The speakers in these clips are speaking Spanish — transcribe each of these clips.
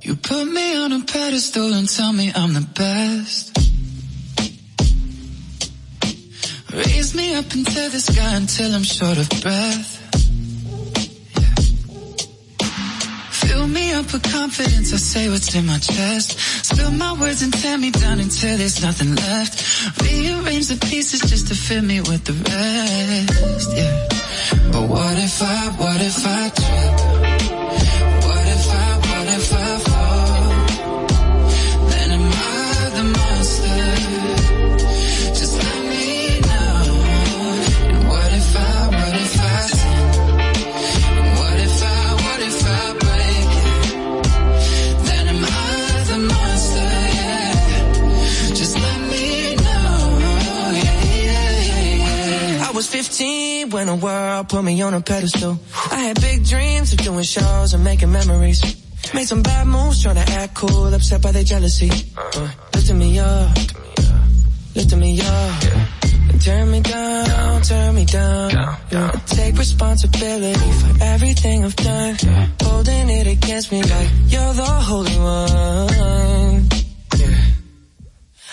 You put me on a pedestal and tell me I'm the best. Raise me up into the sky until I'm short of breath. Fill me up with confidence, I say what's in my chest. Spill my words and tear me down until there's nothing left. Rearrange the pieces just to fill me with the rest, yeah. But what if I, what if I trip? 15 when the world put me on a pedestal. I had big dreams of doing shows and making memories. Made some bad moves trying to act cool, upset by their jealousy. Uh, lifting me up, lifting me up. And turn me down, turn me down. Yeah. I take responsibility for everything I've done. Holding it against me like you're the holy one.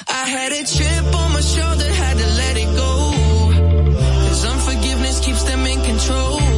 I had a chip on my shoulder, had to let it go. I'm in control.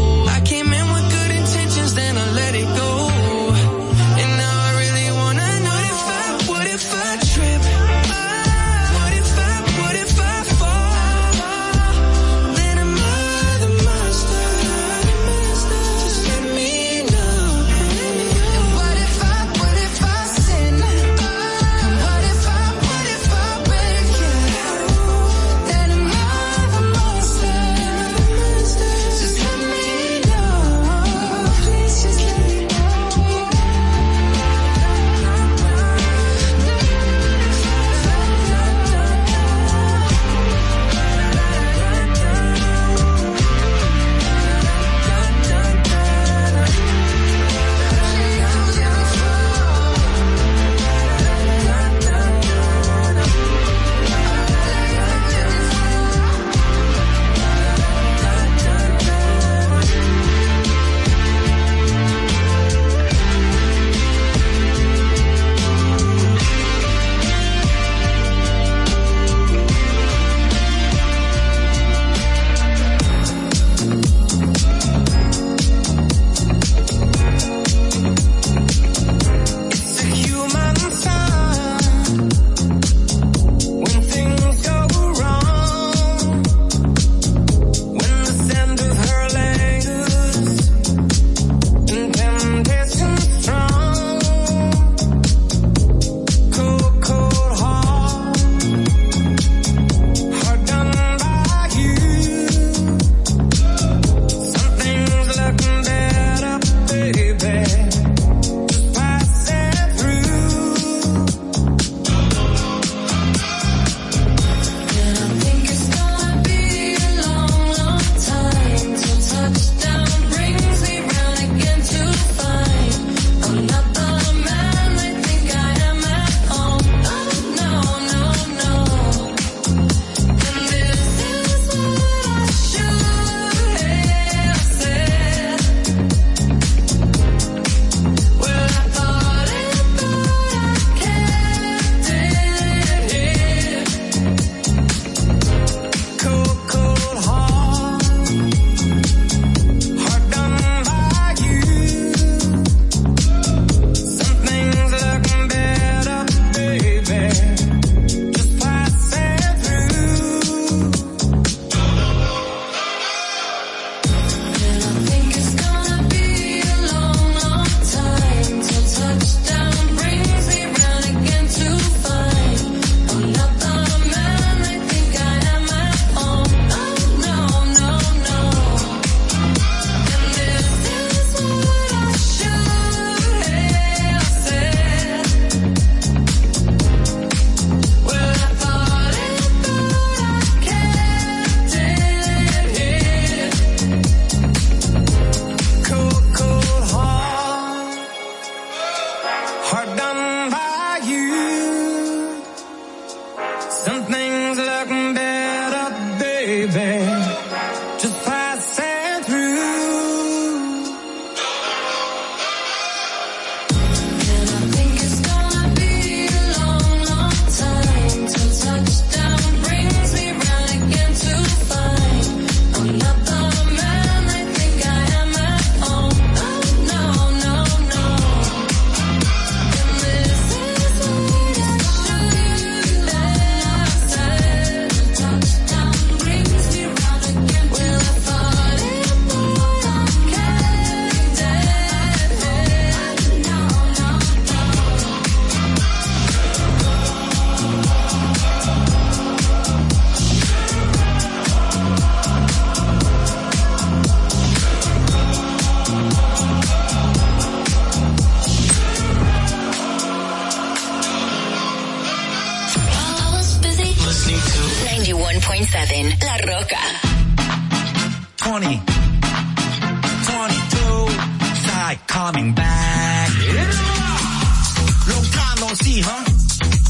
91.7 La Roca. 20, 22, side coming back. Yeah. Long time no see, huh?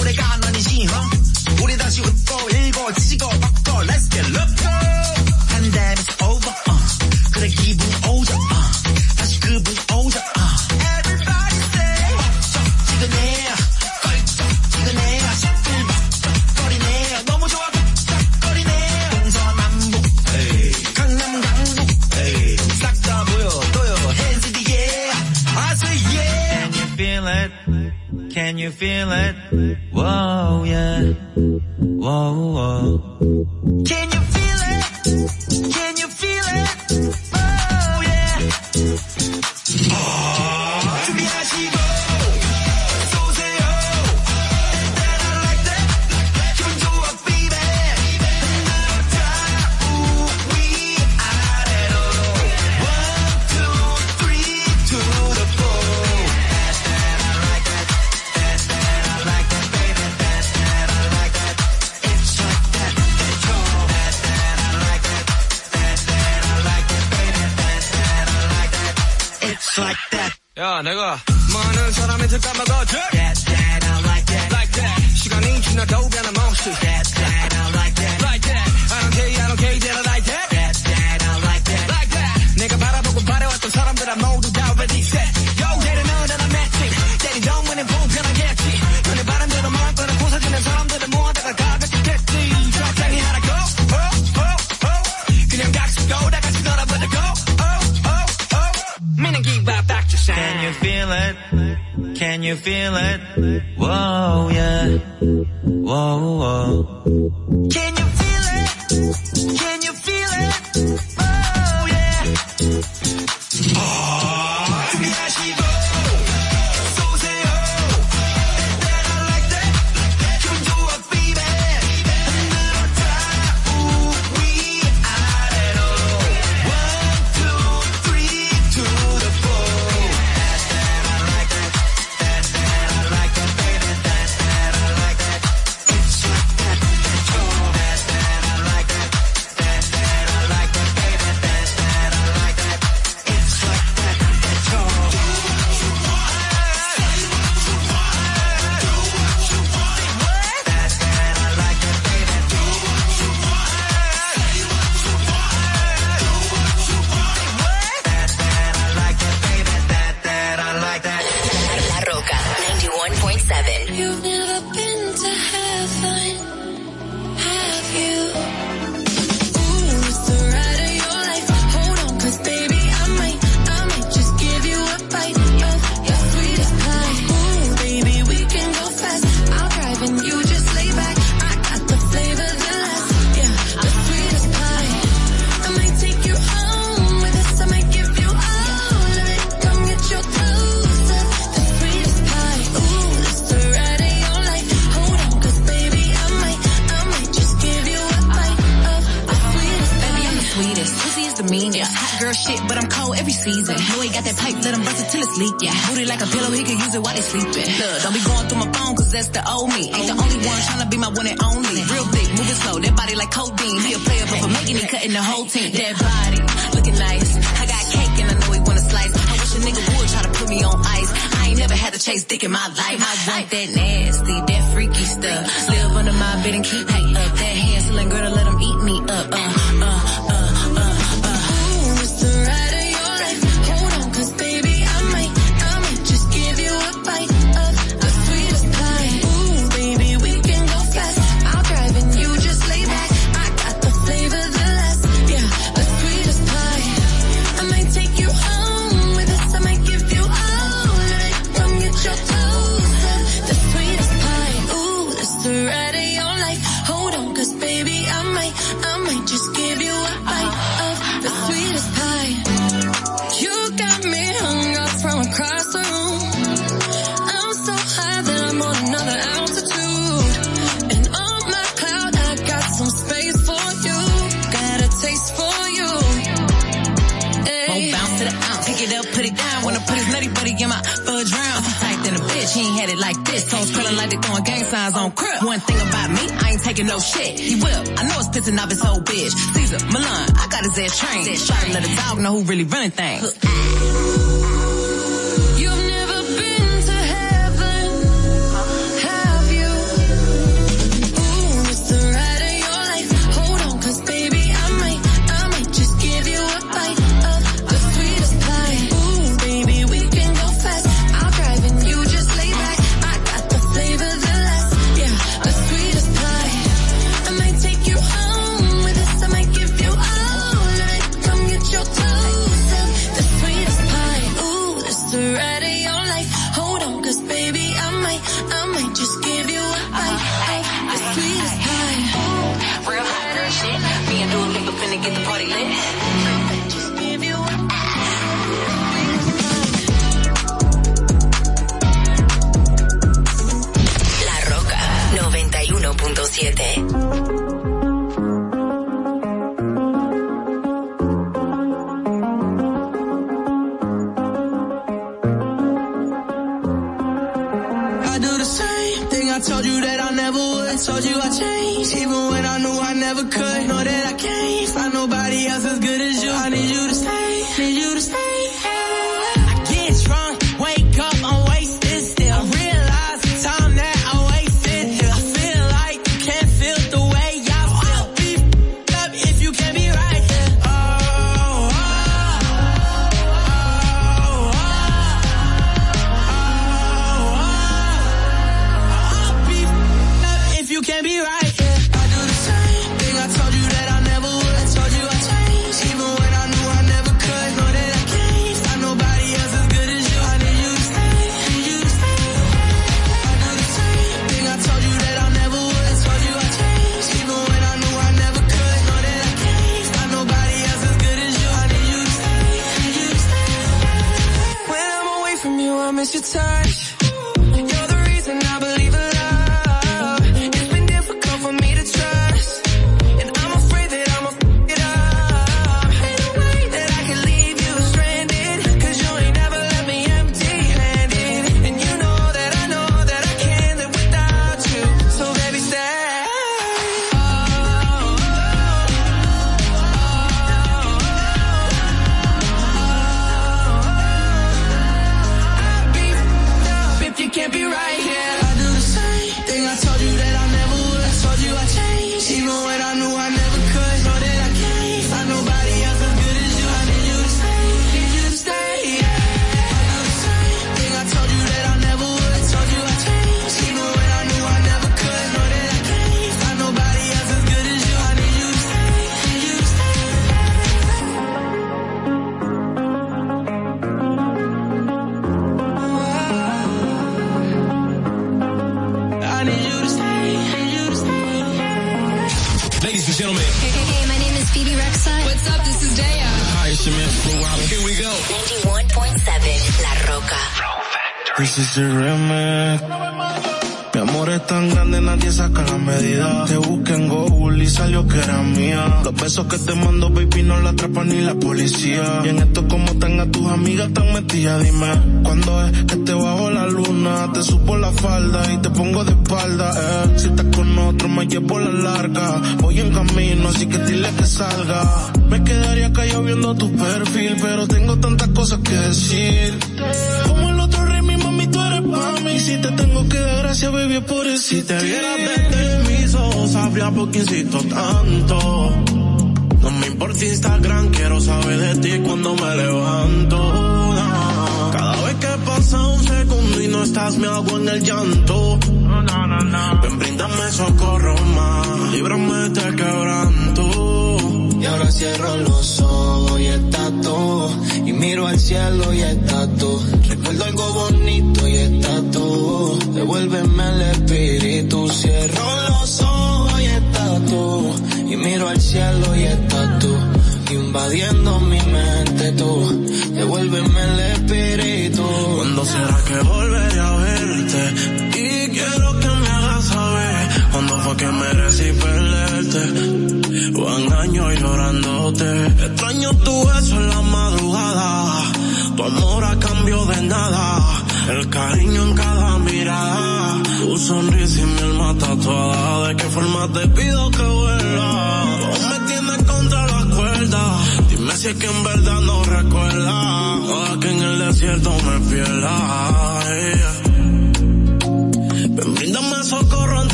오래간 아니지, huh? 우리 다시 웃고 읽고 지지고 바꿔 Let's get loco. feel it. Whoa, yeah. Whoa, whoa.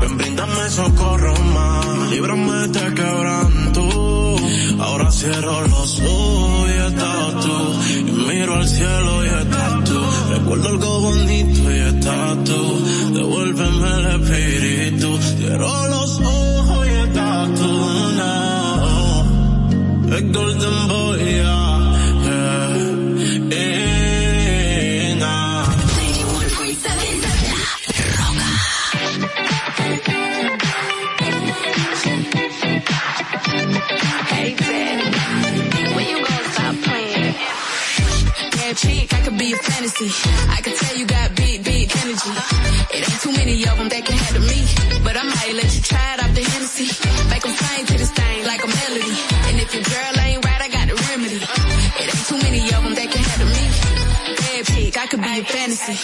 Ven, bríndame socorro más, líbrame de este quebranto. Ahora cierro los ojos y estás tú. Y miro al cielo y estás tú. Recuerdo algo bonito y estás tú. Devuélveme el espíritu. Cierro los ojos y estás tú. No. Golden boy, I can tell you got big, big energy. It ain't too many of them that can handle me. But I might let you try it off the Hennessy. Make them sing to this thing like a melody. And if your girl ain't right, I got the remedy. It ain't too many of them that can handle me. Yeah, chick, I could be your fantasy.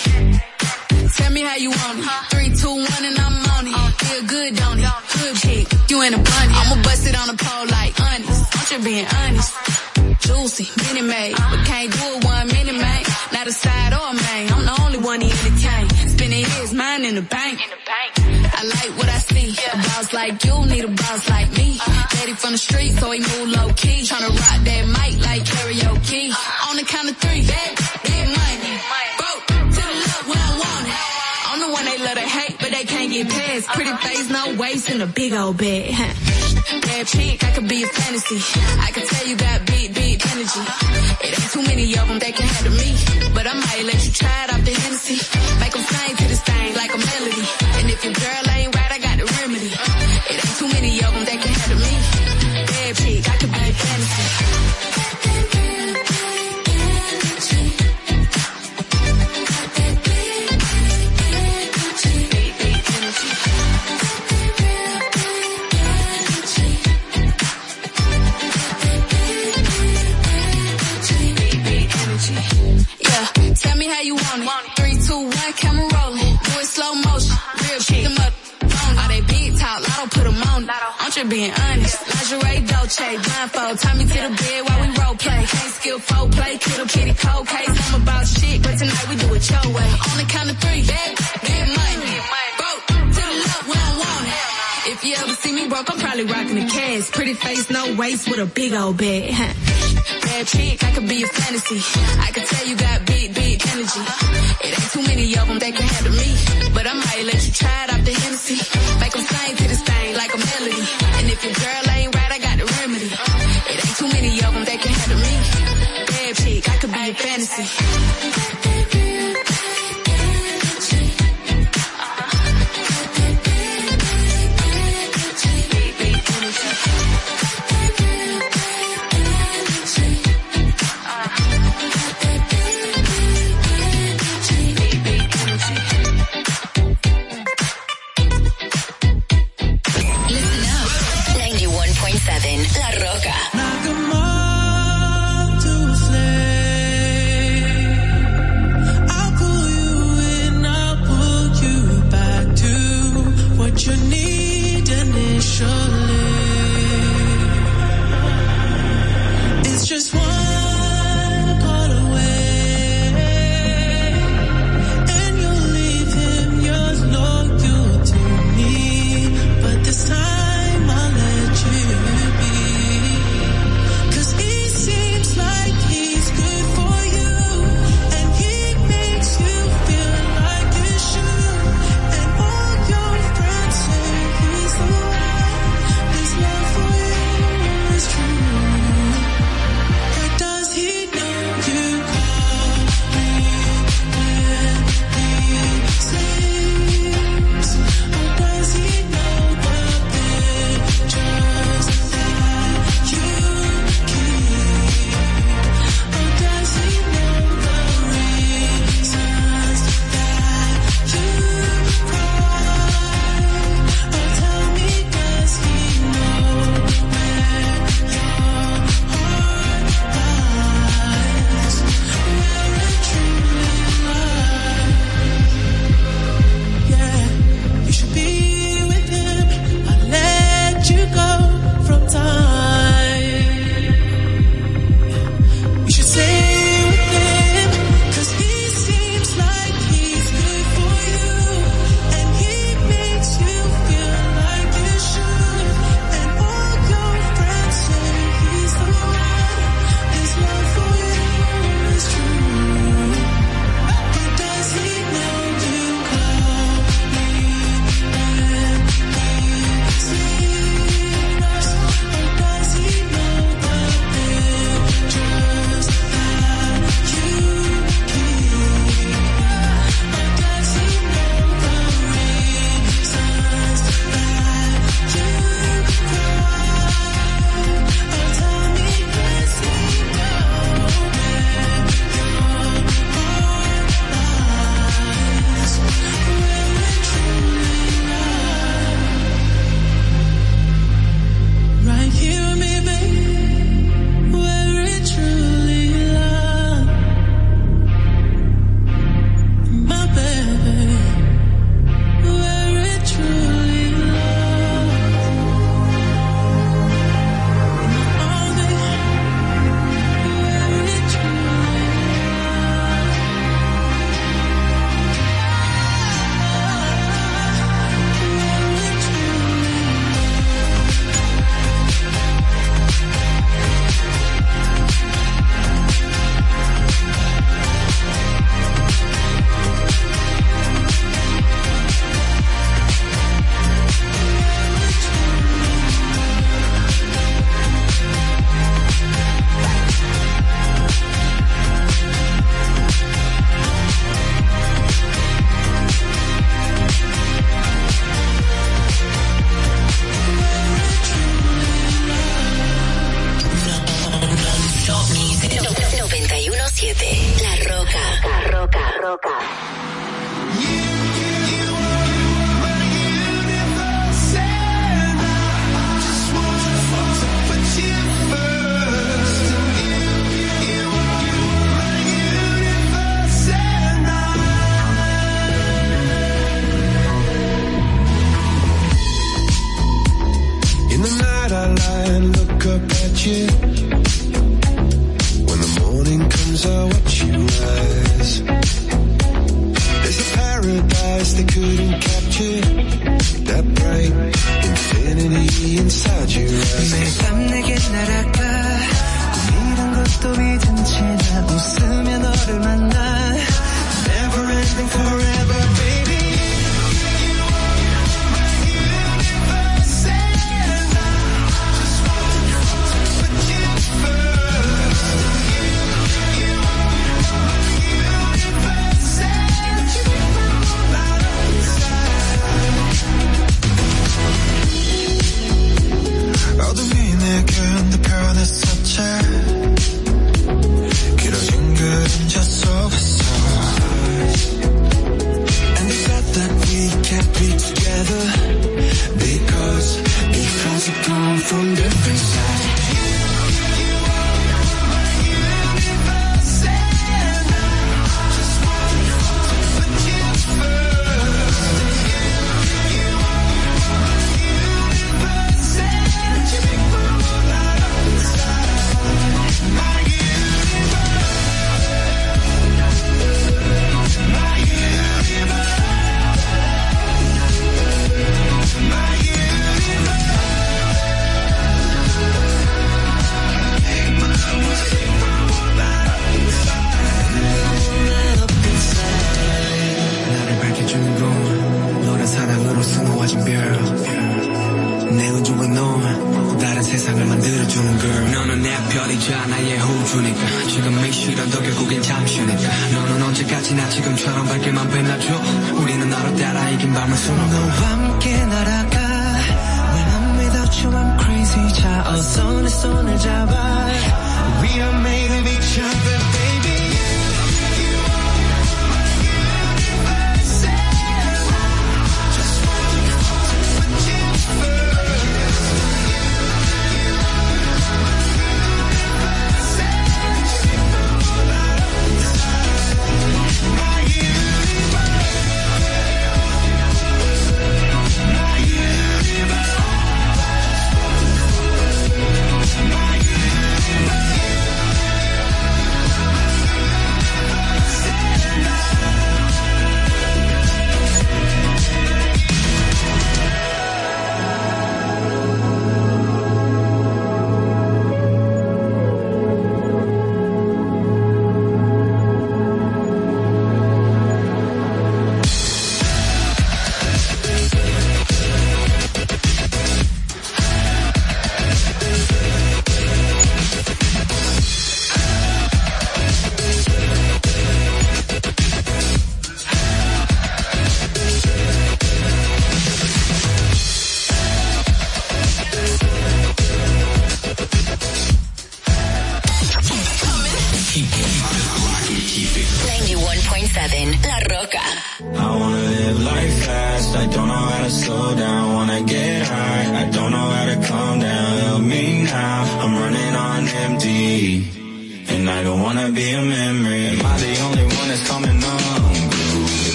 Tell me how you want it. Three, two, one, and I'm on it. Feel good, don't it? Good chick, you in a bunny. I'ma bust it on the pole like honest. I'm just being honest. Juicy, mini made, but can't do it in the bank. I like what I see. A boss like you need a boss like me. Daddy from the street, so he move low key. Tryna rock that mic like karaoke. On the count of three, bad, big money. Broke to the left when I want it. I'm the one they love to hate, but they can't get past. Pretty face, no waist, and a big old bed. Bad chick, I could be a fantasy. I could tell you got big, big energy. It ain't too many of them that can handle me. But I might let you try it off the I'm just being honest. Lingerie, Dolce, blindfold. Tie me to the bed while we role play. Can't skill foul play, kittle kitty cold case. I'm about shit, but tonight we do it your way. On the count of three, bad, get money. Broke to the left when I want it. If you ever see me broke, I'm probably rocking the cash. Pretty face, no waist with a big old bag. Bad chick, I could be a fantasy. I could tell you got big, big energy. It ain't too many of them that can handle me. But I might let you try it off the Hennessy. Make them sing be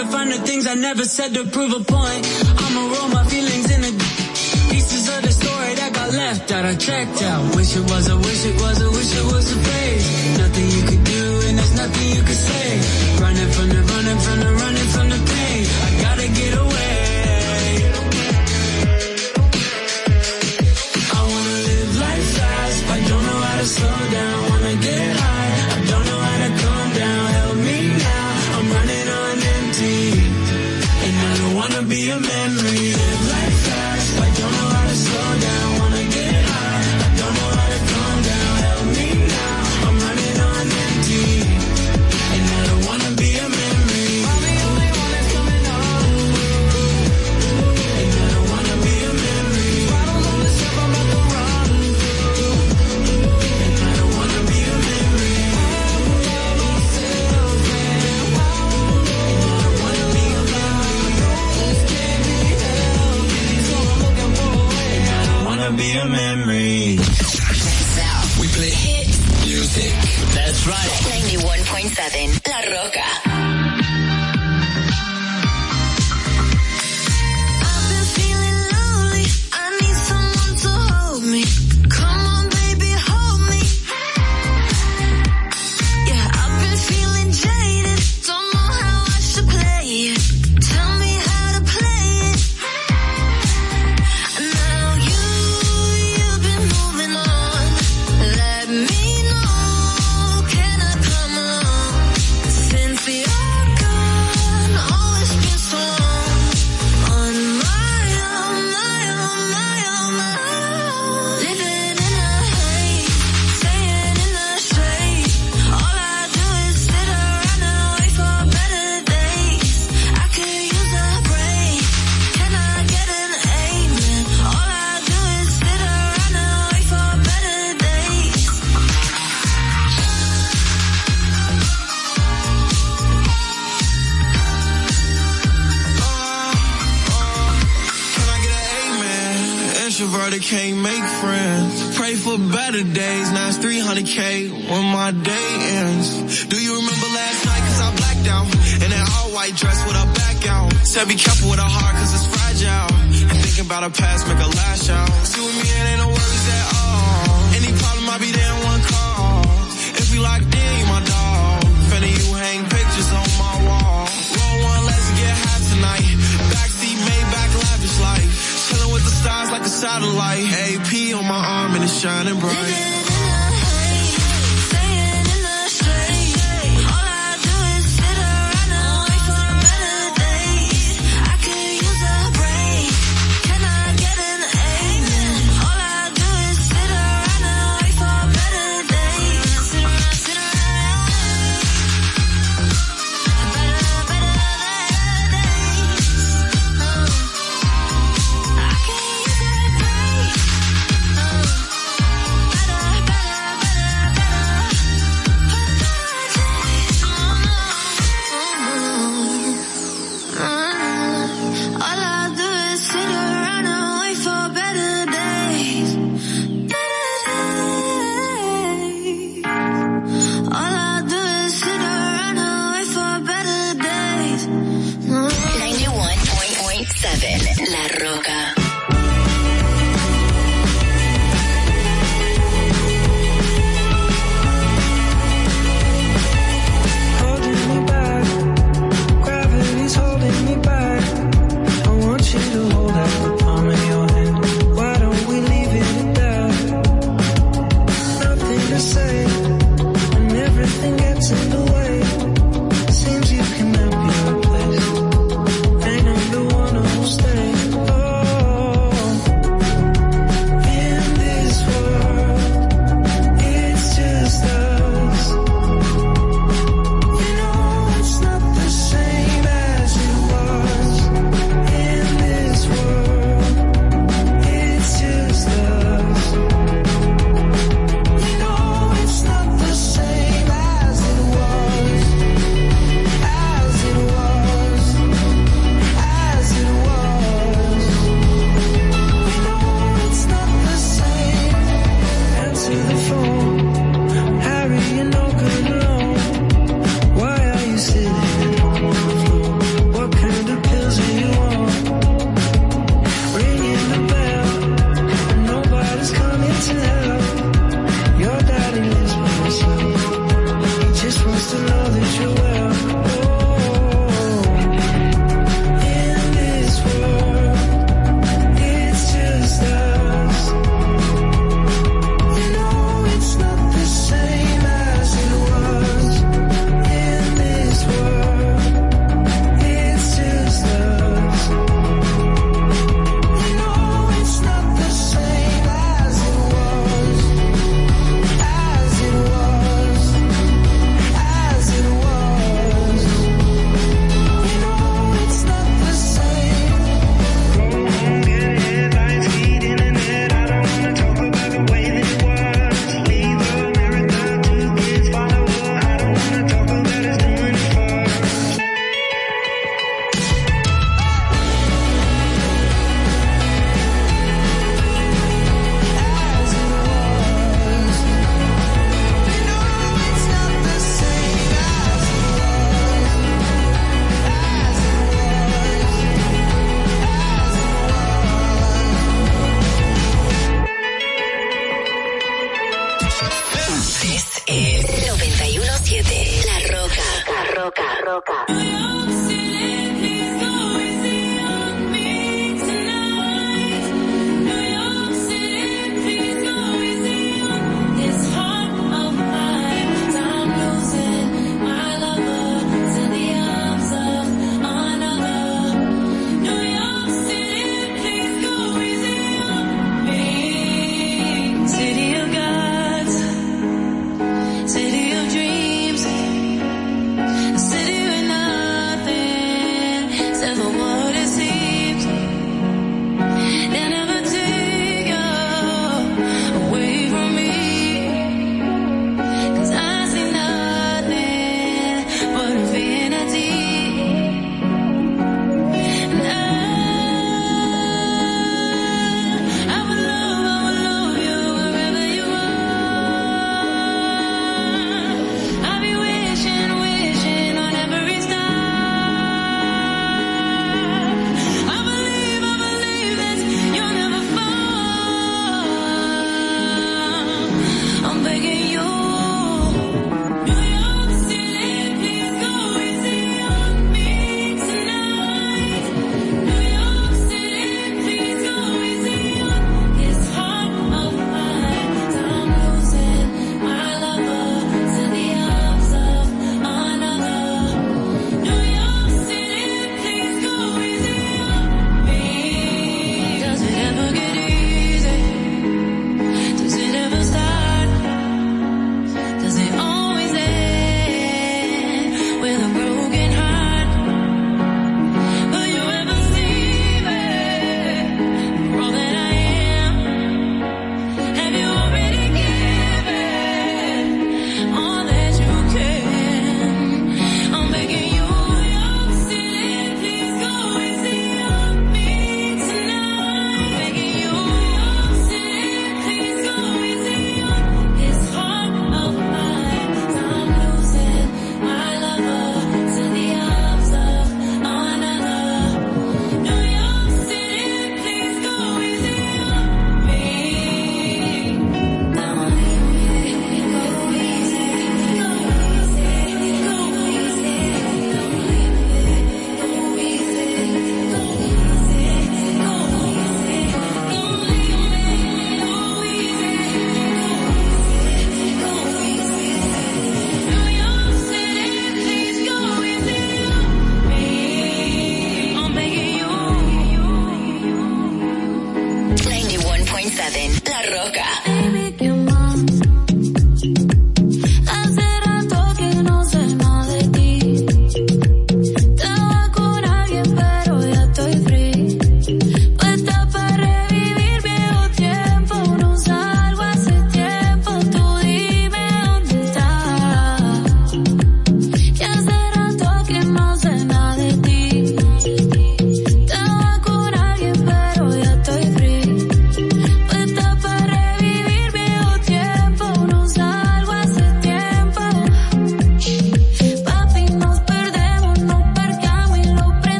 to find the things I never said to prove a point. I'ma roll my feelings in the pieces of the story that got left out. I checked out. Wish it was, I wish it was, I wish it was a phase. Nothing you could do and there's nothing you could say. Running from the, running from the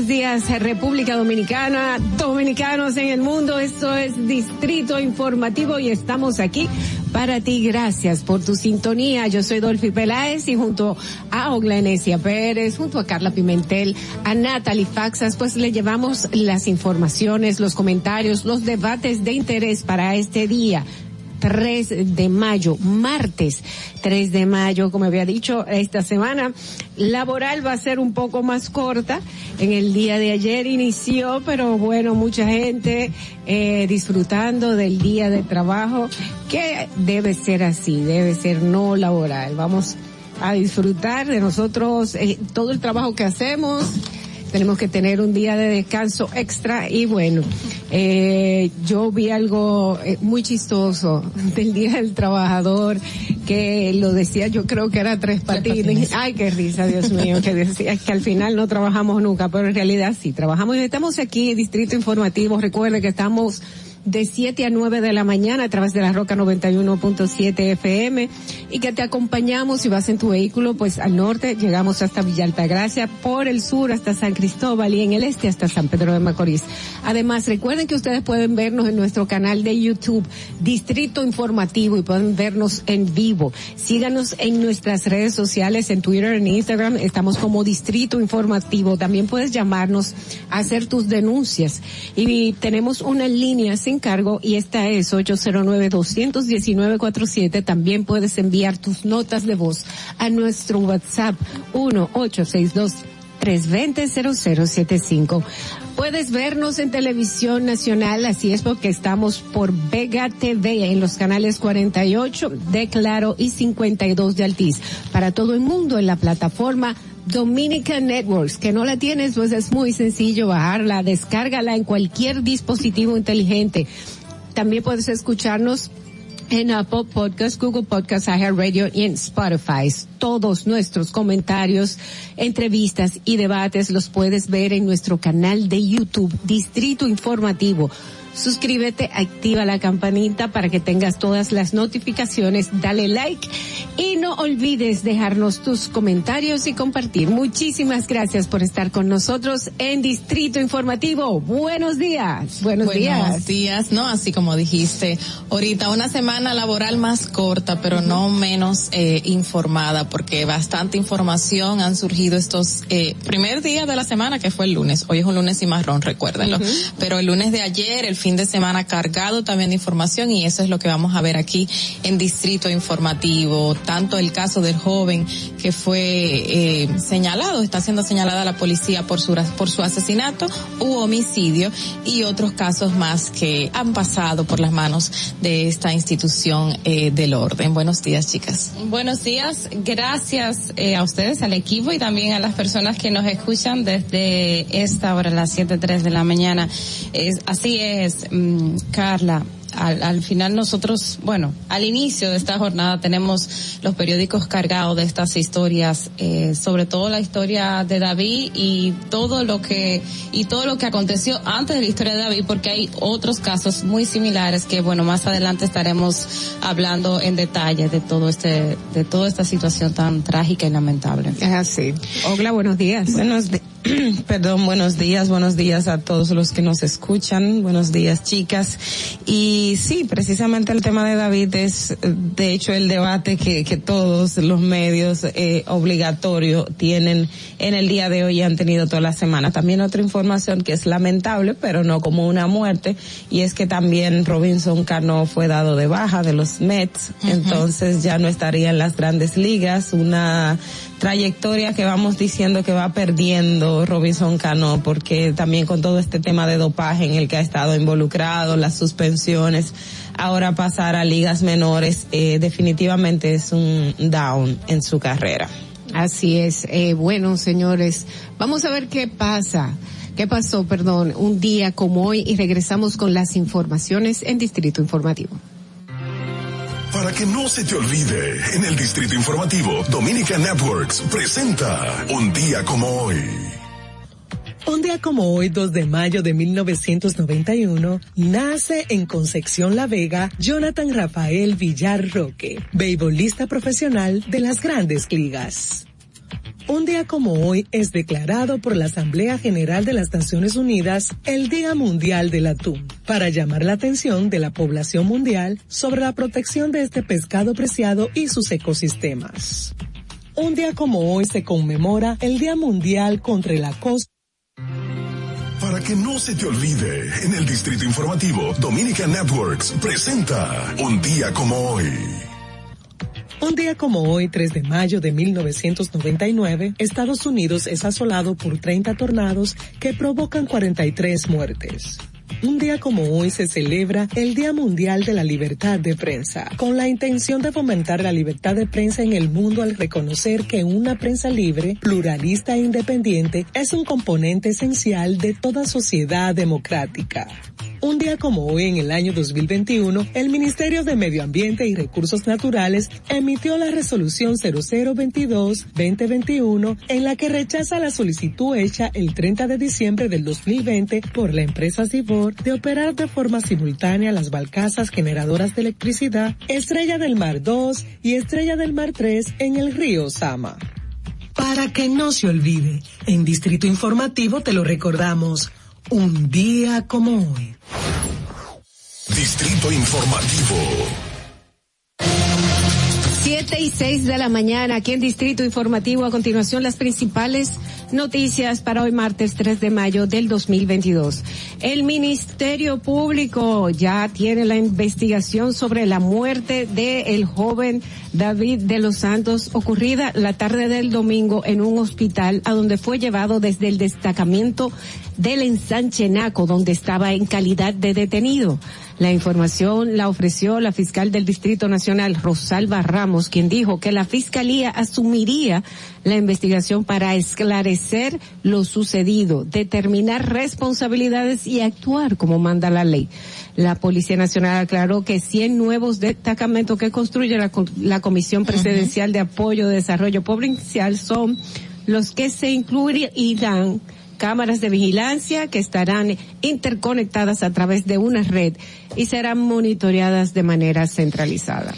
Buenos días, República Dominicana, dominicanos en el mundo. Esto es Distrito Informativo y estamos aquí para ti. Gracias por tu sintonía. Yo soy Dolphy Peláez y junto a Oglanesia Pérez, junto a Carla Pimentel, a Natalie Faxas, pues le llevamos las informaciones, los comentarios, los debates de interés para este día. 3 de mayo, martes 3 de mayo, como había dicho, esta semana laboral va a ser un poco más corta. En el día de ayer inició, pero bueno, mucha gente eh, disfrutando del día de trabajo, que debe ser así, debe ser no laboral. Vamos a disfrutar de nosotros eh, todo el trabajo que hacemos tenemos que tener un día de descanso extra y bueno, eh, yo vi algo eh, muy chistoso del Día del Trabajador que lo decía yo creo que era tres patines. Ay, qué risa, Dios mío, que decía que al final no trabajamos nunca, pero en realidad sí trabajamos y estamos aquí, Distrito Informativo, recuerde que estamos de 7 a 9 de la mañana a través de la Roca 91.7 FM y que te acompañamos si vas en tu vehículo pues al norte llegamos hasta Villa Altagracia, por el sur hasta San Cristóbal y en el este hasta San Pedro de Macorís. Además recuerden que ustedes pueden vernos en nuestro canal de YouTube Distrito Informativo y pueden vernos en vivo. Síganos en nuestras redes sociales, en Twitter, en Instagram, estamos como Distrito Informativo. También puedes llamarnos a hacer tus denuncias y tenemos una línea sin cargo y esta es 809-219-47. También puedes enviar tus notas de voz a nuestro WhatsApp 1-862-320-0075. Puedes vernos en televisión nacional, así es porque estamos por Vega TV en los canales 48 de Claro y 52 de Altiz. Para todo el mundo en la plataforma Dominican Networks, que no la tienes, pues es muy sencillo bajarla, descárgala en cualquier dispositivo inteligente. También puedes escucharnos en Apple Podcast, Google Podcast, Radio y en Spotify. Todos nuestros comentarios, entrevistas y debates los puedes ver en nuestro canal de YouTube, Distrito Informativo. Suscríbete, activa la campanita para que tengas todas las notificaciones, dale like y no olvides dejarnos tus comentarios y compartir. Muchísimas gracias por estar con nosotros en Distrito Informativo. Buenos días. Buenos, días. Buenos días, ¿no? Así como dijiste ahorita, una semana laboral más corta, pero no menos eh, informada, porque bastante información han surgido estos eh, primer día de la semana, que fue el lunes. Hoy es un lunes y marrón, recuérdenlo. Pero el lunes de ayer, el fin de semana cargado también de información y eso es lo que vamos a ver aquí en Distrito Informativo. Tanto el caso del joven que fue eh, señalado, está siendo señalada la policía por su, por su asesinato u homicidio y otros casos más que han pasado por las manos de esta institución eh, del orden. Buenos días, chicas. Buenos días. Gracias eh, a ustedes, al equipo y también a las personas que nos escuchan desde esta hora, las 7.03 de la mañana. Es, así es, mm, Carla al, al, final nosotros, bueno, al inicio de esta jornada tenemos los periódicos cargados de estas historias, eh, sobre todo la historia de David y todo lo que y todo lo que aconteció antes de la historia de David, porque hay otros casos muy similares que, bueno, más adelante estaremos hablando en detalle de todo este, de toda esta situación tan trágica y lamentable. Es así. Hola, buenos días. Buenos días. Perdón, buenos días, buenos días a todos los que nos escuchan, buenos días chicas. Y sí, precisamente el tema de David es, de hecho, el debate que, que todos los medios eh, obligatorio tienen en el día de hoy y han tenido toda la semana. También otra información que es lamentable, pero no como una muerte, y es que también Robinson Cano fue dado de baja de los Mets, uh -huh. entonces ya no estaría en las grandes ligas, una trayectoria que vamos diciendo que va perdiendo Robinson Cano, porque también con todo este tema de dopaje en el que ha estado involucrado, las suspensiones, ahora pasar a ligas menores, eh, definitivamente es un down en su carrera. Así es. Eh, bueno, señores, vamos a ver qué pasa. ¿Qué pasó, perdón, un día como hoy y regresamos con las informaciones en Distrito Informativo. Para que no se te olvide, en el Distrito Informativo, Dominica Networks presenta Un día como hoy. Un día como hoy, 2 de mayo de 1991, nace en Concepción La Vega Jonathan Rafael Villar Roque, beisbolista profesional de las grandes ligas. Un día como hoy es declarado por la Asamblea General de las Naciones Unidas el Día Mundial del Atún, para llamar la atención de la población mundial sobre la protección de este pescado preciado y sus ecosistemas. Un día como hoy se conmemora el Día Mundial contra el Acoso. Para que no se te olvide, en el Distrito Informativo, Dominica Networks presenta Un día como hoy. Un día como hoy, 3 de mayo de 1999, Estados Unidos es asolado por 30 tornados que provocan 43 muertes. Un día como hoy se celebra el Día Mundial de la Libertad de Prensa, con la intención de fomentar la libertad de prensa en el mundo al reconocer que una prensa libre, pluralista e independiente es un componente esencial de toda sociedad democrática. Un día como hoy, en el año 2021, el Ministerio de Medio Ambiente y Recursos Naturales emitió la resolución 0022-2021 en la que rechaza la solicitud hecha el 30 de diciembre del 2020 por la empresa Cibor de operar de forma simultánea las balcazas generadoras de electricidad Estrella del Mar 2 y Estrella del Mar 3 en el río Sama. Para que no se olvide, en Distrito Informativo te lo recordamos un día como hoy. Distrito Informativo. Siete y seis de la mañana aquí en Distrito Informativo. A continuación, las principales noticias para hoy martes 3 de mayo del 2022. El Ministerio Público ya tiene la investigación sobre la muerte del el joven David de los Santos ocurrida la tarde del domingo en un hospital a donde fue llevado desde el destacamento del ensanche Naco, donde estaba en calidad de detenido. La información la ofreció la fiscal del Distrito Nacional, Rosalba Ramos, quien dijo que la fiscalía asumiría la investigación para esclarecer lo sucedido, determinar responsabilidades y actuar como manda la ley. La Policía Nacional aclaró que 100 nuevos destacamentos que construye la, la Comisión Presidencial de Apoyo de Desarrollo Provincial son los que se incluirán cámaras de vigilancia que estarán interconectadas a través de una red y serán monitoreadas de manera centralizada.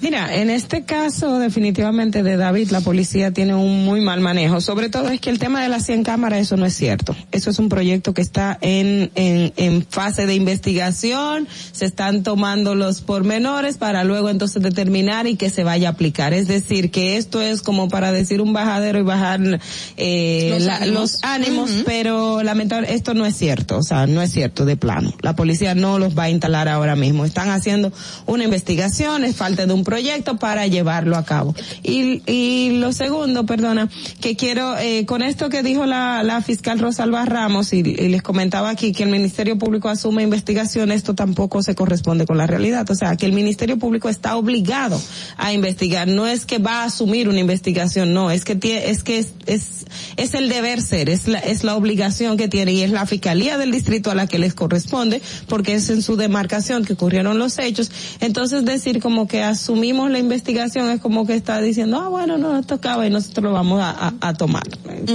Mira, en este caso definitivamente de David, la policía tiene un muy mal manejo. Sobre todo es que el tema de las 100 cámaras, eso no es cierto. Eso es un proyecto que está en, en, en fase de investigación, se están tomando los pormenores para luego entonces determinar y que se vaya a aplicar. Es decir, que esto es como para decir un bajadero y bajar eh, Los la- ánimos. los ánimos, pero lamentablemente esto no es cierto, o sea, no es cierto de plano. La policía no los va a instalar ahora mismo. Están haciendo una investigación, es falta de un proyecto para llevarlo a cabo. Y, y lo segundo, perdona, que quiero, eh, con esto que dijo la, la fiscal Rosalba Ramos y, y les comentaba aquí que el Ministerio Público asume investigación, esto tampoco se corresponde con la realidad. O sea, que el Ministerio Público está obligado a investigar. No es que va a asumir una investigación, no, es que tie- es que es, es, es el deber ser, es la, es la obligación que tiene y es la fiscalía del distrito a la que les corresponde porque es en su demarcación que ocurrieron los hechos. Entonces decir como que asumimos la investigación es como que está diciendo, ah bueno, no nos tocaba y nosotros lo vamos a, a, a tomar.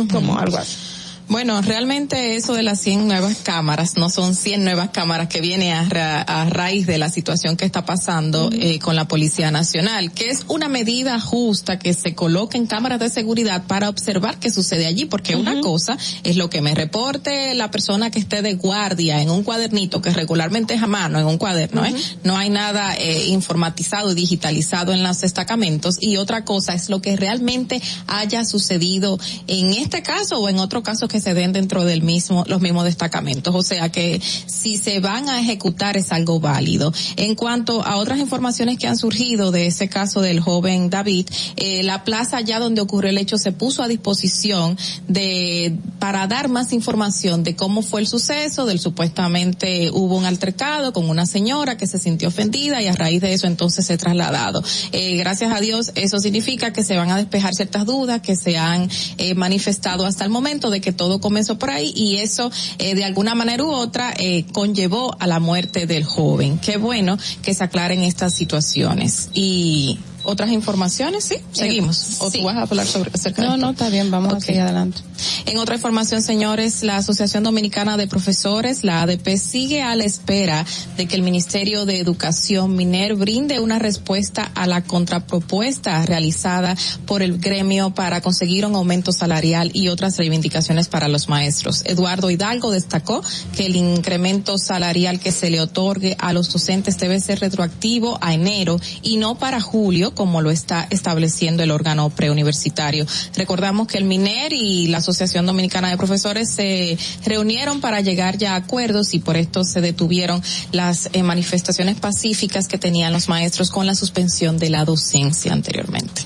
Como algo así. Bueno, realmente eso de las 100 nuevas cámaras, no son 100 nuevas cámaras que viene a, ra- a raíz de la situación que está pasando eh, con la Policía Nacional, que es una medida justa que se coloquen cámaras de seguridad para observar qué sucede allí, porque una cosa es lo que me reporte la persona que esté de guardia en un cuadernito, que regularmente es a mano, en un cuaderno, ¿eh? no hay nada eh, informatizado y digitalizado en los destacamentos, y otra cosa es lo que realmente haya sucedido en este caso o en otro caso que se den dentro del mismo, los mismos destacamentos. O sea que si se van a ejecutar es algo válido. En cuanto a otras informaciones que han surgido de ese caso del joven David, eh, la plaza allá donde ocurrió el hecho se puso a disposición de, para dar más información de cómo fue el suceso, del supuestamente hubo un altercado con una señora que se sintió ofendida y a raíz de eso entonces se trasladado. Eh, gracias a Dios eso significa que se van a despejar ciertas dudas que se han eh, manifestado hasta el momento de que todo comenzó por ahí y eso eh, de alguna manera u otra eh, conllevó a la muerte del joven. Qué bueno que se aclaren estas situaciones y otras informaciones, sí, seguimos. ¿O sí. tú vas a hablar sobre acerca de No, esto? no, está bien, vamos Ok. a seguir adelante. En otra información, señores, la Asociación Dominicana de Profesores, la ADP, sigue a la espera de que el Ministerio de Educación Miner brinde una respuesta a la contrapropuesta realizada por el gremio para conseguir un aumento salarial y otras reivindicaciones para los maestros. Eduardo Hidalgo destacó que el incremento salarial que se le otorgue a los docentes debe ser retroactivo a enero y no para julio, como lo está estableciendo el órgano preuniversitario. Recordamos que el MINER y la Asociación Dominicana de Profesores se reunieron para llegar ya a acuerdos y por esto se detuvieron las eh, manifestaciones pacíficas que tenían los maestros con la suspensión de la docencia anteriormente.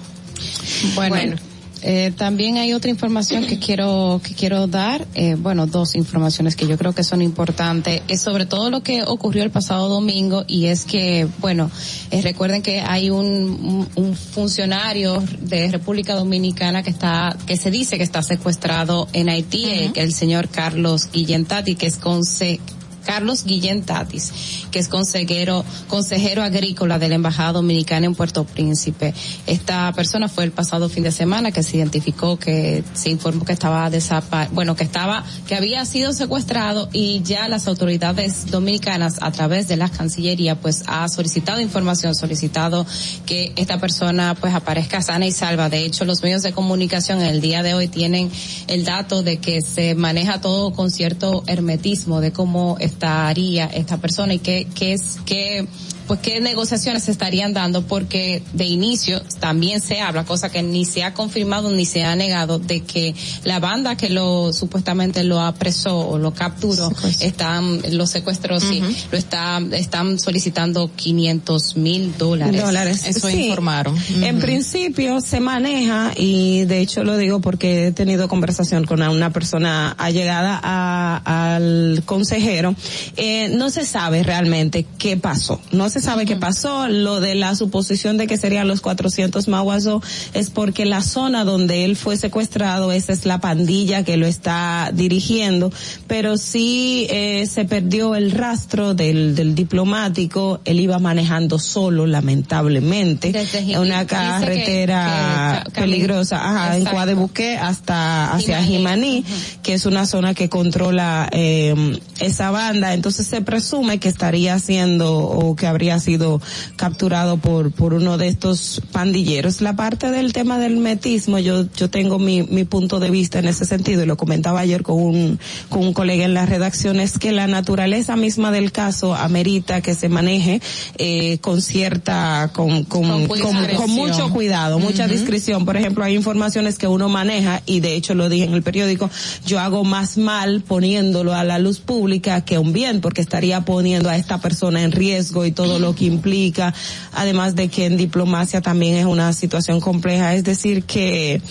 Bueno, eh, también hay otra información que quiero que quiero dar, eh, bueno, dos informaciones que yo creo que son importantes, es sobre todo lo que ocurrió el pasado domingo y es que, bueno, eh, recuerden que hay un, un, un funcionario de República Dominicana que está que se dice que está secuestrado en Haití, eh, que el señor Carlos Guillentati, que es conse Carlos Guillén Tatis, que es consejero, consejero agrícola de la Embajada Dominicana en Puerto Príncipe. Esta persona fue el pasado fin de semana que se identificó que se informó que estaba desapa bueno, que estaba, que había sido secuestrado y ya las autoridades dominicanas a través de la Cancillería pues ha solicitado información, solicitado que esta persona pues aparezca sana y salva. De hecho, los medios de comunicación en el día de hoy tienen el dato de que se maneja todo con cierto hermetismo de cómo estaría esta persona y qué, qué es, qué, pues qué negociaciones se estarían dando porque de inicio también se habla, cosa que ni se ha confirmado ni se ha negado, de que la banda que lo supuestamente lo apresó o lo capturó, están, los secuestros sí, lo está, están solicitando 500 mil dólares. Dólares. Eso Sí. informaron. En principio se maneja y de hecho lo digo porque he tenido conversación con una persona allegada a- al consejero. Eh, no se sabe realmente qué pasó. No se sabe qué pasó. Lo de la suposición de que serían los 400 maguazo es porque la zona donde él fue secuestrado, esa es la pandilla que lo está dirigiendo, pero sí eh, se perdió el rastro del, del diplomático. Él iba manejando solo, lamentablemente, en una que- carretera que peligrosa, ajá, en. Coadebuque hasta hacia. Jimaní, que es una zona que controla eh, esa banda. Entonces se presume que estaría haciendo o que habría habría sido capturado por, por uno de estos pandilleros. La parte del tema del metismo, yo, yo tengo mi, mi punto de vista en ese sentido y lo comentaba ayer con un, con un colega en la redacción, es que la naturaleza misma del caso amerita que se maneje eh, con cierta, con, con, Con con- con mucho cuidado, mucha Ujú. discreción. Por ejemplo, hay informaciones que uno maneja y de hecho lo dije en el periódico, yo hago más mal poniéndolo a la luz pública que un bien, porque estaría poniendo a esta persona en riesgo y todo lo que implica, además de que en diplomacia también es una situación compleja, es decir que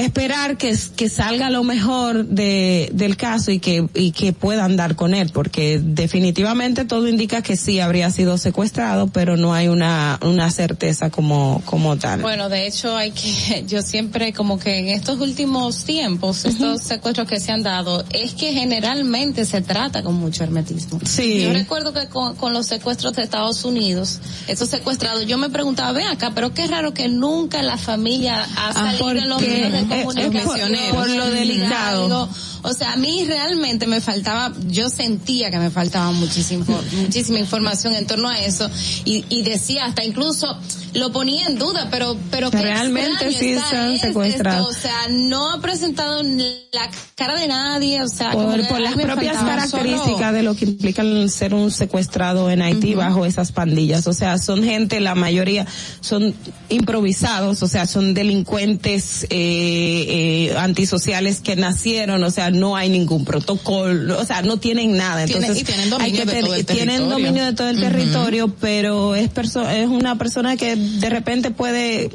esperar que, que salga lo mejor de, del caso y que, y que puedan dar con él, porque definitivamente todo indica que sí habría sido secuestrado, pero no hay una, una certeza como, como tal. Bueno, de hecho hay que, yo siempre como que en estos últimos tiempos, estos secuestros que se han dado, es que generalmente se trata con mucho hermetismo. Sí. Yo recuerdo que con, con los secuestros de Estados Unidos, esos secuestrados, yo me preguntaba, ven acá, pero qué raro que nunca la familia ha salido en los medios de es- es comunicación. por- por lo delicado. O sea, a mí realmente me faltaba, yo sentía que me faltaba muchísimo, muchísima información en torno a eso y, y decía hasta incluso lo ponía en duda, pero pero Realmente sí está se han esto, secuestrado. o sea, no ha presentado la cara de nadie, o sea, por, por las propias características solo- de lo que implica el ser un secuestrado en Haití bajo esas pandillas. O sea, son gente, la mayoría son improvisados, o sea, son delincuentes eh, eh, antisociales que nacieron, o sea, no hay ningún protocolo, o sea, no tienen nada. Tienen- Entonces, y tienen dominio hay que de todo el tienen territorio. dominio de todo el territorio, pero es perso es una persona que de repente puede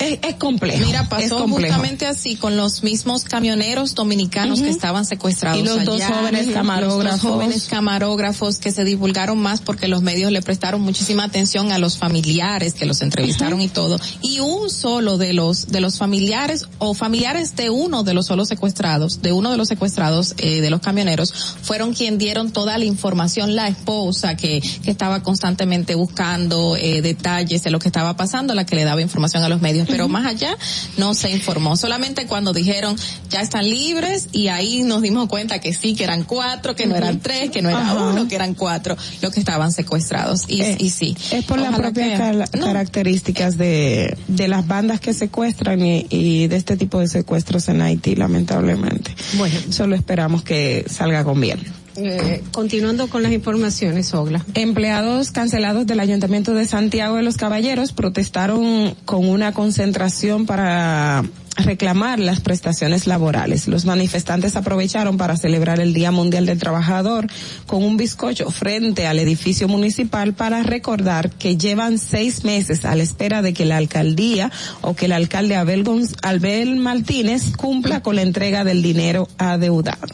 es, es complejo. Mira, pasó complejo. justamente así con los mismos camioneros dominicanos Ujú. que estaban secuestrados. Y los dos allá, jóvenes los camarógrafos. dos jóvenes camarógrafos que se divulgaron más porque los medios le prestaron muchísima atención a los familiares que los entrevistaron y todo. Y un solo de los de los familiares o familiares de uno de los solos secuestrados, de uno de los secuestrados eh, de los camioneros, fueron quien dieron toda la información, la esposa que, que estaba constantemente buscando eh, detalles de lo que estaba pasando, la que le daba información a los medios, pero más allá no se informó, solamente cuando dijeron ya están libres y ahí nos dimos cuenta que sí, que eran cuatro, que no eran tres, que no era Ajá. uno, que eran cuatro los que estaban secuestrados y, Eh, y sí. Es por las propias no, características de, de las bandas que secuestran y, y de este tipo de secuestros en Haití, lamentablemente. Bueno. Solo esperamos que salga con bien. Eh, continuando con las informaciones, Ogla. Empleados cancelados del Ayuntamiento de Santiago de los Caballeros protestaron con una concentración para reclamar las prestaciones laborales. Los manifestantes aprovecharon para celebrar el Día Mundial del Trabajador con un bizcocho frente al edificio municipal para recordar que llevan seis meses a la espera de que la alcaldía o que el alcalde Abel, Gonz- Abel Martínez cumpla con la entrega del dinero adeudado.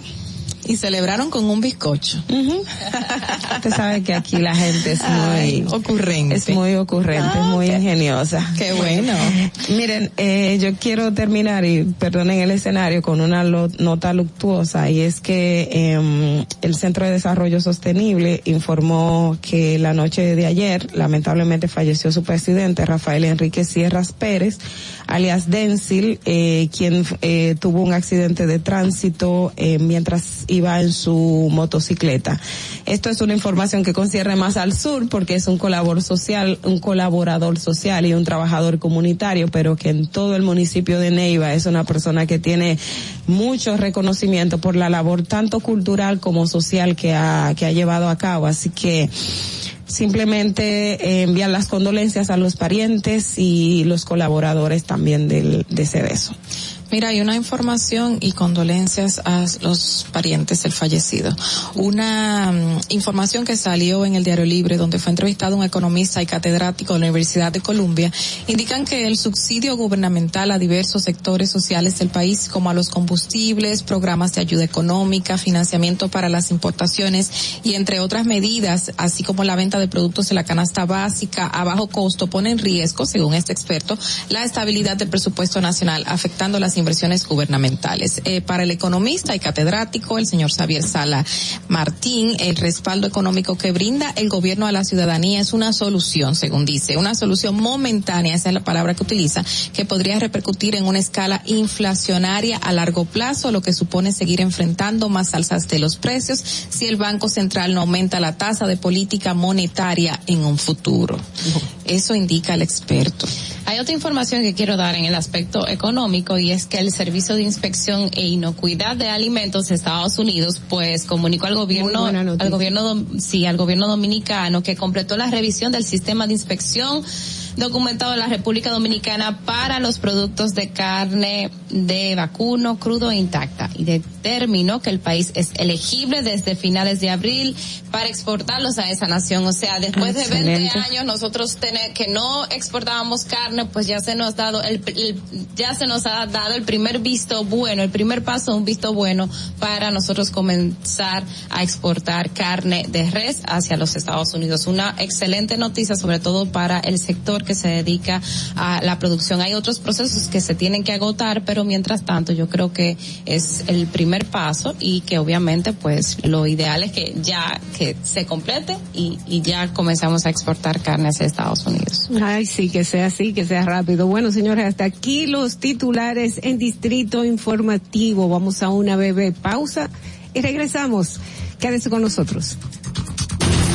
Y celebraron con un bizcocho. Usted sabe que aquí la gente es muy ocurrente. Es muy ocurrente, es muy ingeniosa. Qué bueno. Miren, eh, yo quiero terminar y perdonen el escenario con una nota luctuosa y es que em, el Centro de Desarrollo Sostenible informó que la noche de ayer lamentablemente falleció su presidente Rafael Enrique Sierras Pérez, alias Densil, eh, quien eh, tuvo un accidente de tránsito eh, mientras iba en su motocicleta. Esto es una información que concierne más al sur porque es un colaborador social, un colaborador social y un trabajador comunitario, pero que en todo el municipio de Neiva es una persona que tiene mucho reconocimiento por la labor tanto cultural como social que ha, que ha llevado a cabo. Así que simplemente eh, enviar las condolencias a los parientes y los colaboradores también del, de Cedeso. Mira, hay una información y condolencias a los parientes del fallecido. Una mm, información que salió en el Diario Libre, donde fue entrevistado un economista y catedrático de la Universidad de Columbia, indican que el subsidio gubernamental a diversos sectores sociales del país, como a los combustibles, programas de ayuda económica, financiamiento para las importaciones y entre otras medidas, así como la venta de productos de la canasta básica a bajo costo, pone en riesgo, según este experto, la estabilidad del presupuesto nacional, afectando las las inversiones gubernamentales. Eh, para el economista y catedrático, el señor Xavier Sala Martín, el respaldo económico que brinda el gobierno a la ciudadanía es una solución, según dice, una solución momentánea, esa es la palabra que utiliza, que podría repercutir en una escala inflacionaria a largo plazo, lo que supone seguir enfrentando más alzas de los precios si el Banco Central no aumenta la tasa de política monetaria en un futuro. Eso indica el experto. Hay otra información que quiero dar en el aspecto económico y es que el Servicio de Inspección e Inocuidad de Alimentos de Estados Unidos pues comunicó al gobierno al gobierno sí, al gobierno dominicano que completó la revisión del sistema de inspección documentado en la República Dominicana para los productos de carne de vacuno crudo e intacta y determinó que el país es elegible desde finales de abril para exportarlos a esa nación. O sea, después de 20 Excelente. años nosotros tener, que no exportábamos carne, pues ya se nos ha dado el, el- ya se nos ha dado el primer visto bueno, el primer paso, un visto bueno para nosotros comenzar a exportar carne de res hacia los Estados Unidos. Una excelente noticia, sobre todo para el sector que se dedica a la producción. Hay otros procesos que se tienen que agotar, pero mientras tanto yo creo que es el primer paso y que obviamente pues lo ideal es que ya que se complete y, y ya comenzamos a exportar carne hacia Estados Unidos. Ay, sí, que sea así, que sea rápido. Bueno, señores, hasta aquí los titulares en Distrito Informativo. Vamos a una breve pausa y regresamos. Quédese con nosotros.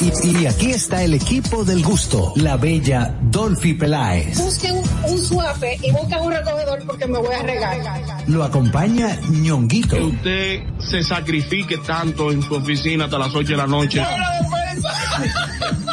Y, y- y aquí está el equipo del gusto, la bella Dolphy Peláez. Busquen un suape y busquen un recogedor porque me voy a regar. Lo acompaña ñonguito. Que usted se sacrifique tanto en su oficina hasta las 8 de la noche.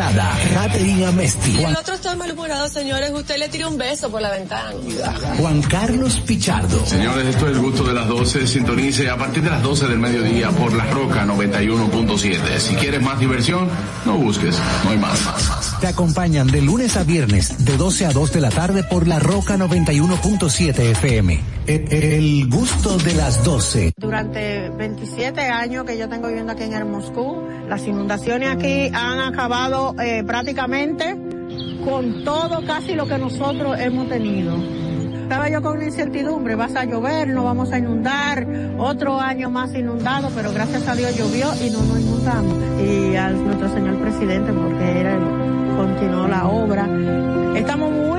Amesti. Si Juan, el otro está malhumorado, señores, usted le tira un beso por la ventana. Juan Carlos Pichardo. Señores, esto es el gusto de las 12. Sintonice a partir de las 12 del mediodía por La Roca 91.7. Si quieres más diversión, no busques, no hay más. Te acompañan de lunes a viernes, de 12 a 2 de la tarde por La Roca 91.7 FM. El, gusto de las 12. Durante 27 años que yo tengo viviendo aquí en el Moscú, las inundaciones aquí han acabado eh, prácticamente con todo casi lo que nosotros hemos tenido. Estaba yo con una incertidumbre, vas a llover, no vamos a inundar, otro año más inundado, pero gracias a Dios llovió y no nos inundamos. Y a nuestro señor presidente, porque era, continuó la obra. Estamos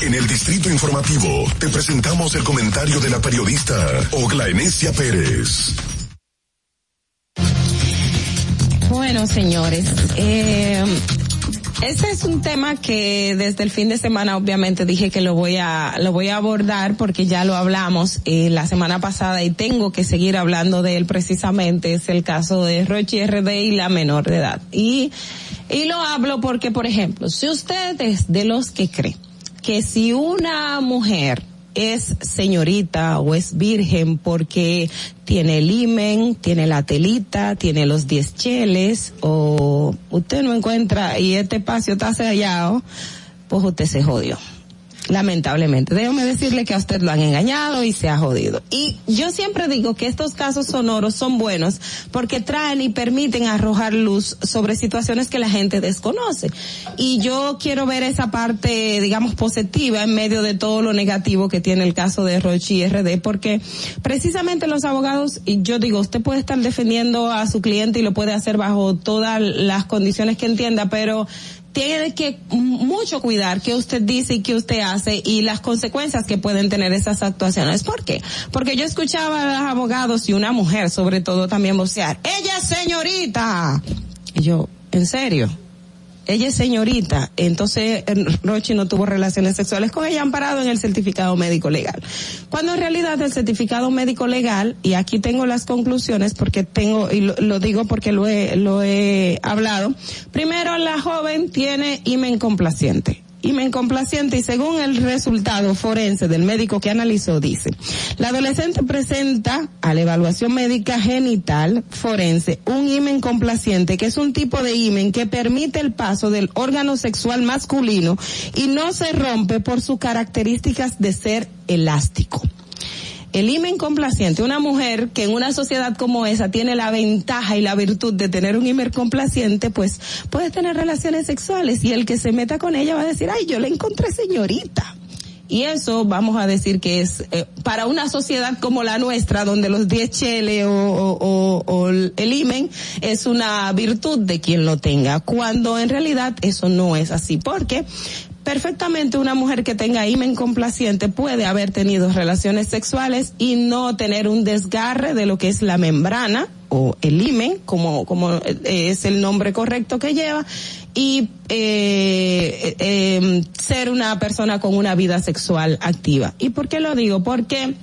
En el Distrito Informativo te presentamos el comentario de la periodista Ogla Enesia Pérez. Bueno, señores, eh, ese es un tema que desde el fin de semana obviamente dije que lo voy a lo voy a abordar porque ya lo hablamos eh, la semana pasada y tengo que seguir hablando de él precisamente es el caso de Rochi RD y la menor de edad y y lo hablo porque por ejemplo si usted es de los que cree que si una mujer es señorita o es virgen porque tiene el imen, tiene la telita, tiene los diez cheles o usted no encuentra y este espacio está sellado, pues usted se jodió. Lamentablemente, déjame decirle que a usted lo han engañado y se ha jodido. Y yo siempre digo que estos casos sonoros son buenos porque traen y permiten arrojar luz sobre situaciones que la gente desconoce. Y yo quiero ver esa parte, digamos, positiva en medio de todo lo negativo que tiene el caso de Rochi RD porque precisamente los abogados, y yo digo, usted puede estar defendiendo a su cliente y lo puede hacer bajo todas las condiciones que entienda, pero tiene que mucho cuidar qué usted dice y qué usted hace y las consecuencias que pueden tener esas actuaciones. ¿Por qué? Porque yo escuchaba a los abogados y una mujer sobre todo también vocear, ella señorita. Y yo, ¿en serio? Ella es señorita, entonces Rochi no tuvo relaciones sexuales con ella amparado en el certificado médico legal. Cuando en realidad el certificado médico legal, y aquí tengo las conclusiones porque tengo, y lo, digo porque lo he, lo he hablado, primero la joven tiene imen complaciente imen complaciente y según el resultado forense del médico que analizó dice, la adolescente presenta a la evaluación médica genital forense un imen complaciente que es un tipo de imen que permite el paso del órgano sexual masculino y no se rompe por sus características de ser elástico el imen complaciente, una mujer que en una sociedad como esa tiene la ventaja y la virtud de tener un imen complaciente, pues puede tener relaciones sexuales y el que se meta con ella va a decir, ay, yo la encontré señorita. Y eso vamos a decir que es eh, para una sociedad como la nuestra, donde los 10 chele o, o, o, el imen es una virtud de quien lo tenga, cuando en realidad eso no es así, porque perfectamente una mujer que tenga imen complaciente puede haber tenido relaciones sexuales y no tener un desgarre de lo que es la membrana o el imen, como, como es el nombre correcto que lleva, y eh, eh, ser una persona con una vida sexual activa. ¿Y por qué lo digo? Porque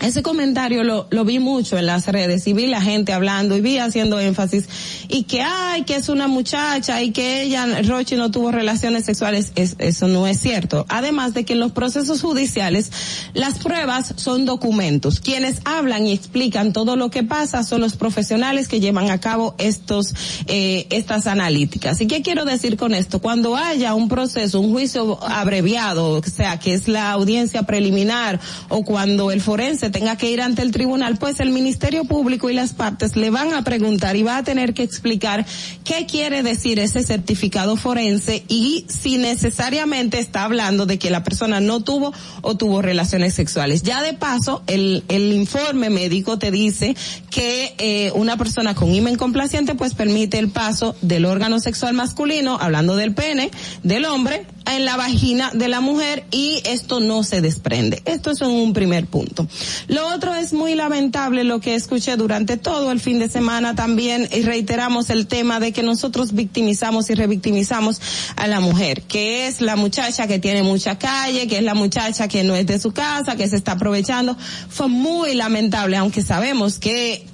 ese comentario lo, lo vi mucho en las redes y vi la gente hablando y vi haciendo énfasis y que ay que es una muchacha y que ella Rochi no tuvo relaciones sexuales es, eso no es cierto. Además de que en los procesos judiciales las pruebas son documentos. Quienes hablan y explican todo lo que pasa son los profesionales que llevan a cabo estos eh, estas analíticas. Y qué quiero decir con esto cuando haya un proceso un juicio abreviado o sea que es la audiencia preliminar o cuando el forense tenga que ir ante el tribunal, pues el Ministerio Público y las partes le van a preguntar y va a tener que explicar qué quiere decir ese certificado forense y si necesariamente está hablando de que la persona no tuvo o tuvo relaciones sexuales. Ya de paso, el, el informe médico te dice que eh, una persona con imen complaciente pues permite el paso del órgano sexual masculino, hablando del pene, del hombre, en la vagina de la mujer y esto no se desprende. Esto es un primer punto. Lo otro es muy lamentable lo que escuché durante todo el fin de semana también y reiteramos el tema de que nosotros victimizamos y revictimizamos a la mujer, que es la muchacha que tiene mucha calle, que es la muchacha que no es de su casa, que se está aprovechando. Fue muy lamentable, aunque sabemos que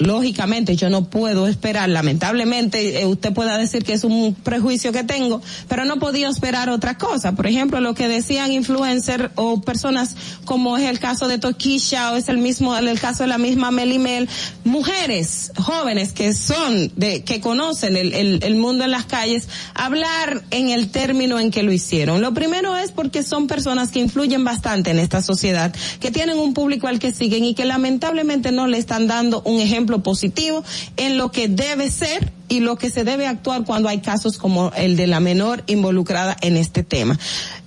lógicamente yo no puedo esperar, lamentablemente eh, usted pueda decir que es un prejuicio que tengo, pero no podía esperar otra cosa. Por ejemplo, lo que decían influencers o personas como es el caso de Toquisha o es el mismo, el caso de la misma Melimel, mujeres jóvenes que son de, que conocen el, el mundo en las calles, hablar en el término en que lo hicieron. Lo primero es porque son personas que influyen bastante en esta sociedad, que tienen un público al que siguen y que lamentablemente no le están dando un ejemplo positivo en lo que debe ser y lo que se debe actuar cuando hay casos como el de la menor involucrada en este tema.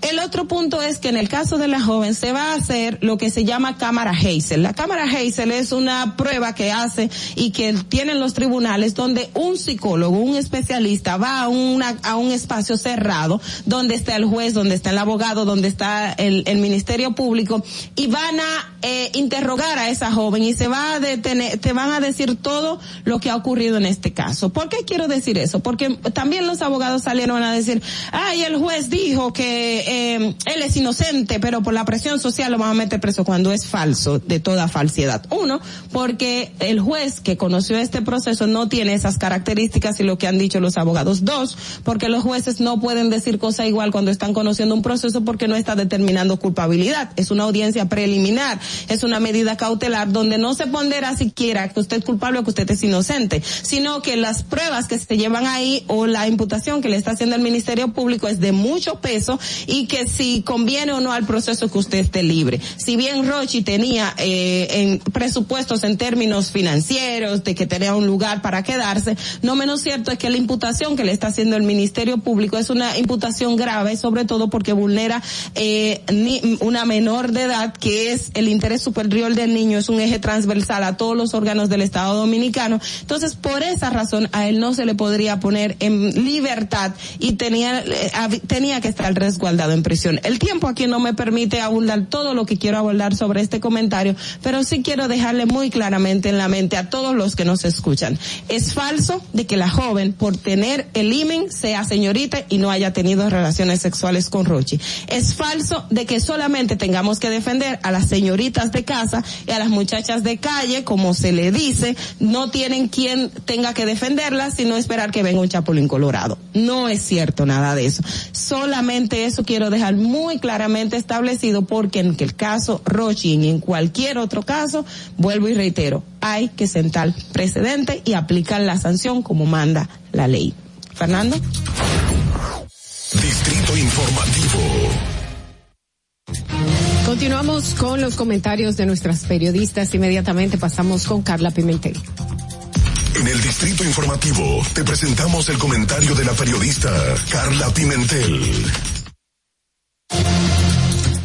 El otro punto es que en el caso de la joven se va a hacer lo que se llama cámara Hazel. La cámara Hazel es una prueba que hace y que tienen los tribunales donde un psicólogo, un especialista va a una, a un espacio cerrado donde está el juez, donde está el abogado, donde está el, ministerio público y van a eh, interrogar a esa joven y se va a detener, te van a decir todo lo que ha ocurrido en este caso. ¿Por qué quiero decir eso? Porque también los abogados salieron a decir, ay, el juez dijo que eh, él es inocente, pero por la presión social lo van a meter preso cuando es falso, de toda falsedad. Uno, porque el juez que conoció este proceso no tiene esas características y lo que han dicho los abogados. Dos, porque los jueces no pueden decir cosa igual cuando están conociendo un proceso porque no está determinando culpabilidad. Es una audiencia preliminar, es una medida cautelar donde no se pondera siquiera que usted es culpable o que usted es inocente, sino que las pruebas que se llevan ahí o la imputación que le está haciendo el Ministerio Público es de mucho peso y que si conviene o no al proceso que usted esté libre. Si bien Rochi tenía eh, en presupuestos en términos financieros, de que tenía un lugar para quedarse, no menos cierto es que la imputación que le está haciendo el Ministerio Público es una imputación grave, sobre todo porque vulnera eh, ni, una menor de edad que es el interés superior del niño, es un eje transversal a todos los órganos del Estado Dominicano. Entonces, por esa razón, a él no se le podría poner en libertad y tenía, eh, tenía que estar resguardado en prisión. El tiempo aquí no me permite abundar todo lo que quiero abordar sobre este comentario, pero sí quiero dejarle muy claramente en la mente a todos los que nos escuchan. Es falso de que la joven, por tener el imen, sea señorita y no haya tenido relaciones sexuales con Rochi. Es falso de que solamente tengamos que defender a las señoritas de casa y a las muchachas de calle, como se le dice, no tienen quien tenga que sino esperar que venga un chapulín colorado. No es cierto nada de eso. Solamente eso quiero dejar muy claramente establecido porque en el caso Rochi y en cualquier otro caso, vuelvo y reitero, hay que sentar precedente y aplicar la sanción como manda la ley. Fernando. Distrito Informativo. Continuamos con los comentarios de nuestras periodistas. Inmediatamente pasamos con Carla Pimentel. En el Distrito Informativo te presentamos el comentario de la periodista Carla Pimentel.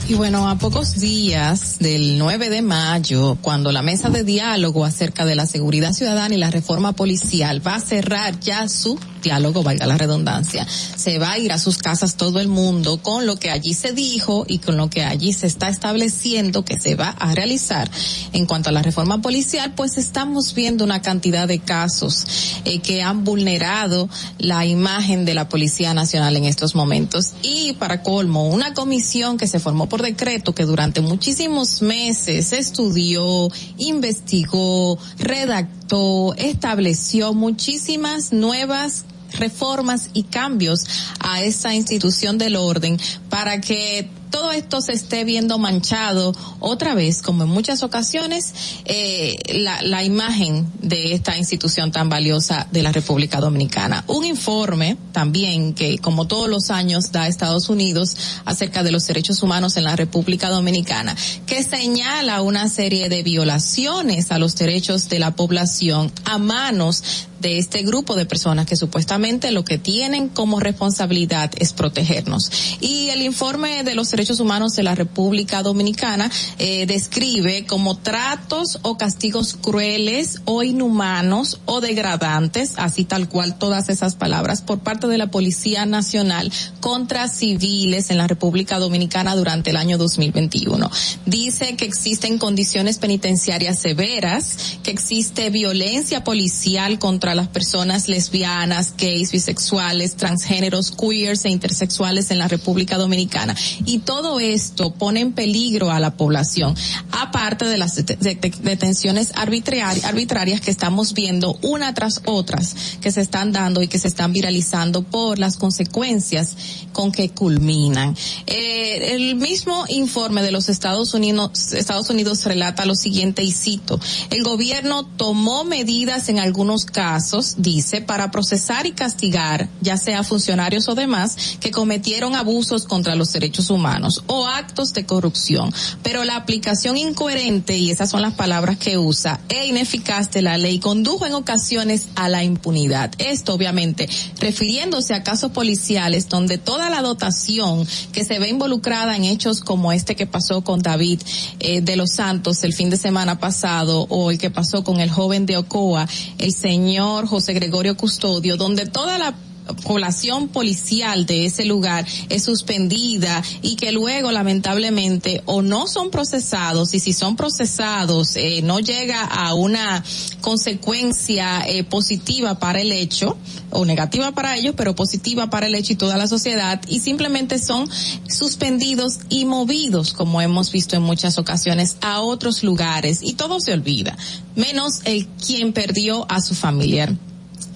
Y bueno, a pocos días del 9 de mayo, cuando la mesa de diálogo acerca de la seguridad ciudadana y la reforma policial va a cerrar ya su diálogo, valga la redundancia, se va a ir a sus casas todo el mundo con lo que allí se dijo y con lo que allí se está estableciendo que se va a realizar. En cuanto a la reforma policial, pues estamos viendo una cantidad de casos eh, que han vulnerado la imagen de la Policía Nacional en estos momentos. Y para colmo, una comisión que se formó por decreto que durante muchísimos meses estudió, investigó, redactó, estableció muchísimas nuevas reformas y cambios a esta institución del orden para que todo esto se esté viendo manchado otra vez, como en muchas ocasiones, eh, la, la imagen de esta institución tan valiosa de la República Dominicana. Un informe también que, como todos los años, da Estados Unidos acerca de los derechos humanos en la República Dominicana, que señala una serie de violaciones a los derechos de la población a manos de este grupo de personas que supuestamente lo que tienen como responsabilidad es protegernos. Y el informe de los derechos humanos de la República Dominicana eh, describe como tratos o castigos crueles o inhumanos o degradantes, así tal cual todas esas palabras, por parte de la Policía Nacional contra civiles en la República Dominicana durante el año 2021. Dice que existen condiciones penitenciarias severas, que existe violencia policial contra contra las personas lesbianas, gays, bisexuales, transgéneros, queers e intersexuales en la República Dominicana. Y todo esto pone en peligro a la población, aparte de las det- det- detenciones arbitrari- arbitrarias que estamos viendo una tras otras que se están dando y que se están viralizando por las consecuencias con que culminan. Eh, el mismo informe de los Estados Unidos, Estados Unidos relata lo siguiente y cito, el gobierno tomó medidas en algunos casos, dice, para procesar y castigar, ya sea funcionarios o demás, que cometieron abusos contra los derechos humanos o actos de corrupción. Pero la aplicación incoherente, y esas son las palabras que usa, e ineficaz de la ley condujo en ocasiones a la impunidad. Esto obviamente refiriéndose a casos policiales donde toda la dotación que se ve involucrada en hechos como este que pasó con David eh, de los Santos el fin de semana pasado o el que pasó con el joven de Ocoa, el señor José Gregorio Custodio, donde toda la población policial de ese lugar es suspendida y que luego lamentablemente o no son procesados y si son procesados eh, no llega a una consecuencia eh, positiva para el hecho o negativa para ellos pero positiva para el hecho y toda la sociedad y simplemente son suspendidos y movidos como hemos visto en muchas ocasiones a otros lugares y todo se olvida menos el quien perdió a su familiar.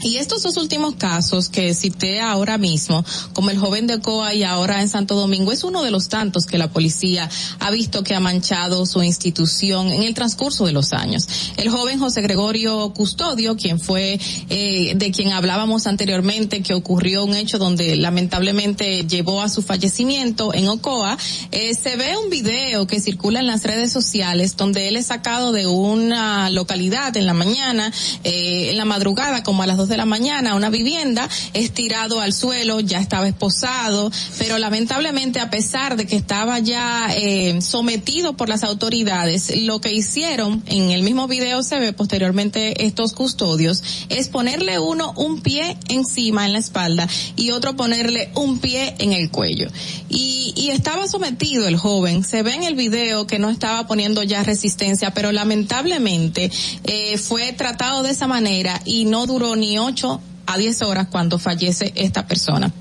Y estos dos últimos casos que cité ahora mismo, como el joven de Ocoa y ahora en Santo Domingo, es uno de los tantos que la policía ha visto que ha manchado su institución en el transcurso de los años. El joven José Gregorio Custodio, quien fue eh, de quien hablábamos anteriormente, que ocurrió un hecho donde lamentablemente llevó a su fallecimiento en Ocoa, eh, se ve un video que circula en las redes sociales donde él es sacado de una localidad en la mañana, eh, en la madrugada, como a las dos de la mañana, a una vivienda, estirado al suelo, ya estaba esposado, pero lamentablemente a pesar de que estaba ya eh, sometido por las autoridades, lo que hicieron en el mismo video se ve posteriormente estos custodios es ponerle uno un pie encima en la espalda y otro ponerle un pie en el cuello. Y, y estaba sometido el joven, se ve en el video que no estaba poniendo ya resistencia, pero lamentablemente eh, fue tratado de esa manera y no duró ni ocho a diez horas cuando fallece esta persona.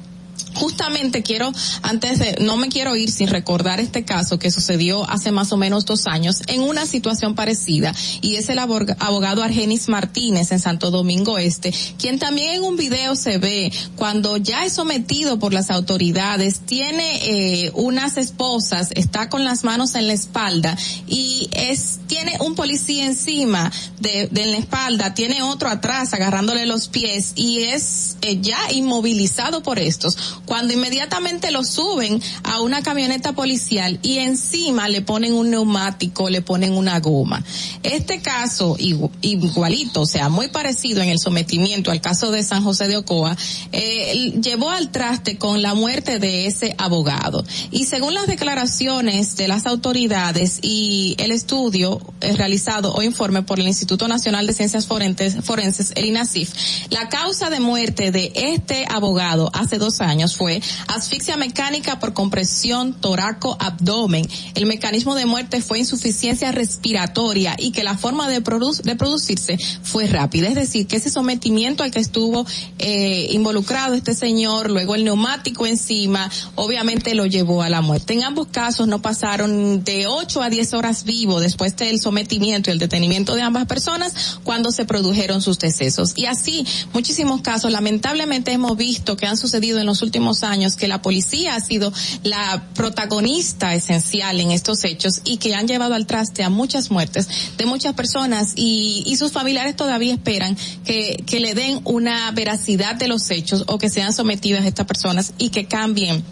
Justamente quiero, antes de, no me quiero ir sin recordar este caso que sucedió hace más o menos dos años en una situación parecida y es el abog- abogado Argenis Martínez en Santo Domingo Este, quien también en un video se ve cuando ya es sometido por las autoridades, tiene eh, unas esposas, está con las manos en la espalda y es, tiene un policía encima de, de la espalda, tiene otro atrás agarrándole los pies y es eh, ya inmovilizado por estos cuando inmediatamente lo suben a una camioneta policial y encima le ponen un neumático, le ponen una goma. Este caso, igu- igualito, o sea, muy parecido en el sometimiento al caso de San José de Ocoa, eh, llevó al traste con la muerte de ese abogado. Y según las declaraciones de las autoridades y el estudio eh, realizado o informe por el Instituto Nacional de Ciencias Forenses, Forenses, el INACIF, la causa de muerte de este abogado hace dos años fue asfixia mecánica por compresión toraco-abdomen. El mecanismo de muerte fue insuficiencia respiratoria y que la forma de, produ- de producirse fue rápida. Es decir, que ese sometimiento al que estuvo eh, involucrado este señor, luego el neumático encima, obviamente lo llevó a la muerte. En ambos casos no pasaron de 8 a 10 horas vivo después del sometimiento y el detenimiento de ambas personas cuando se produjeron sus decesos. Y así, muchísimos casos, lamentablemente hemos visto que han sucedido en los últimos años que la policía ha sido la protagonista esencial en estos hechos y que han llevado al traste a muchas muertes de muchas personas y, y sus familiares todavía esperan que, que le den una veracidad de los hechos o que sean sometidas estas personas y que cambien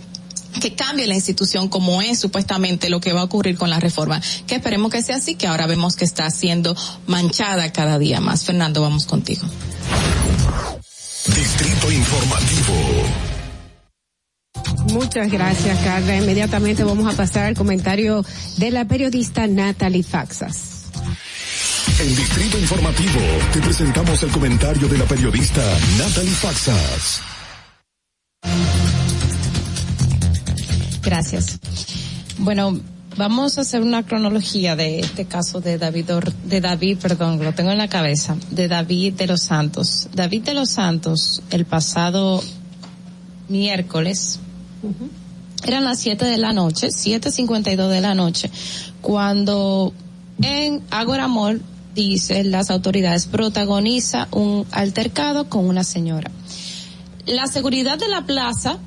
que cambie la institución como es supuestamente lo que va a ocurrir con la reforma, que esperemos que sea así, que ahora vemos que está siendo manchada cada día más. Fernando, vamos contigo. Distrito Informativo. Muchas gracias, Carla. Inmediatamente vamos a pasar al comentario de la periodista Natalie Faxas. En Distrito Informativo te presentamos el comentario de la periodista Natalie Faxas. Gracias. Bueno, vamos a hacer una cronología de este caso de David, Or- de David, perdón, lo tengo en la cabeza, de David de los Santos. David de los Santos, el pasado miércoles, eran las 7 de la noche, 7.52 de la noche, cuando en Agora Mall, dicen las autoridades, protagoniza un altercado con una señora. La seguridad de la plaza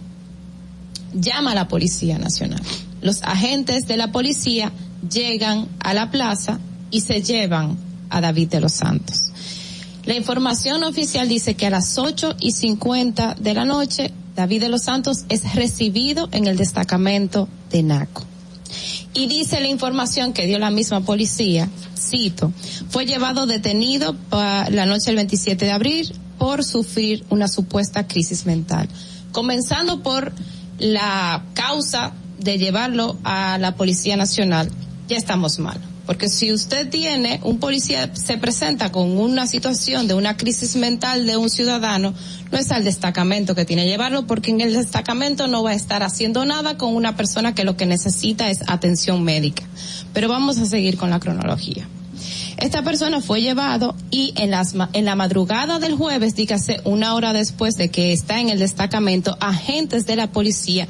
llama a la Policía Nacional. Los agentes de la policía llegan a la plaza y se llevan a David de los Santos. La información oficial dice que a las 8 y 50 de la noche, David de los Santos es recibido en el destacamento de Naco. Y dice la información que dio la misma policía, cito, fue llevado detenido la noche del 27 de abril por sufrir una supuesta crisis mental. Comenzando por la causa de llevarlo a la Policía Nacional, ya estamos mal. Porque si usted tiene, un policía se presenta con una situación de una crisis mental de un ciudadano, no es al destacamento que tiene que llevarlo, porque en el destacamento no va a estar haciendo nada con una persona que lo que necesita es atención médica. Pero vamos a seguir con la cronología. Esta persona fue llevado y en, las, en la madrugada del jueves, dígase una hora después de que está en el destacamento, agentes de la policía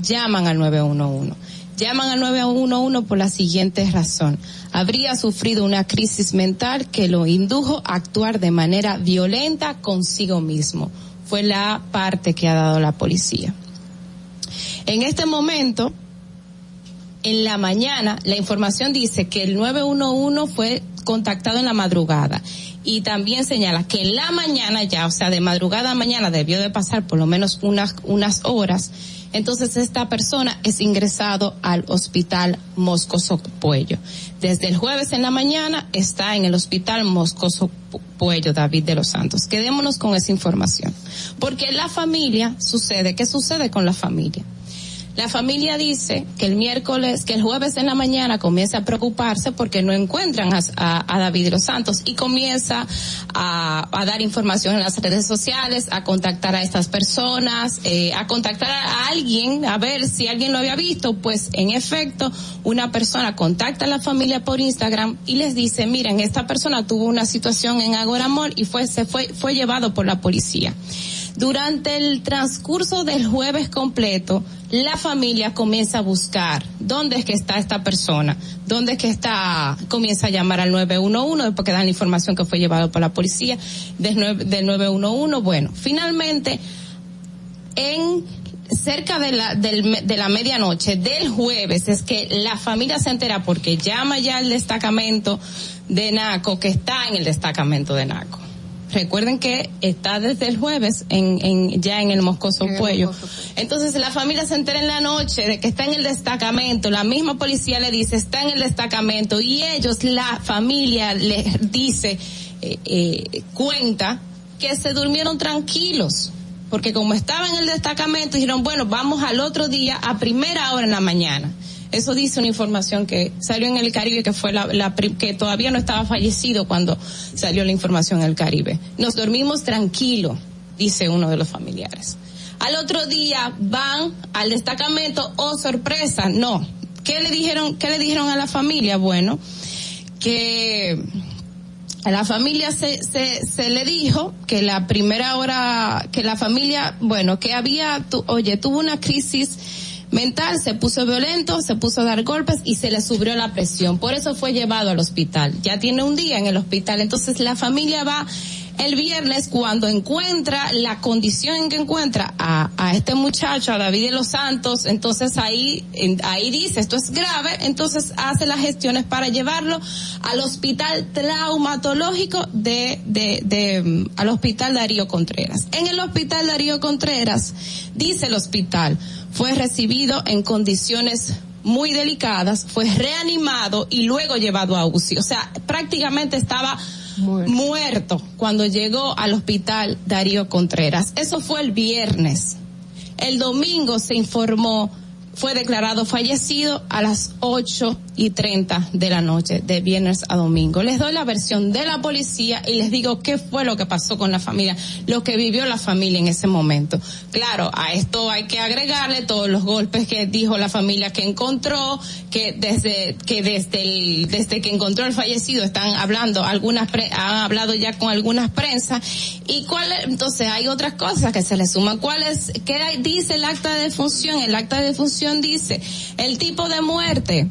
llaman al 911. Llaman al 911 por la siguiente razón. Habría sufrido una crisis mental que lo indujo a actuar de manera violenta consigo mismo. Fue la parte que ha dado la policía. En este momento, en la mañana, la información dice que el 911 fue contactado en la madrugada y también señala que en la mañana ya, o sea, de madrugada a mañana debió de pasar por lo menos unas, unas horas. Entonces esta persona es ingresado al hospital Moscoso Puello. Desde el jueves en la mañana está en el hospital Moscoso Pu- Puello David de los Santos. Quedémonos con esa información. Porque la familia sucede, ¿qué sucede con la familia? La familia dice que el miércoles, que el jueves en la mañana comienza a preocuparse porque no encuentran a, a- a David los Santos y comienza a, dar información en las redes sociales, a contactar a estas personas, eh, a contactar a alguien, a ver si alguien lo había visto. Pues en efecto, una persona contacta a la familia por Instagram y les dice, miren, esta persona tuvo una situación en Agora y fue, se fue, fue llevado por la policía. Durante el transcurso del jueves completo, la familia comienza a buscar dónde es que está esta persona, dónde es que está, comienza a llamar al 911 después que dan la información que fue llevado por la policía del, nueve- del 911. Bueno, finalmente, en cerca de la, del de la medianoche del jueves es que la familia se entera porque llama ya al destacamento de Naco que está en el destacamento de Naco. Recuerden que está desde el jueves en, en ya en el Moscoso Puello. Entonces la familia se entera en la noche de que está en el destacamento. La misma policía le dice está en el destacamento y ellos, la familia les dice, eh, eh, cuenta que se durmieron tranquilos. Porque como estaba en el destacamento, dijeron, bueno, vamos al otro día a primera hora en la mañana. Eso dice una información que salió en el Caribe, que fue la, la que todavía no estaba fallecido cuando salió la información en el Caribe. Nos dormimos tranquilo, dice uno de los familiares. Al otro día van al destacamento, oh sorpresa, no. ¿Qué le dijeron, qué le dijeron a la familia? Bueno, que a la familia se, se, se le dijo que la primera hora, que la familia, bueno, que había, tu- oye, tuvo una crisis mental, se puso violento, se puso a dar golpes y se le subió la presión. Por eso fue llevado al hospital. Ya tiene un día en el hospital. Entonces la familia va el viernes cuando encuentra la condición en que encuentra a, a este muchacho, a David de los Santos, entonces ahí, ahí dice, esto es grave, entonces hace las gestiones para llevarlo al hospital traumatológico de, de, de, mm, al hospital Darío Contreras. En el hospital Darío Contreras, dice el hospital, fue recibido en condiciones muy delicadas, fue reanimado y luego llevado a UCI. O sea, prácticamente estaba muerto. cuando llegó al hospital Darío Contreras. Eso fue el viernes. El domingo se informó fue declarado fallecido a las 8 y 30 de la noche, de viernes a domingo. Les doy la versión de la policía y les digo qué fue lo que pasó con la familia, lo que vivió la familia en ese momento. Claro, a esto hay que agregarle todos los golpes que dijo la familia que encontró, que desde, que desde el, desde que encontró el fallecido están hablando algunas, pre- han hablado ya con algunas prensas y cuál, entonces hay otras cosas que se le suman. ¿Cuál es, qué dice el acta de defunción? El acta de dice el tipo de muerte,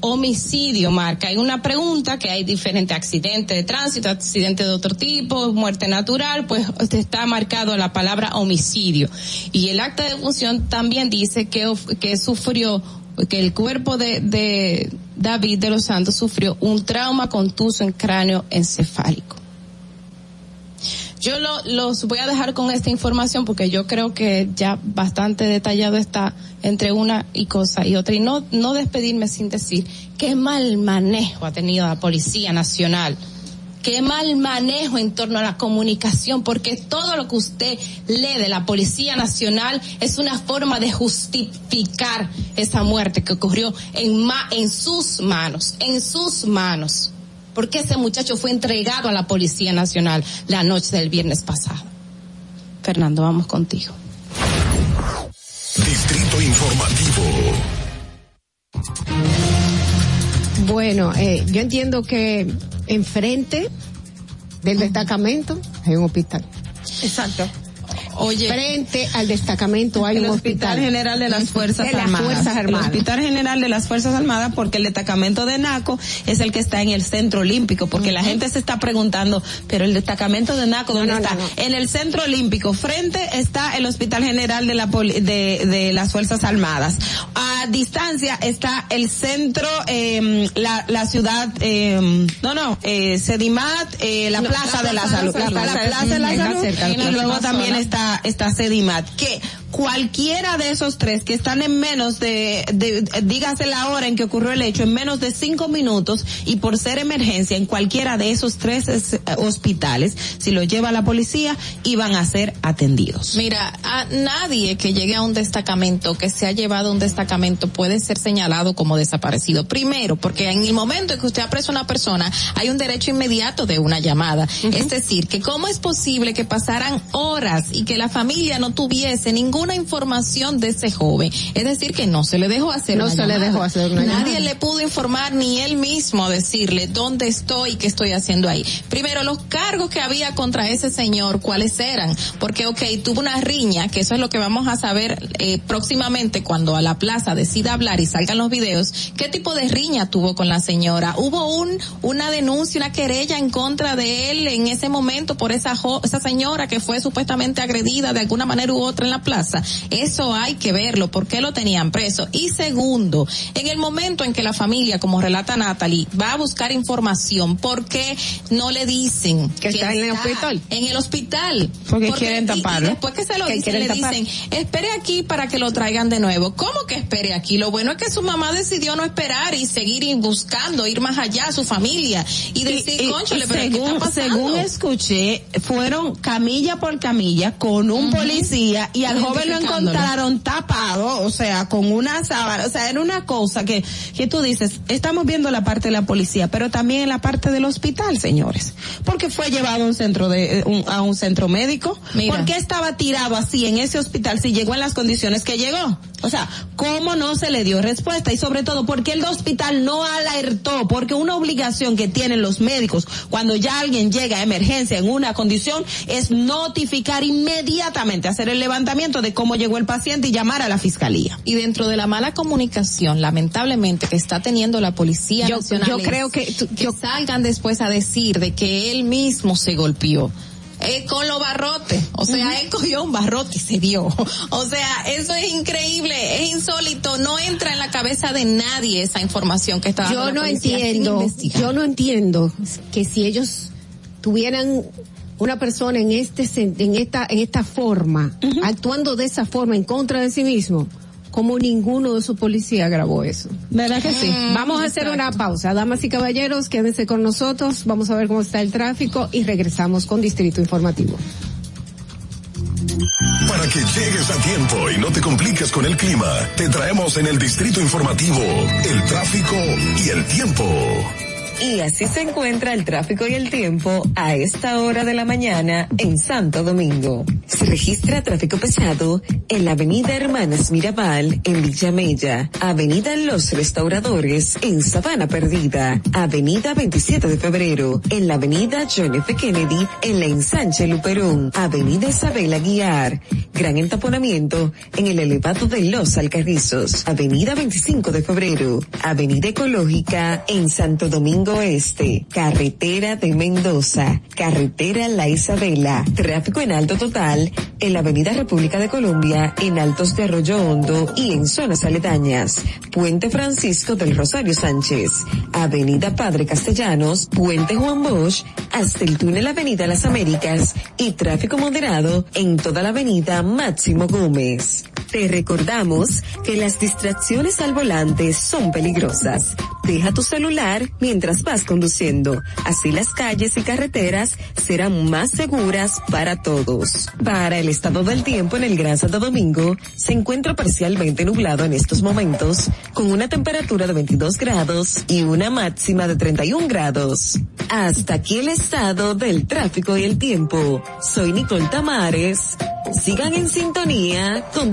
homicidio marca. Hay una pregunta que hay diferentes accidentes de tránsito, accidentes de otro tipo, muerte natural, pues está marcado la palabra homicidio. Y el acta de defunción también dice que, que sufrió que el cuerpo de, de David de los Santos sufrió un trauma contuso en cráneo encefálico. Yo lo, los voy a dejar con esta información porque yo creo que ya bastante detallado está entre una y cosa y otra y no, no despedirme sin decir qué mal manejo ha tenido la Policía Nacional. Qué mal manejo en torno a la comunicación, porque todo lo que usted lee de la Policía Nacional es una forma de justificar esa muerte que ocurrió en, ma en sus manos, en sus manos porque ese muchacho fue entregado a la Policía Nacional la noche del viernes pasado. Fernando, vamos contigo. Distrito Informativo. Bueno, eh, yo entiendo que enfrente del destacamento hay un hospital. Exacto. Oye. Frente al destacamento hay el un Hospital hospital. General de las Fuerzas de las Armadas. Fuerzas Armadas. El Hospital General de las Fuerzas Armadas porque el destacamento de Naco es el que está en el Centro Olímpico, porque la gente se está preguntando, pero el destacamento de Naco, ¿dónde no, está? no. En el Centro Olímpico, frente está el Hospital General de la de, de las Fuerzas Armadas. A distancia está el centro, eh, la, la ciudad, eh, no, no, eh, Sedimat, eh, la Plaza la de la Plaza Salud, la. Plaza de la Está Salud, y está luego también Zona. Está, Sedimat, que cualquiera de esos tres que están en menos de, de, dígase la hora en que ocurrió el hecho, en menos de cinco minutos y por ser emergencia en cualquiera de esos tres eh, hospitales, si lo lleva la policía, iban a ser atendidos. Mira, a nadie que llegue a un destacamento, que se ha llevado a un destacamento, puede ser señalado como desaparecido. Primero, porque en el momento en que usted apresa a una persona, hay un derecho inmediato de una llamada. Es decir, que cómo es posible que pasaran horas y que la familia no tuviese ninguna información de ese joven. Es decir, que no se le dejó hacer No una se le llamada. dejó hacer una Nadie llamada. le pudo informar ni él mismo decirle dónde estoy y qué estoy haciendo ahí. Primero, los cargos que había contra ese señor, cuáles eran, porque ok, tuvo una riña, que eso es lo que vamos a saber eh, próximamente cuando a la plaza decida hablar y salgan los videos, qué tipo de riña tuvo con la señora. Hubo un una denuncia, una querella en contra de él en ese momento por esa jo- esa señora que fue supuestamente agredida de alguna manera u otra en la plaza. Eso hay que verlo, ¿por qué lo tenían preso? Y segundo, en el momento en que la familia, como relata Natalie, va a buscar información, ¿por qué no le dicen Que está en el hospital? En el hospital. Porque quieren taparlo. Y después que se lo Que dicen, quieren le tapar. dicen, espere aquí para que lo traigan de nuevo. ¿Cómo que espere aquí? Lo bueno es que su mamá decidió no esperar y seguir ir buscando, ir más allá a su familia y decir, Y- conchole, pero ¿qué según, está pasando? según escuché, fueron camilla por camilla con un policía y al joven lo Identificándolo. encontraron tapado, o sea, con una sábana, o sea, era una cosa que, que tú dices, estamos viendo la parte de la policía, pero también en la parte del hospital, señores, porque fue llevado a un centro de, eh, un- a un centro médico, Mira. ¿por qué estaba tirado así en ese hospital si llegó en las condiciones que llegó? O sea, ¿cómo no se le dio respuesta? Y sobre todo, ¿por qué el hospital no alertó? Porque una obligación que tienen los médicos cuando ya alguien llega a emergencia en una condición es notificar inmediatamente, hacer el levantamiento de cómo llegó el paciente y llamar a la fiscalía. Y dentro de la mala comunicación, lamentablemente, que está teniendo la Policía Yo- Nacional, yo creo que- que salgan después a decir de que él mismo se golpeó. Eh, con los barrotes, o sea, él cogió un barrote y se dio. O sea, eso es increíble, es insólito, no entra en la cabeza de nadie esa información que está dando Yo no entiendo, yo no entiendo que si ellos tuvieran una persona en este en esta en esta forma, actuando de esa forma en contra de sí mismo, como ninguno de sus policías grabó eso. ¿Verdad que sí? Vamos a hacer una pausa, damas y caballeros, quédense con nosotros, vamos a ver cómo está el tráfico y regresamos con Distrito Informativo. Para que llegues a tiempo y no te compliques con el clima, te traemos en el distrito informativo el tráfico y el tiempo. Y así se encuentra el tráfico y el tiempo a esta hora de la mañana en Santo Domingo. Se registra tráfico pesado en la avenida Hermanas Mirabal en Villamella, avenida Los Restauradores en Sabana Perdida, avenida 27 de febrero en la avenida John F. Kennedy en la ensanche Luperón, avenida Isabel Aguiar, gran entaponamiento en el elevado de Los Alcarrizos, avenida 25 de febrero, avenida Ecológica en Santo Domingo Oeste, carretera de Mendoza, carretera La Isabela, tráfico en alto total en la avenida República de Colombia, en Altos de Arroyo Hondo y en zonas aledañas, Puente Francisco del Rosario Sánchez, avenida Padre Castellanos, Puente Juan Bosch, hasta el túnel Avenida Las Américas y tráfico moderado en toda la avenida Máximo Gómez. Te recordamos que las distracciones al volante son peligrosas. Deja tu celular mientras vas conduciendo. Así las calles y carreteras serán más seguras para todos. Para el estado del tiempo en el Gran Santo Domingo, se encuentra parcialmente nublado en estos momentos, con una temperatura de 22 grados y una máxima de 31 grados. Hasta aquí el estado del tráfico y el tiempo. Soy Nicole Tamares. Sigan en sintonía con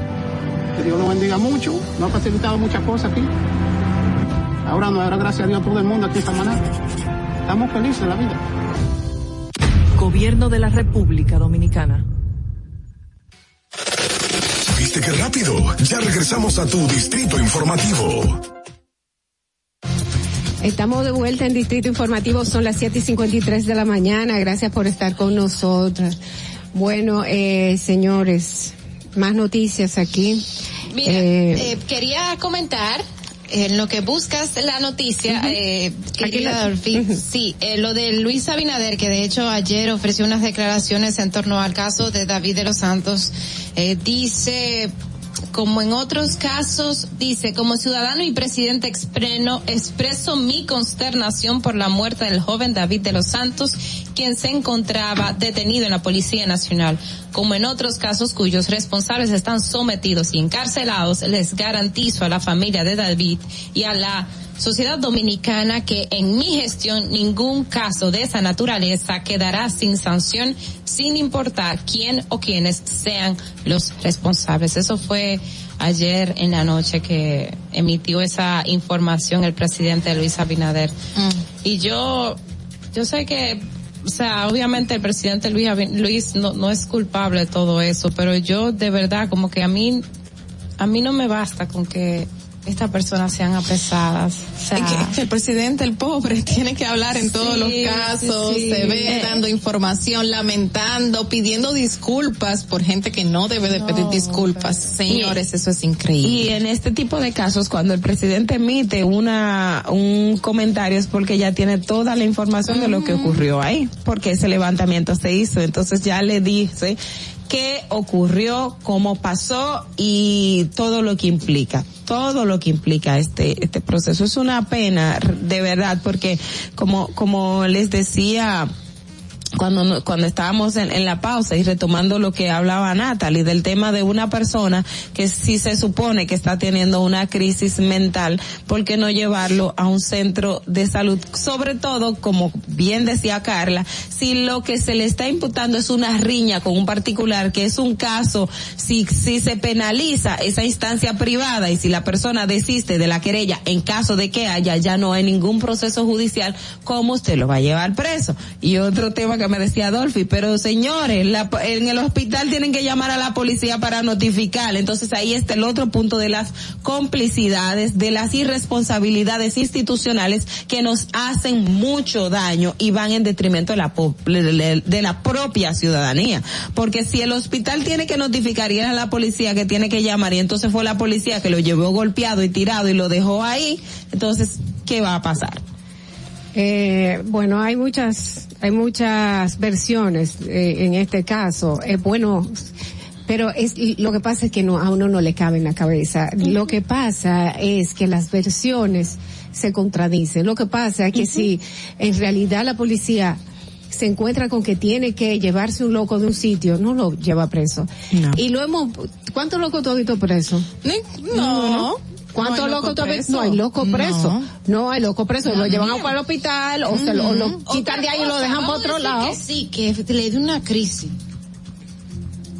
que Dios lo bendiga mucho, nos ha facilitado muchas cosas aquí. Ahora nos dará gracias a Dios a todo el mundo aquí esta mañana. Estamos felices de la vida. Gobierno de la República Dominicana. ¿Viste qué rápido? Ya regresamos a tu distrito informativo. Estamos de vuelta en Distrito Informativo, son las 7 y 53 de la mañana. Gracias por estar con nosotros. Bueno, eh, señores, más noticias aquí. Mira, Eh, eh, quería comentar en lo que buscas la noticia, eh, querida Dolphy, sí, eh, lo de Luis Abinader, que de hecho ayer ofreció unas declaraciones en torno al caso de David de los Santos, eh, dice, como en otros casos, dice, como ciudadano y presidente expreno, expreso mi consternación por la muerte del joven David de los Santos, quien se encontraba detenido en la Policía Nacional. Como en otros casos cuyos responsables están sometidos y encarcelados, les garantizo a la familia de David y a la sociedad dominicana que en mi gestión ningún caso de esa naturaleza quedará sin sanción sin importar quién o quiénes sean los responsables. Eso fue ayer en la noche que emitió esa información el presidente Luis Abinader. Y yo, yo sé que, o sea, obviamente el presidente Luis, Luis no, no es culpable de todo eso, pero yo de verdad como que a mí, a mí no me basta con que estas personas sean apresadas. O sea, Es que, que el presidente, el pobre, tiene que hablar en todos los casos, sí. se ve Eh. dando información, lamentando, pidiendo disculpas por gente que no debe de pedir disculpas. Señores, eso es increíble. Y en este tipo de casos, cuando el presidente emite una un comentario es porque ya tiene toda la información de lo que ocurrió ahí, porque ese levantamiento se hizo. Entonces ya le dice qué ocurrió, cómo pasó y todo lo que implica, todo lo que implica este este proceso. Es una pena, de verdad, porque como como les decía cuando cuando estábamos en, en la pausa y retomando lo que hablaba Natalie del tema de una persona que si se supone que está teniendo una crisis mental, ¿por qué no llevarlo a un centro de salud? Sobre todo, como bien decía Carla, si lo que se le está imputando es una riña con un particular, que es un caso, si, si se penaliza esa instancia privada y si la persona desiste de la querella en caso de que haya ya no hay ningún proceso judicial, ¿cómo usted lo va a llevar preso? Y otro tema que me decía Adolfi, pero señores, la- en el hospital tienen que llamar a la policía para notificar. Entonces ahí está el otro punto de las complicidades, de las irresponsabilidades institucionales que nos hacen mucho daño y van en detrimento de la, de la propia ciudadanía. Porque si el hospital tiene que notificar y era la policía que tiene que llamar y entonces fue la policía que lo llevó golpeado y tirado y lo dejó ahí, entonces, ¿qué va a pasar? Eh, bueno, hay muchas, hay muchas versiones eh, en este caso. Es bueno, pero es lo que pasa es que no a uno no le cabe en la cabeza. Lo que pasa es que las versiones se contradicen. Lo que pasa es que si en realidad la policía se encuentra con que tiene que llevarse un loco de un sitio, no lo lleva preso. Y lo hemos, ¿cuántos locos tú has visto preso? No. ¿Cuántos No locos preso. No hay loco preso. No, hay loco preso. Lo llevan el hospital o, se lo, o lo Otra quitan de ahí y lo dejan para otro lado. Que sí, que le dio una crisis.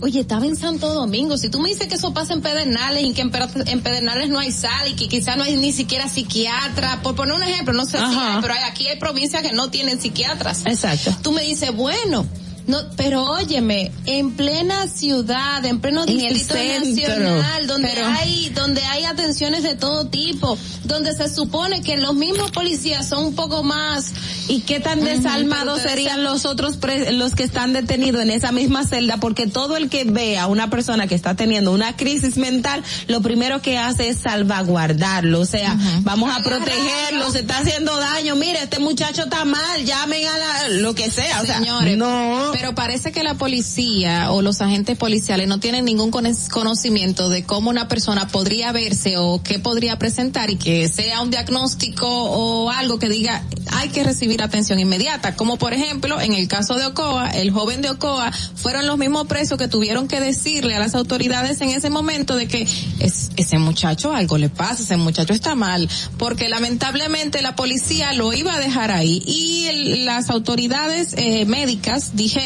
Oye, estaba en Santo Domingo. Si tú me dices que eso pasa en Pedernales y que en, Pedernales no hay sal y que quizás no hay ni siquiera psiquiatra, por poner un ejemplo, no sé si hay, pero hay- aquí hay provincias que no tienen psiquiatras. Exacto. Tú me dices, bueno, no, pero óyeme, en plena ciudad, en pleno En distrito nacional, donde pero- hay, donde hay atenciones de todo tipo, donde se supone que los mismos policías son un poco más ¿Y qué tan desalmados serían los otros pre- los que están detenidos en esa misma celda? Porque todo el que ve a una persona que está teniendo una crisis mental, lo primero que hace es salvaguardarlo. O sea, vamos a protegerlo, se está haciendo daño. Mire, este muchacho está mal, llamen a la, lo que sea. O sea, Señores, no. Pero parece que la policía o los agentes policiales no tienen ningún cono- conocimiento de cómo una persona podría verse o qué podría presentar y que sea un diagnóstico o algo que diga hay que recibir atención inmediata. Como por ejemplo, en el caso de Ocoa, el joven de Ocoa fueron los mismos presos que tuvieron que decirle a las autoridades en ese momento de que es, ese muchacho algo le pasa, ese muchacho está mal, porque lamentablemente la policía lo iba a dejar ahí y el- las autoridades eh, médicas dijeron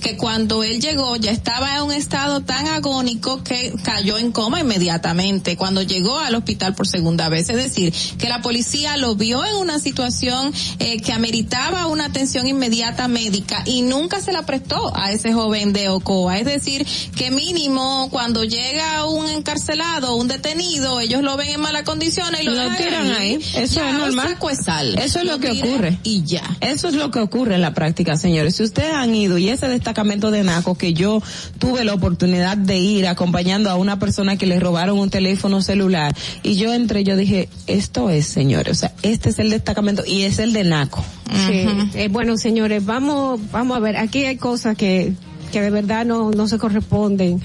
que cuando él llegó ya estaba en un estado tan agónico que cayó en coma inmediatamente cuando llegó al hospital por segunda vez. Es decir, que la policía lo vio en una situación eh, que ameritaba una atención inmediata médica y nunca se la prestó a ese joven de Ocoa. Es decir, que mínimo cuando llega un encarcelado, un detenido, ellos lo ven en malas condiciones y lo, Lo tiran ahí. Eso Ya, es normal. saco de sal. Eso es lo que tiran ocurre. Y ya. Eso es lo que ocurre en la práctica, señores. Si ustedes han ido y ese destacamento de Naco que yo tuve la oportunidad de ir acompañando a una persona que le robaron un teléfono celular y yo entré, yo dije, esto es, señores, o sea, este es el destacamento y es el de Naco. Sí. Eh, bueno, señores, vamos, vamos a ver, aquí hay cosas que, que de verdad no, no se corresponden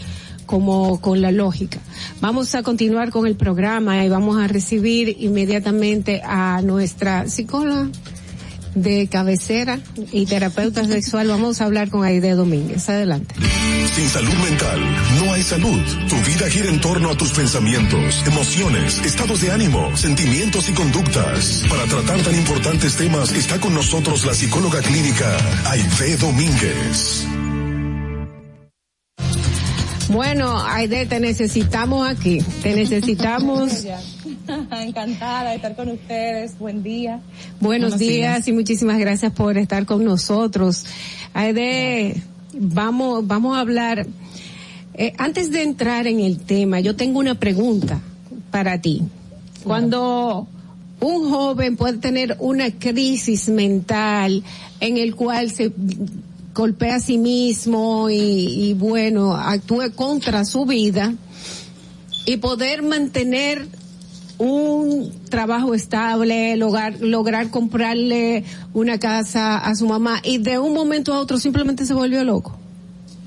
como con la lógica. Vamos a continuar con el programa y vamos a recibir inmediatamente a nuestra psicóloga de cabecera y terapeuta sexual. Vamos a hablar con Aide Domínguez. Adelante. Sin salud mental no hay salud. Tu vida gira en torno a tus pensamientos, emociones, estados de ánimo, sentimientos y conductas. Para tratar tan importantes temas está con nosotros la psicóloga clínica Aide Domínguez. Bueno, Aide, te necesitamos aquí. Te necesitamos. Encantada de estar con ustedes. Buen día. Buenos, Buenos días, días. y muchísimas gracias por estar con nosotros. Aide, vamos, vamos a hablar. eh, antes de entrar en el tema, yo tengo una pregunta para ti. Cuando un joven puede tener una crisis mental en el cual se golpea a sí mismo y, bueno, actúe contra su vida y poder mantener un trabajo estable, lograr, lograr comprarle una casa a su mamá y de un momento a otro simplemente se volvió loco.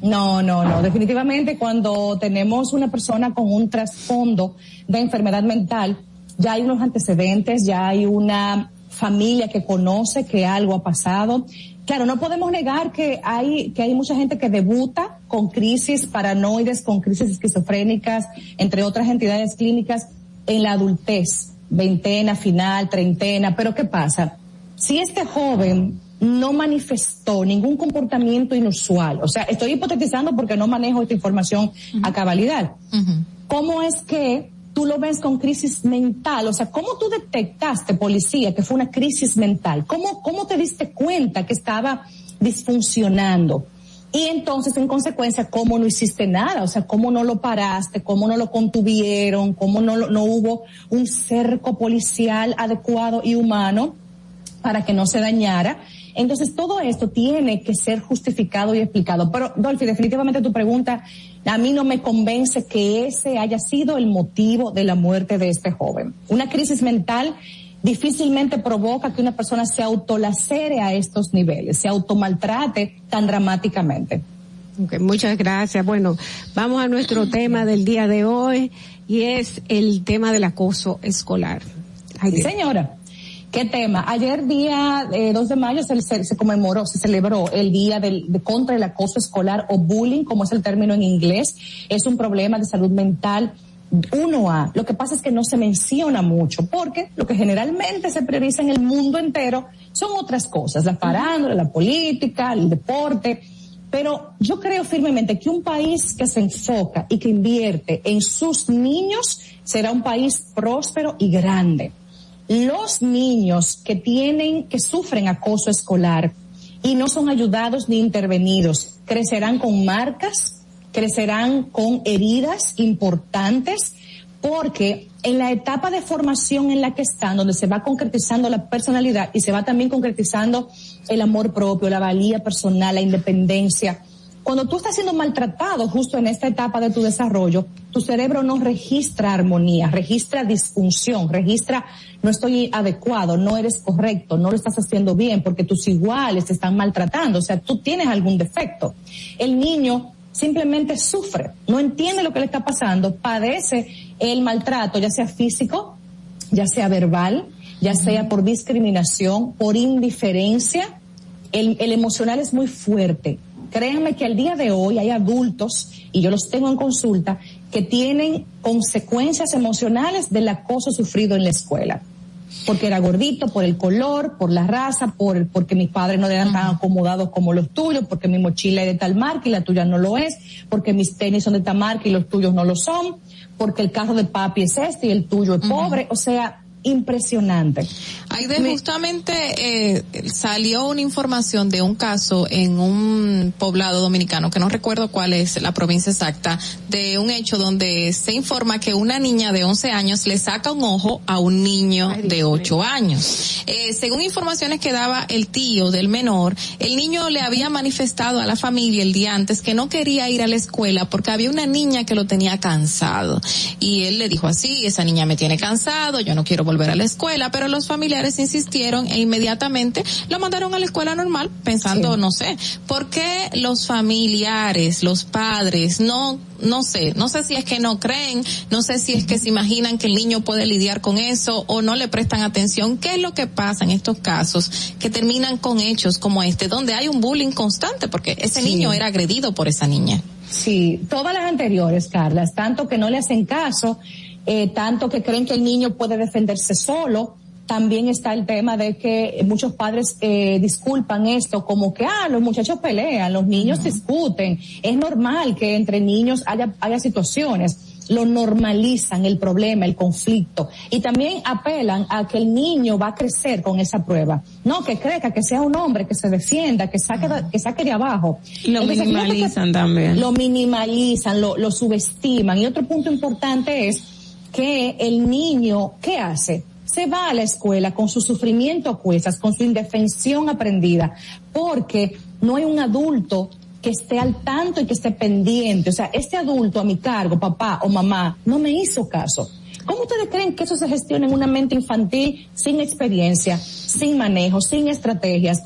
No, no, no. Definitivamente cuando tenemos una persona con un trasfondo de enfermedad mental, ya hay unos antecedentes, ya hay una familia que conoce que algo ha pasado. Claro, no podemos negar que hay, que hay mucha gente que debuta con crisis paranoides, con crisis esquizofrénicas, entre otras entidades clínicas en la adultez, veintena, final, treintena, pero ¿qué pasa? Si este joven no manifestó ningún comportamiento inusual, o sea, estoy hipotetizando porque no manejo esta información a cabalidad. ¿Cómo es que tú lo ves con crisis mental? O sea, ¿cómo tú detectaste, policía, que fue una crisis mental? ¿Cómo, cómo te diste cuenta que estaba disfuncionando? Y entonces, en consecuencia, ¿cómo no hiciste nada? O sea, ¿cómo no lo paraste? ¿Cómo no lo contuvieron? ¿Cómo no, no hubo un cerco policial adecuado y humano para que no se dañara? Entonces, todo esto tiene que ser justificado y explicado. Pero, Dolphy, definitivamente tu pregunta a mí no me convence que ese haya sido el motivo de la muerte de este joven. Una crisis mental difícilmente provoca que una persona se autolacere a estos niveles, se automaltrate tan dramáticamente. Ok, muchas gracias. Bueno, vamos a nuestro tema del día de hoy y es el tema del acoso escolar. Sí, señora. ¿Qué tema? Ayer día eh, 2 de mayo se, se- se conmemoró, se celebró el día del, de contra el acoso escolar o bullying, como es el término en inglés. Es un problema de salud mental 1A. Lo que pasa es que no se menciona mucho porque lo que generalmente se prioriza en el mundo entero son otras cosas, la farándula, la política, el deporte. Pero yo creo firmemente que un país que se enfoca y que invierte en sus niños será un país próspero y grande. Los niños que tienen, que sufren acoso escolar y no son ayudados ni intervenidos, crecerán con marcas, crecerán con heridas importantes, porque en la etapa de formación en la que están, donde se va concretizando la personalidad y se va también concretizando el amor propio, la valía personal, la independencia, cuando tú estás siendo maltratado justo en esta etapa de tu desarrollo, tu cerebro no registra armonía, registra disfunción, registra no estoy adecuado, no eres correcto, no lo estás haciendo bien porque tus iguales te están maltratando, o sea, tú tienes algún defecto. El niño simplemente sufre, no entiende lo que le está pasando, padece el maltrato, ya sea físico, ya sea verbal, ya sea por discriminación, por indiferencia. El, el emocional es muy fuerte. Créanme que al día de hoy hay adultos, y yo los tengo en consulta, que tienen consecuencias emocionales del acoso sufrido en la escuela. Porque era gordito, por el color, por la raza, por porque mis padres no eran tan acomodados como los tuyos, porque mi mochila es de tal marca y la tuya no lo es, porque mis tenis son de tal marca y los tuyos no lo son, porque el carro de papi es este y el tuyo es pobre. O sea, impresionante. Aide, justamente eh, salió una información de un caso en un poblado dominicano, que no recuerdo cuál es la provincia exacta, de un hecho donde se informa que una niña de 11 años le saca un ojo a un niño de 8 años. Eh, según informaciones que daba el tío del menor, el niño le había manifestado a la familia el día antes que no quería ir a la escuela porque había una niña que lo tenía cansado. Y él le dijo así, esa niña me tiene cansado, yo no quiero volver a la escuela, pero los familiares insistieron e inmediatamente lo mandaron a la escuela normal pensando, no sé, ¿por qué los familiares, los padres no no sé, no sé si es que no creen, no sé si es que se imaginan que el niño puede lidiar con eso o no le prestan atención. ¿Qué es lo que pasa en estos casos que terminan con hechos como este, donde hay un bullying constante porque ese Sí. niño era agredido por esa niña? Sí, todas las anteriores, Carlas, tanto que no le hacen caso, eh, tanto que creen que el niño puede defenderse solo. También está el tema de que muchos padres eh, disculpan esto como que, ah, los muchachos pelean, los niños discuten. Es normal que entre niños haya, haya situaciones. Lo normalizan el problema, el conflicto. Y también apelan a que el niño va a crecer con esa prueba. No, que crezca, que sea un hombre, que se defienda, que saque, de- que saque de abajo. Lo Entonces, minimalizan también. lo minimalizan, lo, lo subestiman. Y otro punto importante es que el niño, ¿qué hace? Se va a la escuela con su sufrimiento a cuestas, con su indefensión aprendida, porque no hay un adulto que esté al tanto y que esté pendiente. O sea, este adulto a mi cargo, papá o mamá, no me hizo caso. ¿Cómo ustedes creen que eso se gestiona en una mente infantil sin experiencia, sin manejo, sin estrategias?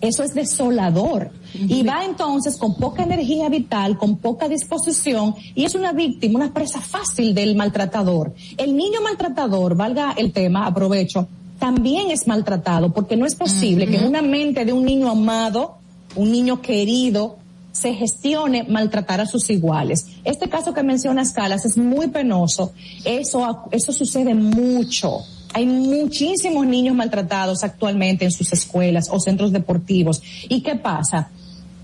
Eso es desolador. Y va entonces con poca energía vital, con poca disposición, y es una víctima, una presa fácil del maltratador. El niño maltratador, valga el tema, aprovecho, también es maltratado, porque no es posible que en una mente de un niño amado, un niño querido, se gestione maltratar a sus iguales. Este caso que mencionas, Calas, es muy penoso. Eso, eso sucede mucho. Hay muchísimos niños maltratados actualmente en sus escuelas o centros deportivos. ¿Y qué pasa?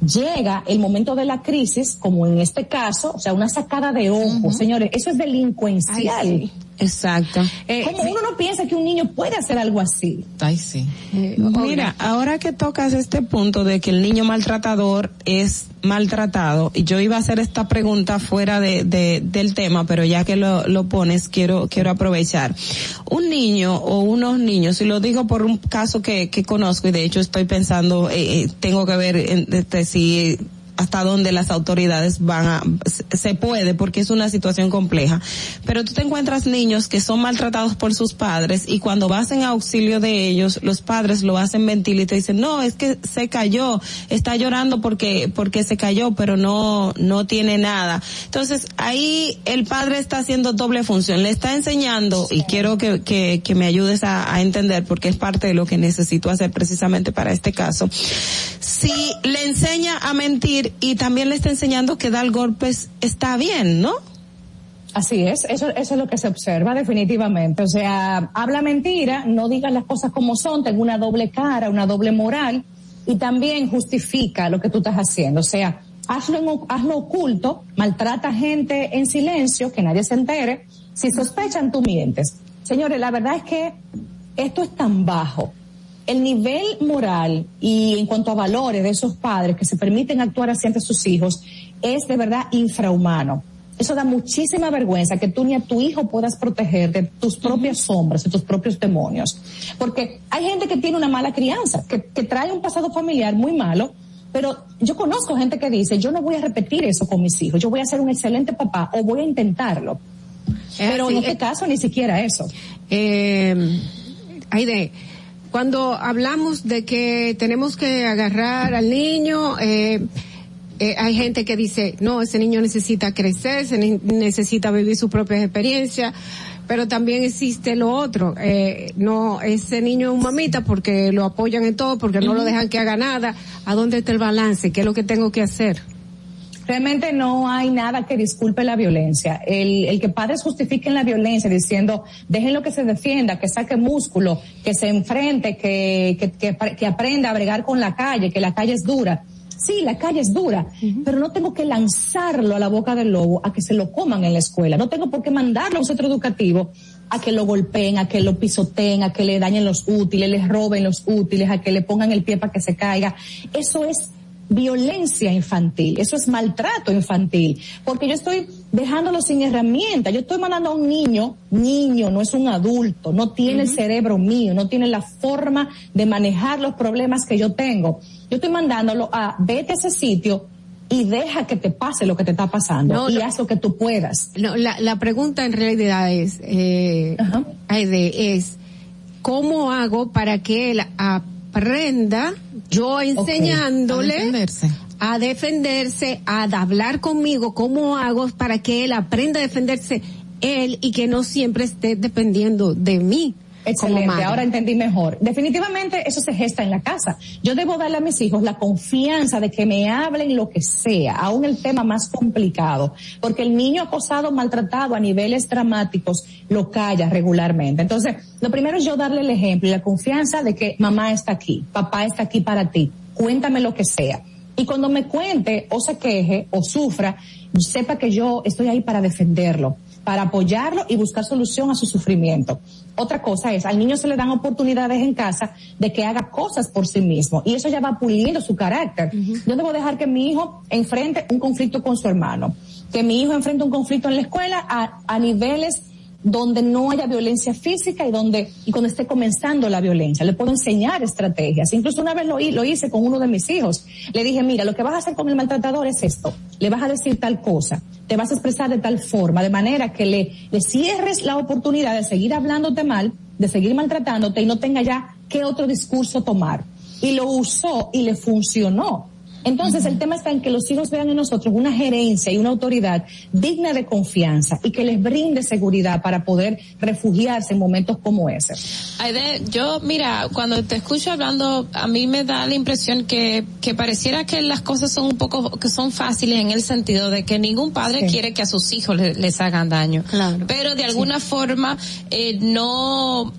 Llega el momento de la crisis, como en este caso, o sea, una sacada de ojos, señores, eso es delincuencial. Ay, sí. Exacto. como uno no piensa que un niño puede hacer algo así. Ay, sí. Mira, ahora que tocas este punto de que el niño maltratador es maltratado, y yo iba a hacer esta pregunta fuera de, de- del tema, pero ya que lo, lo pones, quiero, quiero aprovechar. Un niño o unos niños, y lo digo por un caso que, que conozco, y de hecho estoy pensando, eh, eh, tengo que ver en- este, si hasta dónde las autoridades van a, se- puede porque es una situación compleja. Pero tú te encuentras niños que son maltratados por sus padres y cuando vas en auxilio de ellos, los padres lo hacen mentir y te dicen, no, es que se cayó, está llorando porque, porque se cayó, pero no, no tiene nada. Entonces ahí el padre está haciendo doble función, le está enseñando y quiero que, que, que me ayudes a, a entender porque es parte de lo que necesito hacer precisamente para este caso. Si le enseña a mentir y también le está enseñando que dar golpes está bien, ¿no? Así es, eso, eso es lo que se observa definitivamente. O sea, habla mentira, no digas las cosas como son, tenga una doble cara, una doble moral y también justifica lo que tú estás haciendo. O sea, hazlo, en, hazlo oculto, maltrata gente en silencio, que nadie se entere. Si sospechan, tú mientes. Señores, la verdad es que esto es tan bajo. El nivel moral y en cuanto a valores de esos padres que se permiten actuar así ante sus hijos es de verdad infrahumano. Eso da muchísima vergüenza que tú ni a tu hijo puedas proteger de tus propias sombras, de tus propios demonios. Porque hay gente que tiene una mala crianza, que, que trae un pasado familiar muy malo, pero yo conozco gente que dice, yo no voy a repetir eso con mis hijos, yo voy a ser un excelente papá o voy a intentarlo. Pero en este caso ni siquiera eso. Eh, Aide, cuando hablamos de que tenemos que agarrar al niño, eh, eh, hay gente que dice, no, ese niño necesita crecer, se necesita vivir sus propias experiencias, pero también existe lo otro, eh, no, ese niño es un mamita porque lo apoyan en todo, porque no lo dejan que haga nada, ¿a dónde está el balance? ¿Qué es lo que tengo que hacer? Realmente no hay nada que disculpe la violencia. El, el que padres justifiquen la violencia diciendo, déjenlo que se defienda, que saque músculo, que se enfrente, que, que, que, que aprenda a bregar con la calle, que la calle es dura. Sí, la calle es dura, pero no tengo que lanzarlo a la boca del lobo a que se lo coman en la escuela. No tengo por qué mandarlo a un centro educativo a que lo golpeen, a que lo pisoteen, a que le dañen los útiles, les roben los útiles, a que le pongan el pie para que se caiga. Eso es violencia infantil, eso es maltrato infantil, porque yo estoy dejándolo sin herramienta, yo estoy mandando a un niño, niño, no es un adulto, no tiene el cerebro mío, no tiene la forma de manejar los problemas que yo tengo. Yo estoy mandándolo a vete a ese sitio y deja que te pase lo que te está pasando No, y no. haz lo que tú puedas. No, la, la pregunta en realidad es, eh, Aide, es, ¿cómo hago para que él aprenda, yo enseñándole A defenderse. a defenderse, a hablar conmigo, cómo hago para que él aprenda a defenderse él y que no siempre esté dependiendo de mí? Excelente, ahora entendí mejor. Definitivamente eso se gesta en la casa. Yo debo darle a mis hijos la confianza de que me hablen lo que sea, aún el tema más complicado, porque el niño acosado, maltratado a niveles dramáticos lo calla regularmente. Entonces, lo primero es yo darle el ejemplo y la confianza de que mamá está aquí, papá está aquí para ti, cuéntame lo que sea. Y cuando me cuente o se queje o sufra, sepa que yo estoy ahí para defenderlo, para apoyarlo y buscar solución a su sufrimiento. Otra cosa es, al niño se le dan oportunidades en casa de que haga cosas por sí mismo y eso ya va puliendo su carácter. Yo debo dejar que mi hijo enfrente un conflicto con su hermano, que mi hijo enfrente un conflicto en la escuela a, a niveles donde no haya violencia física y donde y cuando esté comenzando la violencia. Le puedo enseñar estrategias. Incluso una vez lo, hi- lo hice con uno de mis hijos. Le dije, mira, lo que vas a hacer con el maltratador es esto. Le vas a decir tal cosa. Te vas a expresar de tal forma, de manera que le, le cierres la oportunidad de seguir hablándote mal, de seguir maltratándote y no tenga ya qué otro discurso tomar. Y lo usó y le funcionó. Entonces el tema está en que los hijos vean en nosotros una gerencia y una autoridad digna de confianza y que les brinde seguridad para poder refugiarse en momentos como ese. Aide, yo, mira, cuando te escucho hablando, a mí me da la impresión que, que pareciera que las cosas son un poco, que son fáciles en el sentido de que ningún padre quiere que a sus hijos le- les hagan daño. Pero de alguna forma, eh, no,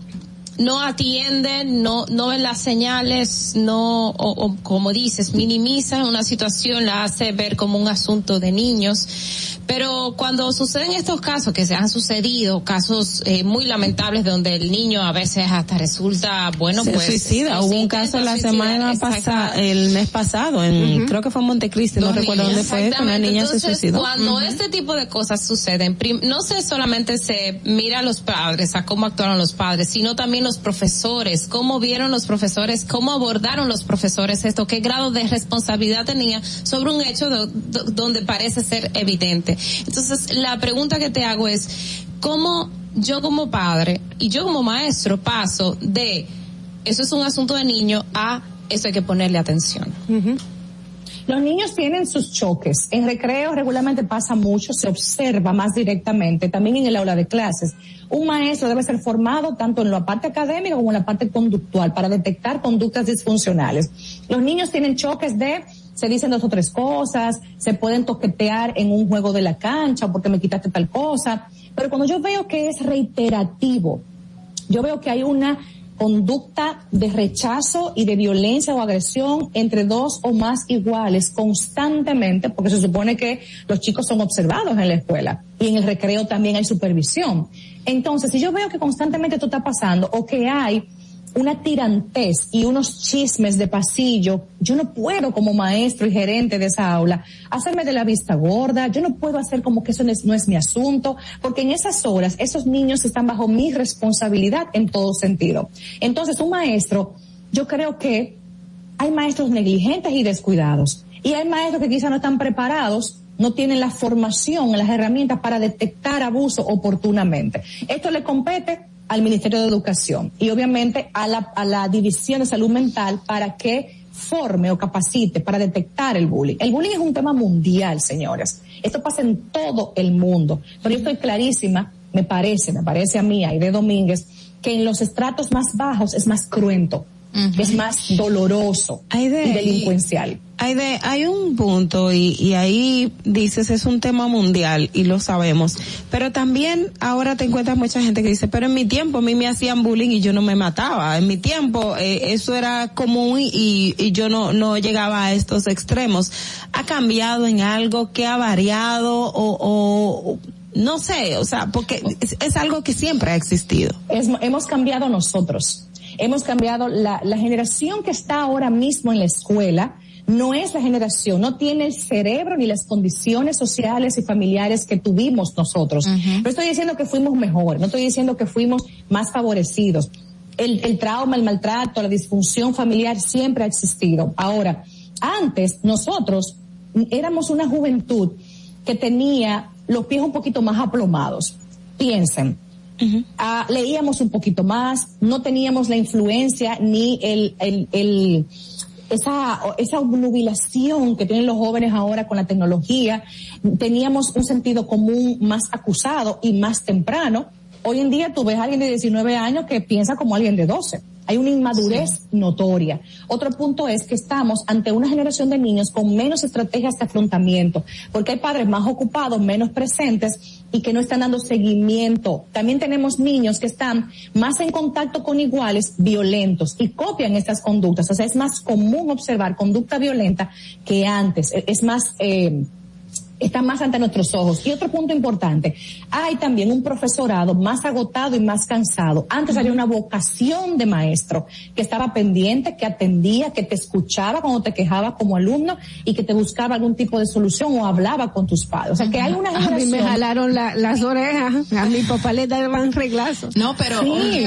no atienden, no, no ven las señales, no, o, o como dices, minimizan una situación, la hace ver como un asunto de niños. Pero cuando suceden estos casos, que se han sucedido, casos eh, muy lamentables donde el niño a veces hasta resulta, bueno, se pues... suicida. Hubo un caso la semana pasada, el mes pasado, en, creo que fue en Montecristi, no recuerdo dónde fue, una niña se Entonces, suicidó. Cuando este tipo de cosas suceden, no se solamente se mira a los padres, a cómo actuaron los padres, sino también los profesores, cómo vieron los profesores, cómo abordaron los profesores esto, qué grado de responsabilidad tenía sobre un hecho do- do- donde parece ser evidente. Entonces, la pregunta que te hago es, ¿cómo yo como padre y yo como maestro paso de eso es un asunto de niño a eso hay que ponerle atención? Los niños tienen sus choques. En recreo regularmente pasa mucho, se observa más directamente, también en el aula de clases. Un maestro debe ser formado tanto en la parte académica como en la parte conductual para detectar conductas disfuncionales. Los niños tienen choques de se dicen dos o tres cosas, se pueden toquetear en un juego de la cancha porque me quitaste tal cosa, pero cuando yo veo que es reiterativo, yo veo que hay una conducta de rechazo y de violencia o agresión entre dos o más iguales constantemente, porque se supone que los chicos son observados en la escuela y en el recreo también hay supervisión. Entonces, si yo veo que constantemente esto está pasando o que hay una tirantez y unos chismes de pasillo, yo no puedo como maestro y gerente de esa aula hacerme de la vista gorda, yo no puedo hacer como que eso no es, mi asunto, porque en esas horas esos niños están bajo mi responsabilidad en todo sentido. Entonces, un maestro, yo creo que hay maestros negligentes y descuidados, y hay maestros que quizás no están preparados no tienen la formación, las herramientas para detectar abuso oportunamente. Esto le compete al Ministerio de Educación y obviamente a la, a la División de Salud Mental para que forme o capacite para detectar el bullying. El bullying es un tema mundial, señores. Esto pasa en todo el mundo. Pero yo estoy clarísima, me parece, me parece a mí, de Domínguez, que en los estratos más bajos es más cruento es más doloroso y delincuencial. Hay, de, hay un punto y, y ahí dices es un tema mundial y lo sabemos, pero también ahora te encuentras mucha gente que dice, pero en mi tiempo a mí me hacían bullying y yo no me mataba, en mi tiempo eh, eso era común y, y yo no, no llegaba a estos extremos. ¿Ha cambiado en algo? que ha variado o, o no sé, o sea, porque es, es algo que siempre ha existido. Es, hemos cambiado nosotros hemos cambiado la, la generación que está ahora mismo en la escuela, no es la generación, no tiene el cerebro ni las condiciones sociales y familiares que tuvimos nosotros. No estoy diciendo que fuimos mejor, no estoy diciendo que fuimos más favorecidos. El, el trauma, el maltrato, la disfunción familiar siempre ha existido. Ahora, antes nosotros éramos una juventud que tenía los pies un poquito más aplomados. Piensen, Ah, leíamos un poquito más, no teníamos la influencia ni el, el, el esa, esa obnubilación que tienen los jóvenes ahora con la tecnología, teníamos un sentido común más acusado y más temprano. Hoy en día tú ves a alguien de 19 años que piensa como alguien de 12. Hay una inmadurez notoria. Otro punto es que estamos ante una generación de niños con menos estrategias de afrontamiento, porque hay padres más ocupados, menos presentes y que no están dando seguimiento. También tenemos niños que están más en contacto con iguales violentos y copian estas conductas. O sea, es más común observar conducta violenta que antes. Es más, eh, está más ante nuestros ojos. Y otro punto importante, hay también un profesorado más agotado y más cansado. Antes había una vocación de maestro que estaba pendiente, que atendía, que te escuchaba cuando te quejabas como alumno y que te buscaba algún tipo de solución o hablaba con tus padres. O sea que hay una generación... A mí me jalaron las orejas, a mi papá le daban reglazos. No, pero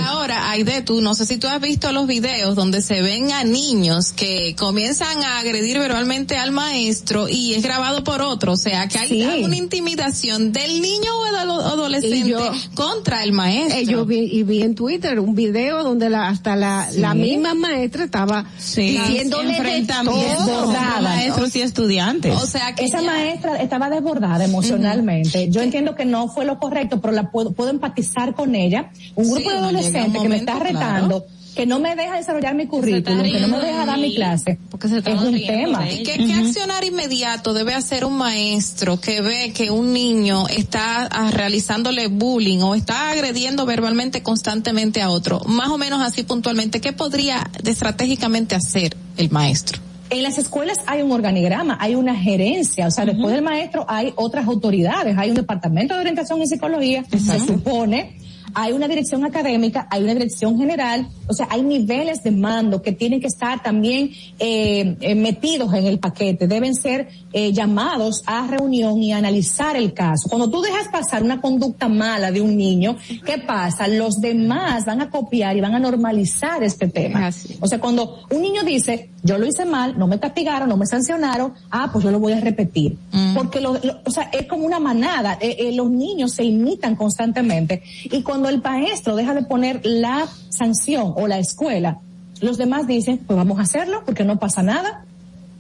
ahora, Aide, tú, no sé si tú has visto los videos donde se ven a niños que comienzan a agredir verbalmente al maestro y es grabado por otro, o sea, que hay una intimidación del niño o del adolescente contra el maestro. Eh, yo vi, y vi en Twitter un video donde la, hasta la, la misma maestra estaba diciéndole de todo. maestros y estudiantes. O sea que esa maestra estaba desbordada emocionalmente. Yo entiendo que no fue lo correcto, pero la puedo, puedo empatizar con ella. Un grupo de adolescentes que me está retando que no me deja desarrollar mi currículum, que no me deja dar mi clase, porque se es un tema. ¿Y qué, accionar inmediato debe hacer un maestro que ve que un niño está ah, realizándole bullying o está agrediendo verbalmente constantemente a otro? Más o menos así puntualmente, ¿qué podría estratégicamente hacer el maestro? En las escuelas hay un organigrama, hay una gerencia, o sea, después del maestro hay otras autoridades, hay un departamento de orientación y psicología, se supone, hay una dirección académica, hay una dirección general, o sea, hay niveles de mando que tienen que estar también eh, eh, metidos en el paquete, deben ser eh, llamados a reunión y analizar el caso. Cuando tú dejas pasar una conducta mala de un niño, ¿qué pasa? Los demás van a copiar y van a normalizar este tema. O sea, cuando un niño dice, yo lo hice mal, no me castigaron, no me sancionaron, ah, pues yo lo voy a repetir. Mm. Porque lo, o sea, es como una manada, los niños se imitan constantemente y cuando el maestro deja de poner la sanción o la escuela, los demás dicen, pues vamos a hacerlo porque no pasa nada.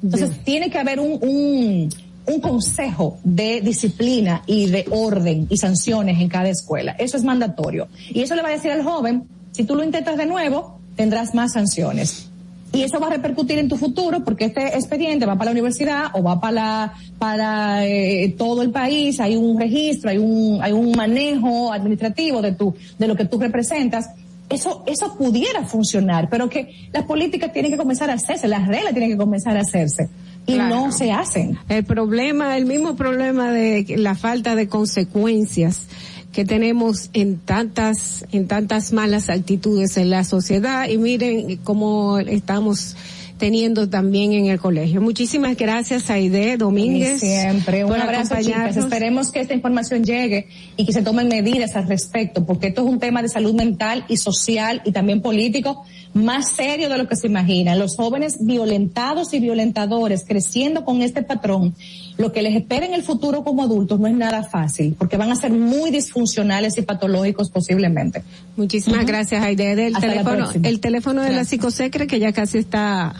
Entonces tiene que haber un, un, un consejo de disciplina y de orden y sanciones en cada escuela. Eso es mandatorio. Y eso le va a decir al joven, si tú lo intentas de nuevo, tendrás más sanciones. Y eso va a repercutir en tu futuro porque este expediente va para la universidad o va para la, para eh, todo el país, hay un registro, hay un hay un manejo administrativo de tu de lo que tú representas. Eso eso pudiera funcionar, pero que las políticas tienen que comenzar a hacerse, las reglas tienen que comenzar a hacerse y no se hacen. El problema, el mismo problema de la falta de consecuencias que tenemos en tantas, en tantas malas actitudes en la sociedad y miren cómo estamos teniendo también en el colegio. Muchísimas gracias Aide Domínguez. Siempre, un abrazo chicas. Esperemos que esta información llegue y que se tomen medidas al respecto, porque esto es un tema de salud mental y social y también político más serio de lo que se imagina. Los jóvenes violentados y violentadores creciendo con este patrón, lo que les espera en el futuro como adultos no es nada fácil, porque van a ser muy disfuncionales y patológicos posiblemente. Muchísimas gracias Aide. El Hasta la teléfono, el teléfono de la Gracias. psicosecre que ya casi está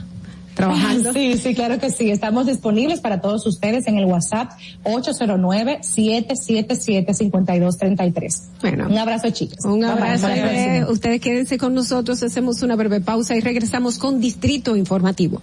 trabajando. Sí, sí, claro que sí. Estamos disponibles para todos ustedes en el WhatsApp 809-777-5233. Bueno. Un abrazo, chicas. Un Bye, bye. abrazo. La eh, Ustedes quédense con nosotros, hacemos una breve pausa y regresamos con Distrito Informativo.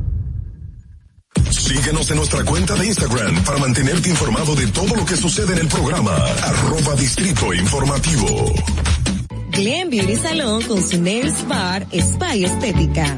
Síguenos en nuestra cuenta de Instagram para mantenerte informado de todo lo que sucede en el programa. Arroba Distrito Informativo. Glen Beauty Salón con su Nails Bar Spa y Estética.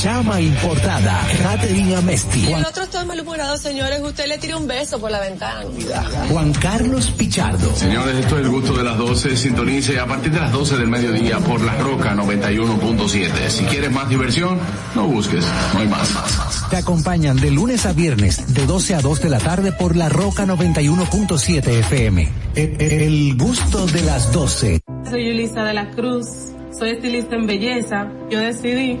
chama importada, Caterina Amesti. Y el otro está malhumorado, señores. Usted le tira un beso por la ventana. Juan Carlos Pichardo. Señores, esto es el gusto de las 12. Sintonice a partir de las 12 del mediodía por La Roca 91.7. Si quieres más diversión, no busques, no hay más. Te acompañan de lunes a viernes, de 12 a 2 de la tarde por La Roca 91.7 FM. El, el gusto de las 12. Soy Yulisa de la Cruz, soy estilista en belleza. Yo decidí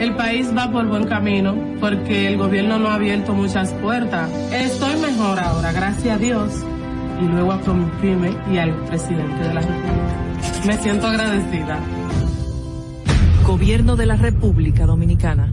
El país va por buen camino porque el gobierno no ha abierto muchas puertas. Estoy mejor ahora, gracias a Dios, y luego a Promipyme y al presidente de la República. Me siento agradecida. Gobierno de la República Dominicana.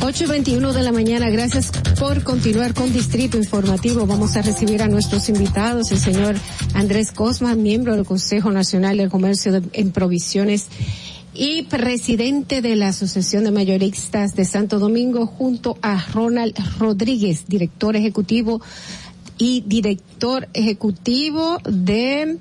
8.21 de la mañana, gracias por continuar con Distrito Informativo. Vamos a recibir a nuestros invitados, el señor Andrés Cosma, miembro del Consejo Nacional del Comercio en Provisiones y presidente de la Asociación de Mayoristas de Santo Domingo, junto a Ronald Rodríguez, director ejecutivo y director ejecutivo de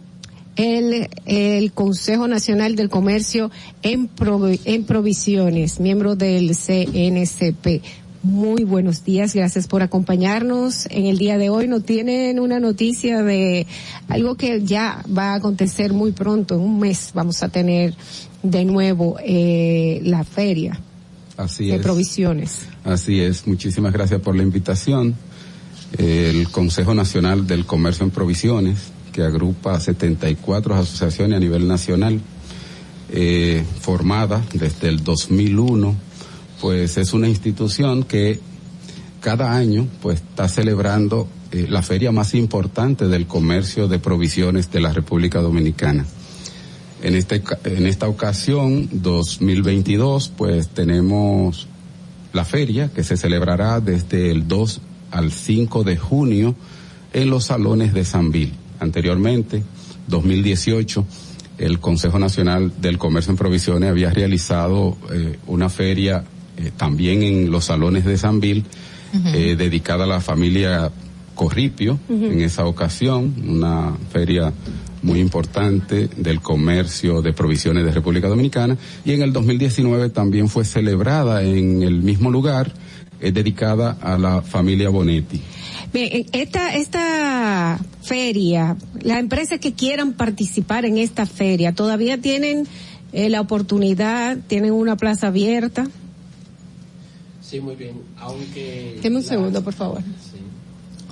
el, el Consejo Nacional del Comercio en, Provi- en Provisiones, miembro del CNCP. Muy buenos días, gracias por acompañarnos. En el día de hoy nos tienen una noticia de algo que ya va a acontecer muy pronto, en un mes vamos a tener de nuevo eh, la feria Así de es. provisiones. Así es. Muchísimas gracias por la invitación. El Consejo Nacional del Comercio en Provisiones, que agrupa 74 asociaciones a nivel nacional, eh, formada desde el 2001, pues es una institución que cada año pues está celebrando eh, la feria más importante del comercio de provisiones de la República Dominicana. En, este, en esta ocasión, 2022, pues tenemos la feria que se celebrará desde el 2 al 5 de junio en los salones de Sanvil. Anteriormente, 2018, el Consejo Nacional del Comercio en Provisiones había realizado eh, una feria eh, también en los salones de Sanvil eh, dedicada a la familia Corripio en esa ocasión, una feria muy importante del comercio de provisiones de República Dominicana y en el 2019 también fue celebrada en el mismo lugar eh, dedicada a la familia Bonetti. Bien, en esta, esta feria, las empresas que quieran participar en esta feria, ¿todavía tienen eh, la oportunidad, tienen una plaza abierta? Sí, muy bien. Aunque. Deme un segundo, por favor.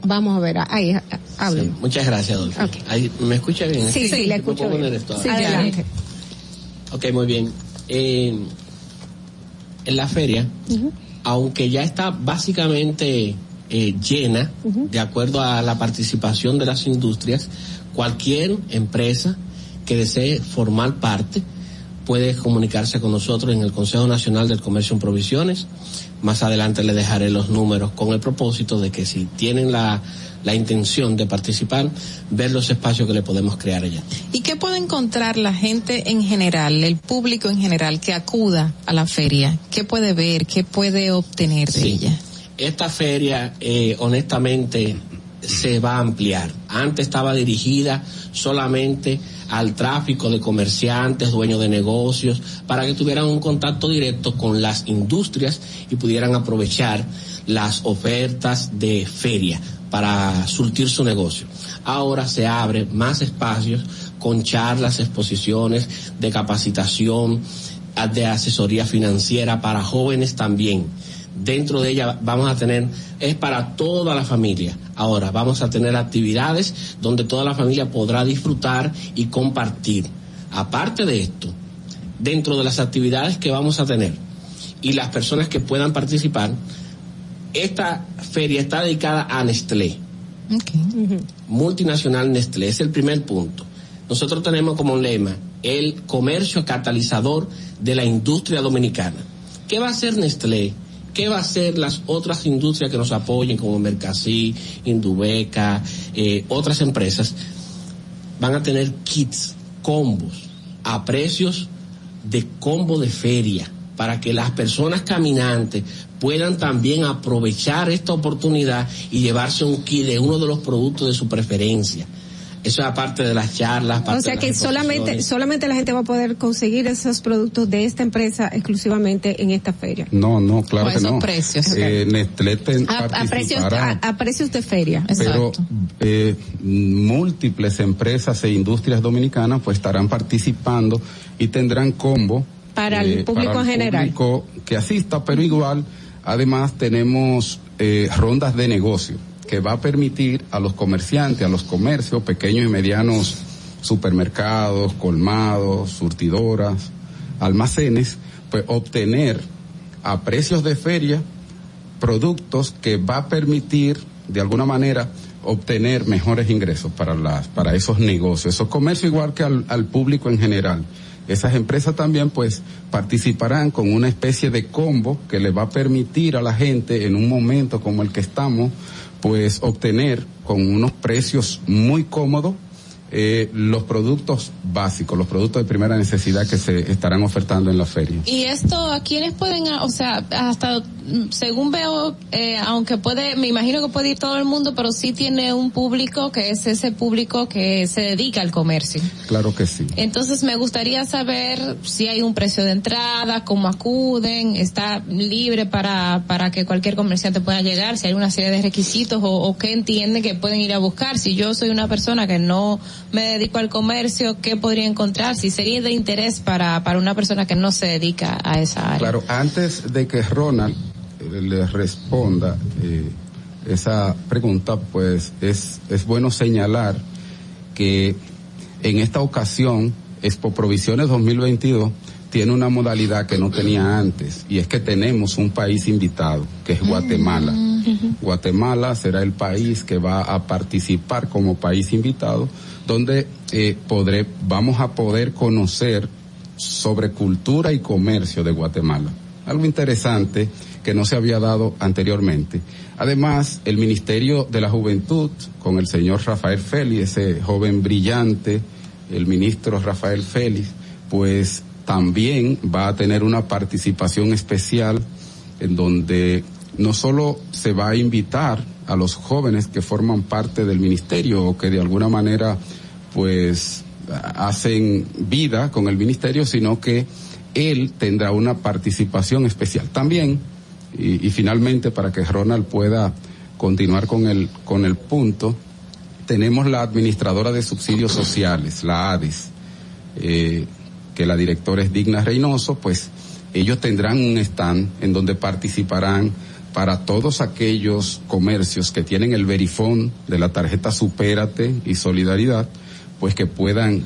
Vamos a ver, ahí, ah, hablen. Muchas gracias, Adolfo. Ahí, ¿Me escucha bien? Sí, sí, la ¿Me escucho bien. esto Sí, adelante. Ok, muy bien. Eh, en la feria, aunque ya está básicamente eh, llena, de acuerdo a la participación de las industrias, cualquier empresa que desee formar parte puede comunicarse con nosotros en el Consejo Nacional del Comercio en Provisiones. Más adelante le dejaré los números con el propósito de que si tienen la, la intención de participar, ver los espacios que le podemos crear allá. ¿Y qué puede encontrar la gente en general, el público en general que acuda a la feria? ¿Qué puede ver? ¿Qué puede obtener de ella? Esta feria, eh, honestamente, se va a ampliar. Antes estaba dirigida solamente al tráfico de comerciantes, dueños de negocios, para que tuvieran un contacto directo con las industrias y pudieran aprovechar las ofertas de feria para surtir su negocio. Ahora se abre más espacios con charlas, exposiciones de capacitación, de asesoría financiera para jóvenes también. Dentro de ella vamos a tener, es para toda la familia. Ahora vamos a tener actividades donde toda la familia podrá disfrutar y compartir. Aparte de esto, dentro de las actividades que vamos a tener y las personas que puedan participar, esta feria está dedicada a Nestlé multinacional Nestlé. Es el primer punto. Nosotros tenemos como lema el comercio catalizador de la industria dominicana. ¿Qué va a hacer Nestlé? ¿Qué va a hacer las otras industrias que nos apoyen como Mercasí, Indubeca, eh, otras empresas? Van a tener kits, combos, a precios de combo de feria para que las personas caminantes puedan también aprovechar esta oportunidad y llevarse un kit de uno de los productos de su preferencia. Eso es aparte de las charlas. O sea que solamente, solamente la gente va a poder conseguir esos productos de esta empresa exclusivamente en esta feria. No, no, claro que no. precios. Eh, Nestlé a, a, precios, a, a, precios, de feria. Pero eh, múltiples empresas e industrias dominicanas pues estarán participando y tendrán combo para el eh, público en general. Público que asista, pero igual, además tenemos eh, rondas de negocio que va a permitir a los comerciantes, a los comercios pequeños y medianos, supermercados, colmados, surtidoras, almacenes, pues obtener a precios de feria productos que va a permitir de alguna manera obtener mejores ingresos para las para esos negocios, esos comercios igual que al, al público en general. Esas empresas también pues participarán con una especie de combo que le va a permitir a la gente en un momento como el que estamos pues obtener con unos precios muy cómodos eh, los productos básicos, los productos de primera necesidad que se estarán ofertando en la feria. Y esto, ¿a quiénes pueden, o sea, hasta, según veo, eh, aunque puede, me imagino que puede ir todo el mundo, pero sí tiene un público que es ese público que se dedica al comercio. Claro que sí. Entonces me gustaría saber si hay un precio de entrada, cómo acuden, está libre para, para que cualquier comerciante pueda llegar, si hay una serie de requisitos o, o qué entienden que pueden ir a buscar. Si yo soy una persona que no me dedico al comercio, ¿qué podría encontrar? Si sería de interés para, para una persona que no se dedica a esa área. Claro, antes de que Ronald eh, le responda eh, esa pregunta, pues es, es bueno señalar que en esta ocasión, Expo Provisiones 2022 tiene una modalidad que no tenía antes y es que tenemos un país invitado, que es Guatemala. Mm. Guatemala será el país que va a participar como país invitado, donde eh, podré, vamos a poder conocer sobre cultura y comercio de Guatemala. Algo interesante que no se había dado anteriormente. Además, el Ministerio de la Juventud, con el señor Rafael Félix, ese joven brillante, el ministro Rafael Félix, pues también va a tener una participación especial en donde no solo se va a invitar a los jóvenes que forman parte del ministerio o que de alguna manera pues hacen vida con el ministerio, sino que él tendrá una participación especial. También, y, finalmente para que Ronald pueda continuar con el, con el punto, tenemos la administradora de subsidios sociales, la ADES, eh, que la directora es Digna Reynoso, pues ellos tendrán un stand en donde participarán para todos aquellos comercios que tienen el verifón de la tarjeta Supérate y Solidaridad, pues que puedan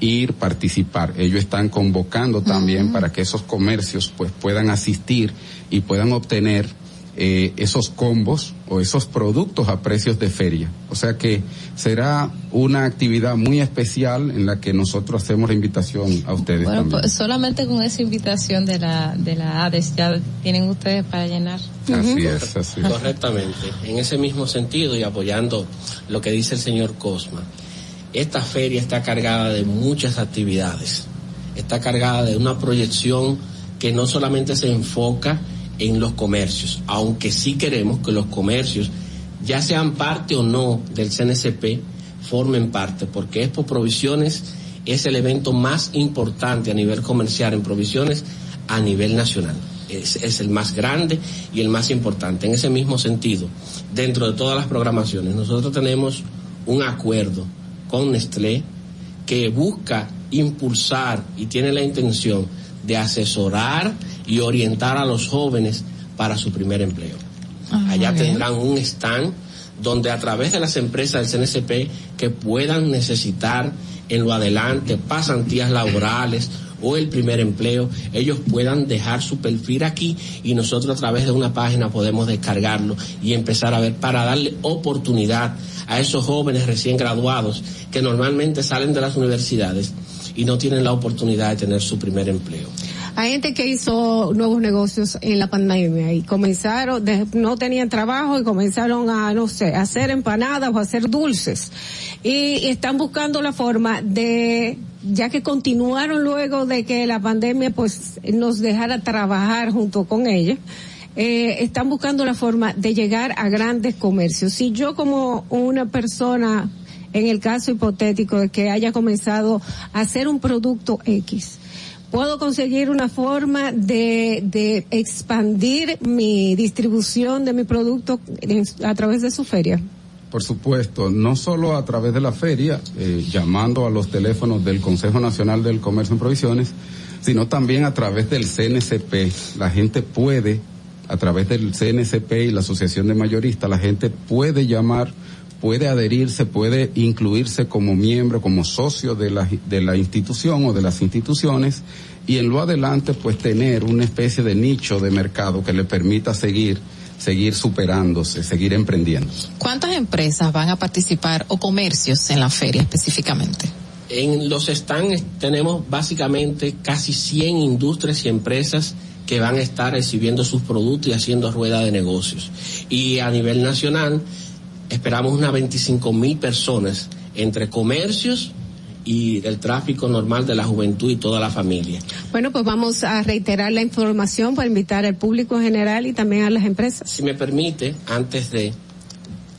ir participar. Ellos están convocando también para que esos comercios pues puedan asistir y puedan obtener eh, esos combos o esos productos a precios de feria. O sea que será una actividad muy especial en la que nosotros hacemos la invitación a ustedes. Bueno, pues solamente con esa invitación de la, de la ADES ya tienen ustedes para llenar. Así es, así es. Correctamente. En ese mismo sentido y apoyando lo que dice el señor Cosma, esta feria está cargada de muchas actividades. Está cargada de una proyección que no solamente se enfoca en los comercios, aunque sí queremos que los comercios, ya sean parte o no del CNCP, formen parte, porque Expo Provisiones es el evento más importante a nivel comercial en provisiones a nivel nacional. Es, es, el más grande y el más importante. En ese mismo sentido, dentro de todas las programaciones, nosotros tenemos un acuerdo con Nestlé que busca impulsar y tiene la intención de asesorar y orientar a los jóvenes para su primer empleo. Ah, Allá tendrán un stand donde a través de las empresas del CNCP que puedan necesitar en lo adelante pasantías laborales o el primer empleo, ellos puedan dejar su perfil aquí y nosotros a través de una página podemos descargarlo y empezar a ver para darle oportunidad a esos jóvenes recién graduados que normalmente salen de las universidades y no tienen la oportunidad de tener su primer empleo. Hay gente que hizo nuevos negocios en la pandemia y comenzaron, no tenían trabajo y comenzaron a, no sé, a hacer empanadas o a hacer dulces. Y están buscando la forma de, ya que continuaron luego de que la pandemia pues nos dejara trabajar junto con ella, eh, están buscando la forma de llegar a grandes comercios. Si yo como una persona en el caso hipotético de que haya comenzado a hacer un producto X, puedo conseguir una forma de, expandir mi distribución de mi producto a través de su feria. Por supuesto, no solo a través de la feria, eh, llamando a los teléfonos del Consejo Nacional del Comercio en Provisiones, sino también a través del CNCP. La gente puede, a través del CNCP y la Asociación de Mayoristas, la gente puede llamar, puede adherirse, puede incluirse como miembro, como socio de la, de la institución o de las instituciones y en lo adelante pues tener una especie de nicho de mercado que le permita seguir seguir superándose, seguir emprendiendo. ¿Cuántas empresas van a participar o comercios en la feria específicamente? En los stands tenemos básicamente casi 100 industrias y empresas que van a estar recibiendo sus productos y haciendo rueda de negocios. Y a nivel nacional esperamos unas 25 mil personas entre comercios y el tráfico normal de la juventud y toda la familia. Bueno, pues vamos a reiterar la información para invitar al público en general y también a las empresas. Si me permite, antes de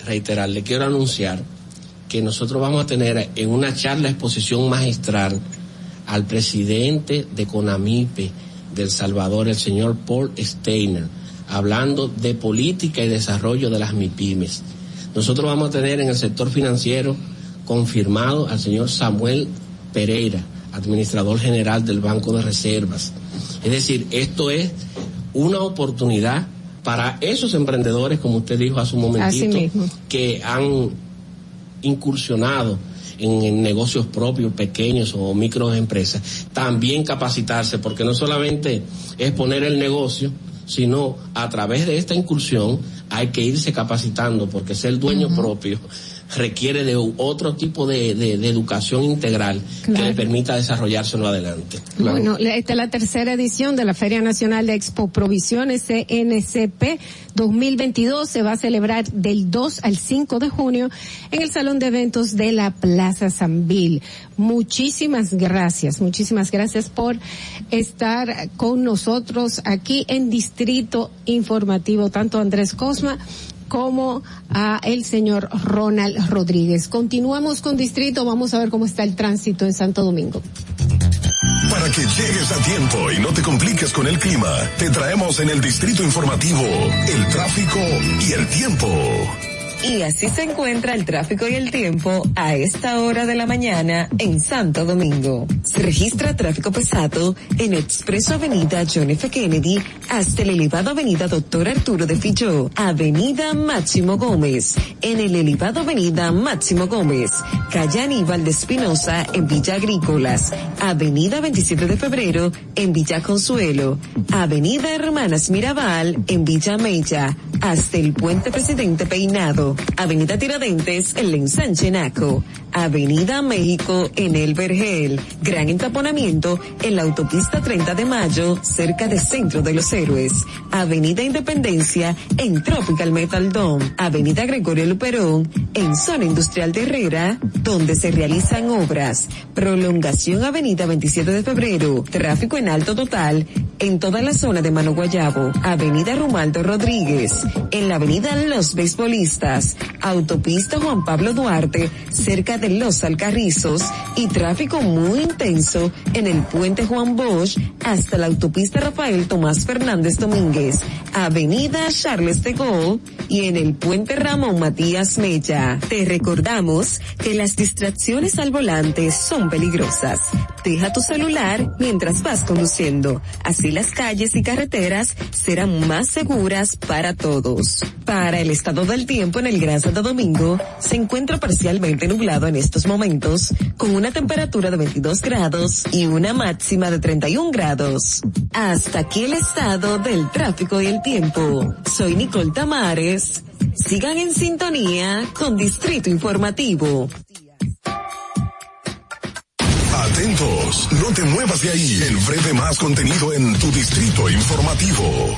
reiterar, le quiero anunciar que nosotros vamos a tener en una charla exposición magistral al presidente de CONAMIPE del Salvador, el señor Paul Steiner, hablando de política y desarrollo de las MIPIMES. Nosotros vamos a tener en el sector financiero confirmado al señor Samuel Pereira, administrador general del Banco de Reservas. Es decir, esto es una oportunidad para esos emprendedores, como usted dijo hace un momentito, que han incursionado en, negocios propios, pequeños o microempresas, también capacitarse, porque no solamente es poner el negocio, sino a través de esta incursión hay que irse capacitando, porque ser dueño propio requiere de otro tipo de, educación integral que le permita desarrollarse adelante. Bueno, esta es la tercera edición de la Feria Nacional de Expo Provisiones CNCP 2022. Se va a celebrar del 2 al 5 de junio en el Salón de Eventos de la Plaza Sanvil. Muchísimas gracias, muchísimas gracias por estar con nosotros aquí en Distrito Informativo, tanto Andrés Cosma como a el señor Ronald Rodríguez. Continuamos con Distrito, vamos a ver cómo está el tránsito en Santo Domingo. Para que llegues a tiempo y no te compliques con el clima, te traemos en el Distrito Informativo el tráfico y el tiempo. Y así se encuentra el tráfico y el tiempo a esta hora de la mañana en Santo Domingo. Se registra tráfico pesado en Expreso Avenida John F. Kennedy hasta el elevado Avenida Doctor Arturo de Filló, Avenida Máximo Gómez, en el elevado Avenida Máximo Gómez, calle Aníbal de Espinosa en Villa Agrícolas, Avenida 27 de Febrero en Villa Consuelo, Avenida Hermanas Mirabal en Villa Mella, hasta el Puente Presidente Peinado Avenida Tiradentes en Lensanche Naco, Avenida México en El Vergel, gran entaponamiento en la autopista 30 de Mayo, cerca del Centro de los Héroes, Avenida Independencia en Tropical Metal Dome, Avenida Gregorio Luperón en Zona Industrial de Herrera, donde se realizan obras, prolongación Avenida 27 de Febrero, tráfico en alto total en toda la zona de Mano Guayabo, Avenida Rumaldo Rodríguez, en la Avenida Los Beisbolistas, autopista Juan Pablo Duarte, cerca de Los Alcarrizos, y tráfico muy intenso en el puente Juan Bosch hasta la autopista Rafael Tomás Fernández Domínguez, avenida Charles de Gaulle y en el puente Ramón Matías Mella. Te recordamos que las distracciones al volante son peligrosas. Deja tu celular mientras vas conduciendo. Así las calles y carreteras serán más seguras para todos. Para el estado del tiempo en el Gran Santo Domingo, se encuentra parcialmente nublado en estos momentos, con una temperatura de 22 grados y una máxima de 31 grados. Hasta aquí el estado del tráfico y el tiempo. Soy Nicole Tamares. Sigan en sintonía con Distrito Informativo. Atentos, no te muevas de ahí. El breve más contenido en tu Distrito Informativo.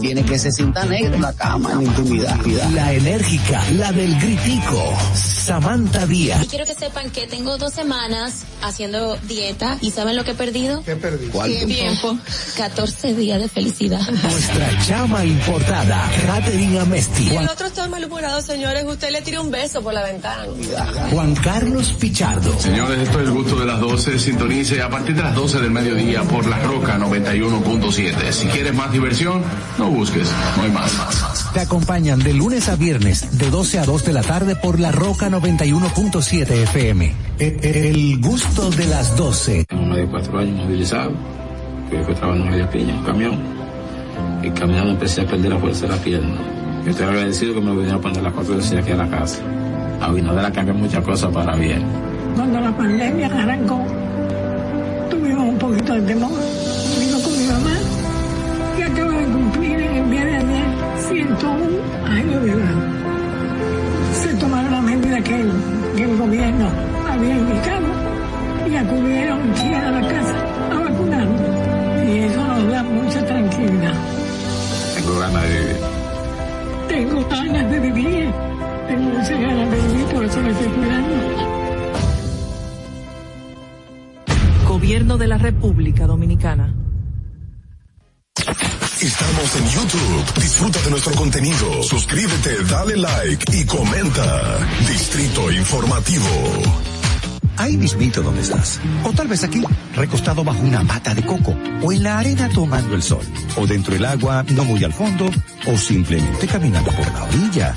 tiene que se sienta negro en la cama, en la intimidad. La enérgica, la del gritico. Samantha Díaz. Y quiero que sepan que tengo dos semanas haciendo dieta y ¿saben lo que he perdido? ¿Qué perdí? ¿Qué tiempo? 14 días de felicidad. Nuestra chama importada, Katherine Amesti. Y el otro está malhumorado, señores. Usted le tira un beso por la ventana. Juan Carlos Pichardo. Señores, esto es el gusto de las 12. Sintonice a partir de las 12 del mediodía por La Roca 91.7. Si quieres más diversión, no busques, no hay más. Te acompañan de lunes a viernes, de 12 a 2 de la tarde por La Roca 91.7 FM. E- El gusto de las 12. Tengo uno de cuatro años movilizado, que después estaba en media piña, un camión. Y caminando empecé a perder la fuerza de la pierna. Yo estoy agradecido que me vinieron a poner las cuatro veces aquí a la casa. A Abinader ha cambiado muchas cosas para bien. Cuando la pandemia arrancó, tuvimos un poquito de temor. De edad. Se tomaron las medidas que el, que el gobierno había indicado y acudieron a la casa a vacunarnos. Y eso nos da mucha tranquilidad. Tengo ganas de vivir. Tengo ganas de vivir. Tengo muchas ganas de vivir, por eso me estoy cuidando. Gobierno de la República Dominicana. Estamos en YouTube. Disfruta de nuestro contenido. Suscríbete, dale like y comenta. Distrito Informativo. Ahí mismito donde estás. O tal vez aquí, recostado bajo una mata de coco. O en la arena tomando el sol. O dentro del agua, no muy al fondo. O simplemente caminando por la orilla.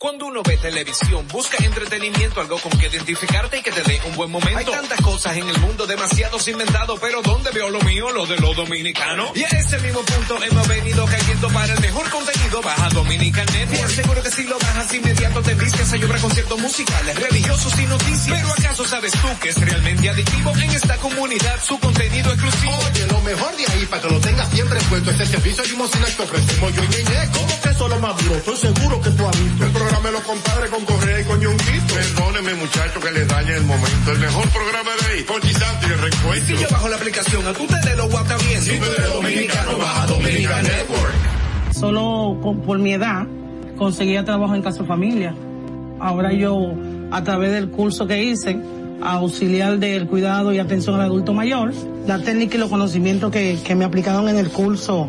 Cuando uno ve televisión, busca entretenimiento, algo con que identificarte y que te dé un buen momento. Hay tantas cosas en el mundo, demasiados inventados, pero ¿dónde veo lo mío? Lo de los dominicanos. Y a ese mismo punto hemos venido cayendo para el mejor contenido. Baja Dominican Network. Seguro que si lo bajas inmediato te vistes a llorar conciertos musicales, religiosos y noticias. Pero ¿acaso sabes tú que es realmente adictivo en esta comunidad su contenido exclusivo? Oye, lo mejor de ahí para que lo tengas siempre puesto es el servicio limosina que ofrecemos yo y Ñeñe. ¿Cómo que eso es lo más duro? Estoy seguro que tú has visto. Programa los compadres con Correa y con Ñonguito. Perdóneme, muchacho, que les dañe el momento. El mejor programa de ahí. Con Santo y el recuento. Si yo bajo la aplicación, a tú te de los bien. Si tú eres dominicano, baja Dominican Network. Solo con- por mi edad conseguía trabajo en Casa Familia. Ahora yo, a través del curso que hice, auxiliar del cuidado y atención al adulto mayor, la técnica y los conocimientos que, que me aplicaron en el curso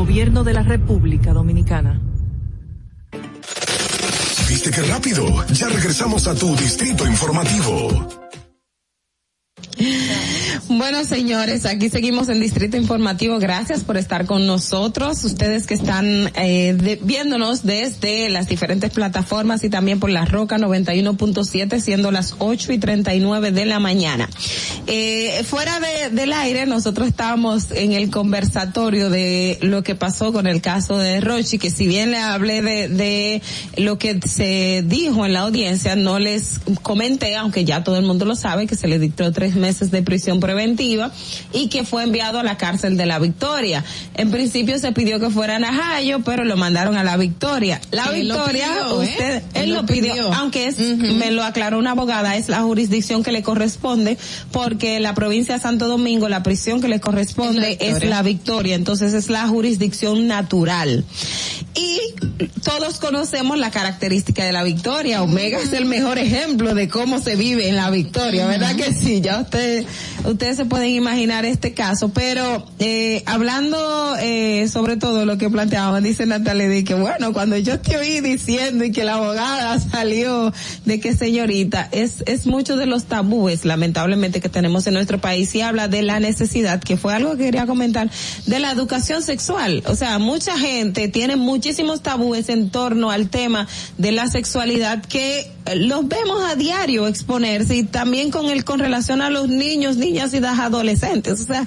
Gobierno de la República Dominicana. ¿Viste qué rápido? Ya regresamos a tu Distrito Informativo. Bueno, señores, aquí seguimos en Distrito Informativo. Gracias por estar con nosotros. Ustedes que están eh, de- viéndonos desde las diferentes plataformas y también por la Roca 91.7, siendo las 8 y 39 de la mañana. Eh, fuera de- del aire, nosotros estábamos en el conversatorio de lo que pasó con el caso de Rochi, que si bien le hablé de, de lo que se dijo en la audiencia, no les comenté, aunque ya todo el mundo lo sabe, que se le dictó tres meses de prisión preventiva y que fue enviado a la cárcel de la Victoria. En principio se pidió que fuera a Najayo, pero lo mandaron a la Victoria. La Él Victoria, pidió, ¿eh? usted, Él él lo pidió, pidió. aunque es, me lo aclaró una abogada, es la jurisdicción que le corresponde, porque la provincia de Santo Domingo, la prisión que le corresponde Es la es la Victoria. Entonces es la jurisdicción natural. y todos conocemos la característica de la victoria. Omega es el mejor ejemplo de cómo se vive en la victoria, ¿verdad que sí? Ya ustedes, ustedes se pueden imaginar este caso, pero eh, hablando eh, sobre todo lo que planteaban, dice Natalia, de que bueno, cuando yo te oí diciendo y que la abogada salió de que señorita, es, es mucho de los tabúes, lamentablemente, que tenemos en nuestro país y habla de la necesidad, que fue algo que quería comentar, de la educación sexual. O sea, mucha gente tiene muchísimos tabúes en torno al tema de la sexualidad que los vemos a diario exponerse y también con el con relación a los niños, niñas y las adolescentes. O sea,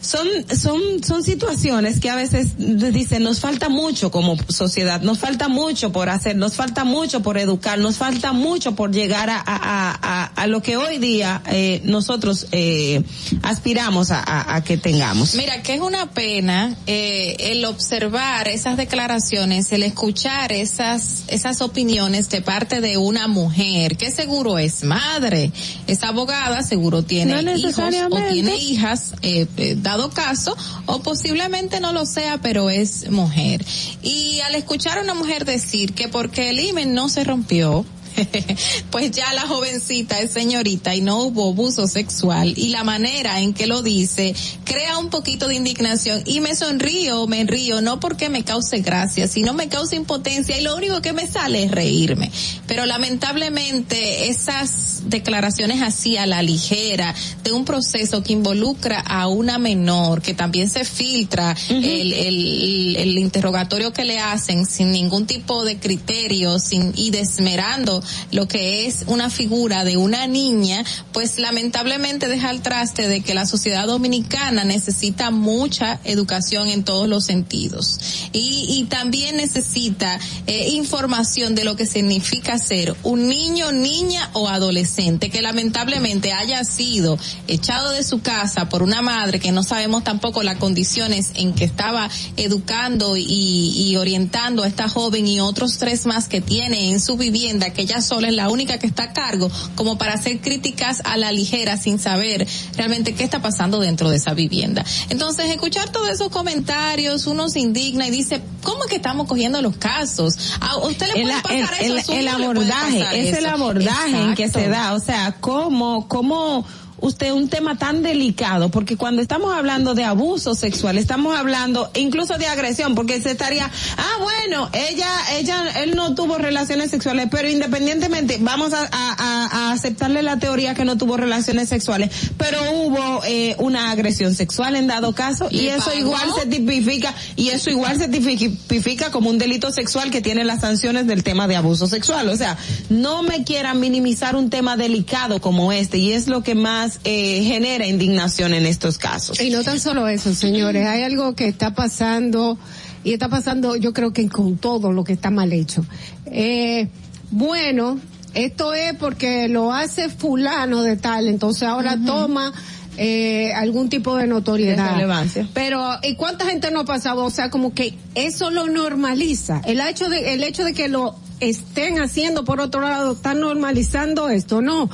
son son son situaciones que a veces dicen nos falta mucho como sociedad, nos falta mucho por hacer, nos falta mucho por educar, nos falta mucho por llegar a a, a, a lo que hoy día eh, nosotros eh, aspiramos a, a, que tengamos. Mira, que es una pena eh, el observar esas declaraciones, el escuchar esas esas opiniones de parte de una mujer. Que seguro es madre, es abogada, seguro tiene hijos o tiene hijas, eh, eh, dado caso, o posiblemente no lo sea, pero es mujer. Y al escuchar a una mujer decir que porque el imen no se rompió, pues ya la jovencita es señorita y no hubo abuso sexual. Y la manera en que lo dice crea un poquito de indignación. Y me sonrío, me río, no porque me cause gracia, sino me causa impotencia y lo único que me sale es reírme. Pero lamentablemente esas declaraciones así a la ligera de un proceso que involucra a una menor, que también se filtra el, el, el interrogatorio que le hacen sin ningún tipo de criterio sin, y desmerando lo que es una figura de una niña, pues lamentablemente deja al traste de que la sociedad dominicana necesita mucha educación en todos los sentidos. Y, y también necesita eh, información de lo que significa ser un niño, niña o adolescente que lamentablemente haya sido echado de su casa por una madre que no sabemos tampoco las condiciones en que estaba educando y, y orientando a esta joven y otros tres más que tiene en su vivienda que ella sola es la única que está a cargo, como para hacer críticas a la ligera sin saber realmente qué está pasando dentro de esa vivienda. Entonces, escuchar todos esos comentarios, uno se indigna y dice, ¿cómo es que estamos cogiendo los casos? ¿A usted le puede el, pasar el, eso? el, el abordaje, es el abordaje en que se da, o sea, cómo, cómo usted un tema tan delicado, porque cuando estamos hablando de abuso sexual, estamos hablando incluso de agresión, porque se estaría, ah, bueno, ella, ella, él no tuvo relaciones sexuales, pero independientemente, vamos a, a, a aceptarle la teoría que no tuvo relaciones sexuales, pero hubo eh, una agresión sexual en dado caso, y eso pagó? igual se tipifica, y eso igual se tipifica como un delito sexual que tiene las sanciones del tema de abuso sexual. O sea, no me quieran minimizar un tema delicado como este, y es lo que más eh, genera indignación en estos casos. Y no tan solo eso, señores, hay algo que está pasando y está pasando yo creo que con todo lo que está mal hecho. Eh, bueno, esto es porque lo hace fulano de tal, entonces ahora toma eh, algún tipo de notoriedad. De relevancia. Pero, ¿y cuánta gente no ha pasado? O sea, como que eso lo normaliza. El hecho de, el hecho de que lo estén haciendo, por otro lado, están normalizando esto. No,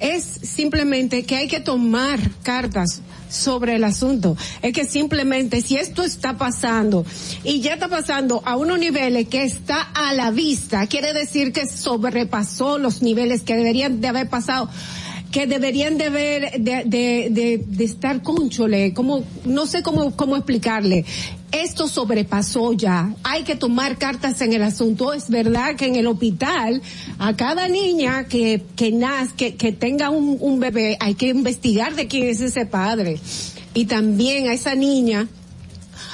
es simplemente que hay que tomar cartas sobre el asunto. Es que simplemente si esto está pasando y ya está pasando a unos niveles que está a la vista, quiere decir que sobrepasó los niveles que deberían de haber pasado que deberían de ver, de, de, de, de estar conchole, como, no sé cómo, cómo explicarle. Esto sobrepasó ya. Hay que tomar cartas en el asunto. Es verdad que en el hospital, a cada niña que, que nazca, que, que tenga un, un bebé, hay que investigar de quién es ese padre. Y también a esa niña,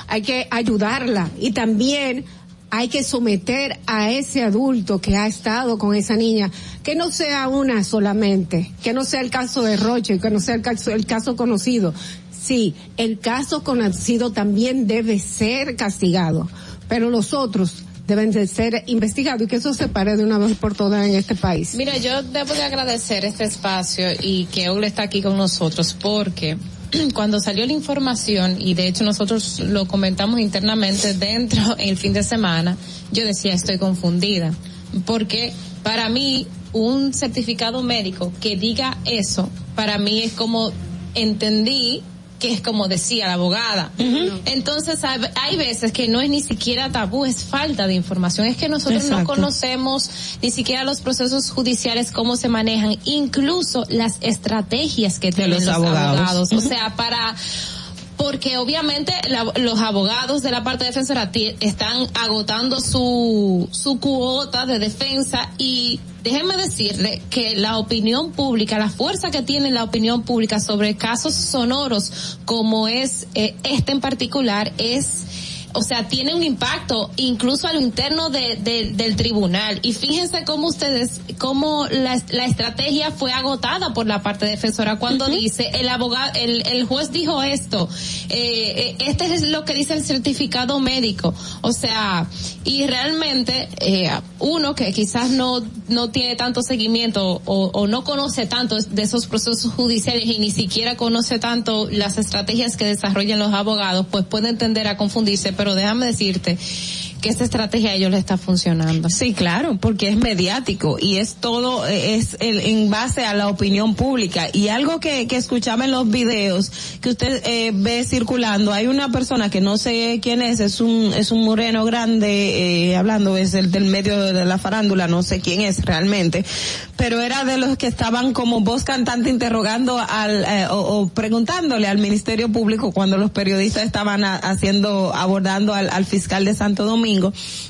hay que ayudarla. Y también hay que someter a ese adulto que ha estado con esa niña, que no sea una solamente, que no sea el caso de Roche, que no sea el caso, el caso conocido. Sí, el caso conocido también debe ser castigado, pero los otros deben de ser investigados y que eso se pare de una vez por todas en este país. Mira, yo debo de agradecer este espacio y que Eule está aquí con nosotros porque cuando salió la información y de hecho nosotros lo comentamos internamente dentro el fin de semana, yo decía estoy confundida porque para mí un certificado médico que diga eso, para mí es como entendí que es como decía la abogada. Entonces hay, veces que no es ni siquiera tabú, es falta de información, es que nosotros no conocemos ni siquiera los procesos judiciales, cómo se manejan, incluso las estrategias que tienen los los, abogados. abogados. O sea, para porque obviamente la- los abogados de la parte defensora están agotando su, su cuota de defensa y déjenme decirle que la opinión pública, la fuerza que tiene la opinión pública sobre casos sonoros como es eh, este en particular es o sea, tiene un impacto incluso a lo interno de, de- del tribunal. Y fíjense cómo ustedes, cómo la, la estrategia fue agotada por la parte defensora cuando dice, el abogado, el, el juez dijo esto, eh, eh, este es lo que dice el certificado médico. O sea, y realmente, eh, uno que quizás no, no tiene tanto seguimiento o, o no conoce tanto de esos procesos judiciales y ni siquiera conoce tanto las estrategias que desarrollan los abogados, pues puede entender a confundirse, pero déjame decirte que esta estrategia ellos les está funcionando. Sí, claro, porque es mediático y es todo, es el, en base a la opinión pública. Y algo que, que escuchaba en los videos que usted eh, ve circulando, hay una persona que no sé quién es, es un, es un moreno grande, eh, hablando, es el del medio de la farándula, no sé quién es realmente, pero era de los que estaban como voz cantante interrogando al, eh, o, preguntándole al Ministerio Público cuando los periodistas estaban haciendo, abordando al, al fiscal de Santo Domingo.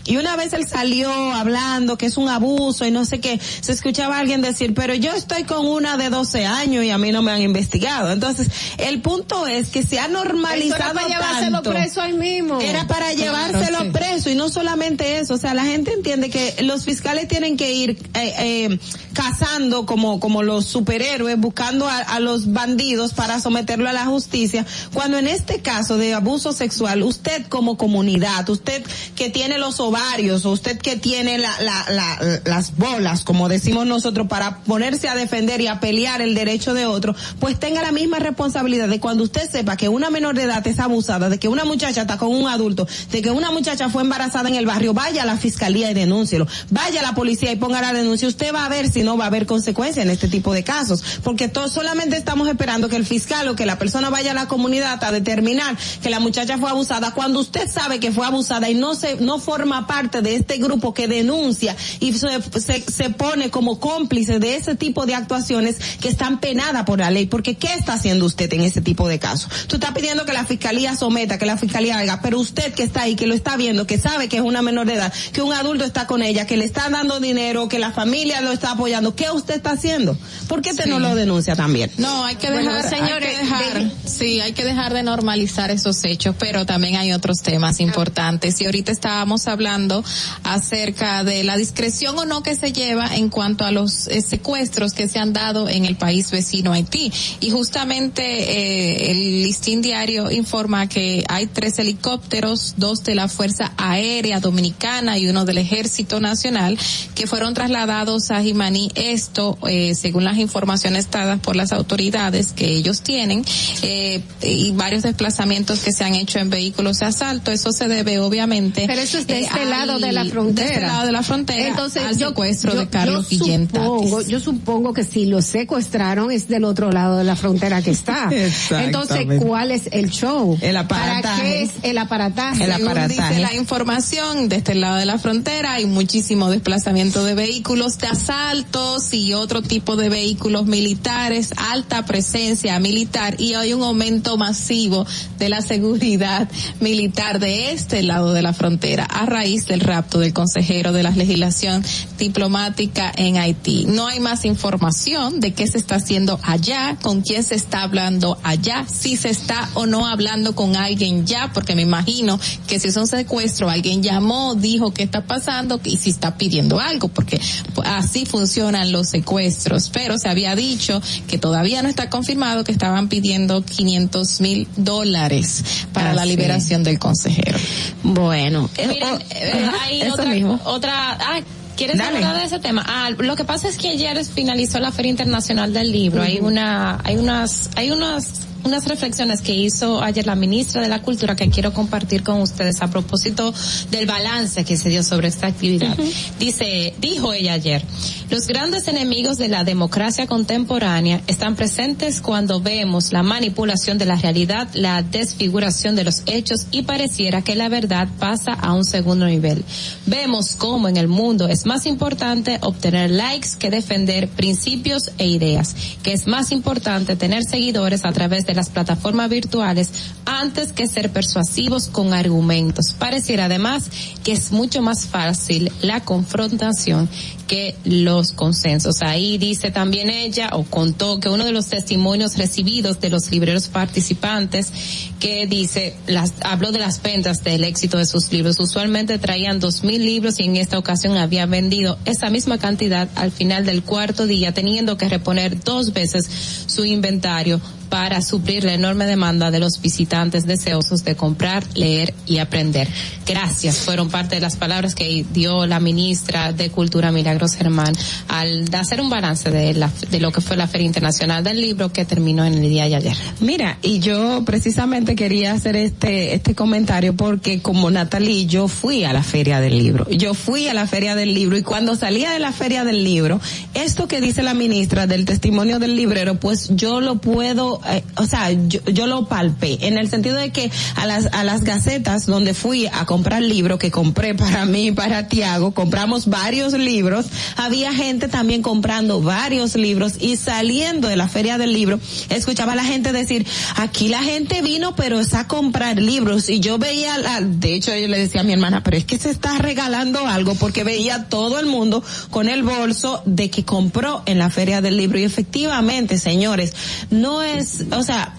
Y una vez él salió hablando que es un abuso y no sé qué, se escuchaba a alguien decir, pero yo estoy con una de 12 años y a mí no me han investigado. Entonces, el punto es que se ha normalizado para llevárselo tanto. preso ahí mismo. Era para Claro, llevárselo sí. preso y no solamente eso, o sea, la gente entiende que los fiscales tienen que ir eh, eh, cazando como como los superhéroes, buscando a, a los bandidos para someterlo a la justicia, cuando en este caso de abuso sexual, usted como comunidad, usted que tiene los ovarios, o usted que tiene la, la, la- las bolas, como decimos nosotros, para ponerse a defender y a pelear el derecho de otro, pues tenga la misma responsabilidad de cuando usted sepa que una menor de edad es abusada, de que una muchacha está con un adulto, de que una muchacha fue embarazada en el barrio, vaya a la fiscalía y denúncielo, vaya a la policía y ponga la denuncia, usted va a ver si no va a haber consecuencias en este tipo de casos, porque todos solamente estamos esperando que el fiscal o que la persona vaya a la comunidad a determinar que la muchacha fue abusada, cuando usted sabe que fue abusada y no se, no forma parte de este grupo que denuncia y se, se, se pone como cómplice de ese tipo de actuaciones que están penadas por la ley, porque ¿qué está haciendo usted en ese tipo de casos? Tú estás pidiendo que la fiscalía someta, que la fiscalía haga, pero usted que está ahí, que lo está viendo, que sabe que es una menor de edad, que un adulto está con ella, que le está dando dinero, que la familia lo está apoyando, ¿qué usted está haciendo? ¿Por qué usted no lo denuncia también? No, hay que Bueno, dejar, señores, hay que dejar, sí, hay que dejar de normalizar esos hechos, pero también hay otros temas importantes. Y ahorita estábamos hablando acerca de la discreción o no que se lleva en cuanto a los eh, secuestros que se han dado en el país vecino Haití. Y justamente eh, el listín diario informa que hay tres helicópteros, dos de la Fuerza Aérea Dominicana y uno del Ejército Nacional que fueron trasladados a Jimaní. Esto, eh, según las informaciones dadas por las autoridades que ellos tienen, eh, y varios desplazamientos que se han hecho en vehículos de asalto. Eso se debe, obviamente. Pero eso es de eh, este al- lado de la frontera. De este lado de la frontera. Entonces, al yo- secuestro yo- de Carlos yo Guillén supongo, Tatis. yo supongo que si lo secuestraron es del otro lado de la frontera que está. Entonces, ¿cuál es el show? El ¿Para aparataje. qué es el aparataje? Según dice la información, de este lado de la frontera hay muchísimo desplazamiento de vehículos de asaltos y otro tipo de vehículos militares, alta presencia militar y hay un aumento masivo de la seguridad militar de este lado de la frontera a raíz del rapto del consejero de la legislación diplomática en Haití. No hay más información de qué se está haciendo allá, con quién se está hablando allá, si se está o no hablando con alguien ya, porque me imagino que si es un secuestro, alguien llamó, dijo qué está pasando y si está pidiendo algo, porque así funcionan los secuestros. Pero se había dicho que todavía no está confirmado que estaban pidiendo 500 mil dólares para Ah, la sí. liberación del consejero. Bueno, Miren, eh, hay eso otra, mismo. otra, ah, ¿quieres Dale. hablar de ese tema? Ah, lo que pasa es que ayer finalizó la Feria Internacional del Libro. Hay una, hay unas, hay unas, unas reflexiones que hizo ayer la ministra de la Cultura que quiero compartir con ustedes a propósito del balance que se dio sobre esta actividad. Dice, dijo ella ayer, Los grandes enemigos de la democracia contemporánea están presentes cuando vemos la manipulación de la realidad, la desfiguración de los hechos y pareciera que la verdad pasa a un segundo nivel. Vemos cómo en el mundo es más importante obtener likes que defender principios e ideas, que es más importante tener seguidores a través de las plataformas virtuales antes que ser persuasivos con argumentos. Pareciera además que es mucho más fácil la confrontación que los consensos. Ahí dice también ella o contó que uno de los testimonios recibidos de los libreros participantes que dice, las, habló de las ventas del éxito de sus libros. Usualmente traían dos mil libros y en esta ocasión había vendido esa misma cantidad al final del cuarto día, teniendo que reponer dos veces su inventario para suplir la enorme demanda de los visitantes deseosos de comprar, leer y aprender. Gracias, fueron parte de las palabras que dio la ministra de Cultura Milagros Germán al hacer un balance de, la, de lo que fue la Feria Internacional del Libro que terminó en el día de ayer. Mira, y yo precisamente quería hacer este, este comentario porque como Natalie, yo fui a la Feria del Libro. Yo fui a la Feria del Libro y cuando salía de la Feria del Libro, esto que dice la ministra del testimonio del librero, pues yo lo puedo eh, o sea, yo, yo, lo palpé, en el sentido de que a las, a las gacetas donde fui a comprar libros, que compré para mí y para Tiago, compramos varios libros, había gente también comprando varios libros y saliendo de la feria del libro, escuchaba a la gente decir, aquí la gente vino pero es a comprar libros y yo veía, la, de hecho yo le decía a mi hermana, pero es que se está regalando algo porque veía todo el mundo con el bolso de que compró en la feria del libro. Y efectivamente, señores, no es o sea,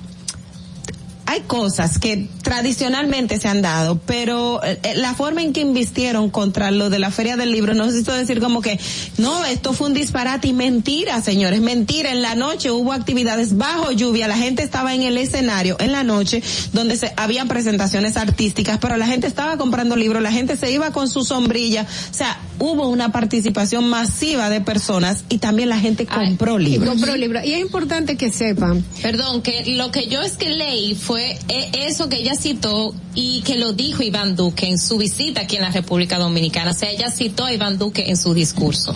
hay cosas que tradicionalmente se han dado, pero la forma en que invistieron contra lo de la Feria del Libro, no necesito decir como que, no, esto fue un disparate y mentira, señores, mentira. En la noche hubo actividades bajo lluvia, la gente estaba en el escenario en la noche donde se habían presentaciones artísticas, pero la gente estaba comprando libros, la gente se iba con su sombrilla, o sea, hubo una participación masiva de personas y también la gente compró Ay, libros. Compró libros. Y es importante que sepan. Perdón, que lo que yo es que leí fue eso que ella citó y que lo dijo Iván Duque en su visita aquí en la República Dominicana. O sea, ella citó a Iván Duque en su discurso.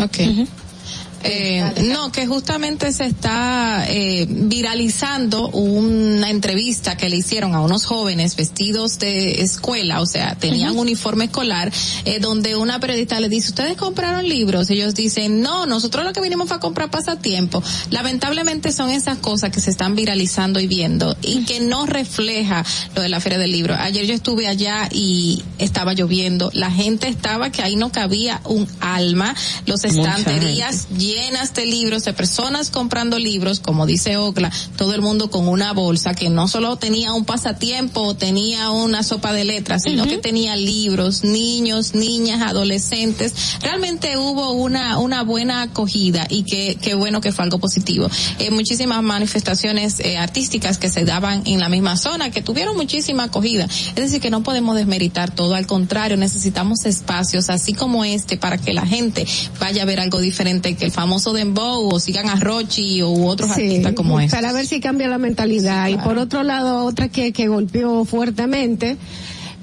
Eh, no, que justamente se está eh, viralizando una entrevista que le hicieron a unos jóvenes vestidos de escuela, o sea, tenían uh -huh. uniforme escolar, eh, donde una periodista le dice, ¿ustedes compraron libros? Ellos dicen, no, nosotros lo que vinimos fue a comprar pasatiempo. Lamentablemente son esas cosas que se están viralizando y viendo y que no refleja lo de la Feria del Libro. Ayer yo estuve allá y estaba lloviendo, la gente estaba que ahí no cabía un alma, los estanterías llenas de libros, de personas comprando libros, como dice Ocla, todo el mundo con una bolsa que no solo tenía un pasatiempo, tenía una sopa de letras, sino uh -huh. que tenía libros, niños, niñas, adolescentes. Realmente hubo una, una buena acogida y que, que bueno que fue algo positivo. Eh, muchísimas manifestaciones eh, artísticas que se daban en la misma zona, que tuvieron muchísima acogida. Es decir, que no podemos desmeritar todo, al contrario, necesitamos espacios así como este para que la gente vaya a ver algo diferente que el famoso Dembow o sigan a Rochi u otros sí, artistas como este. Para ver si cambia la mentalidad. Claro. Y por otro lado, otra que, que golpeó fuertemente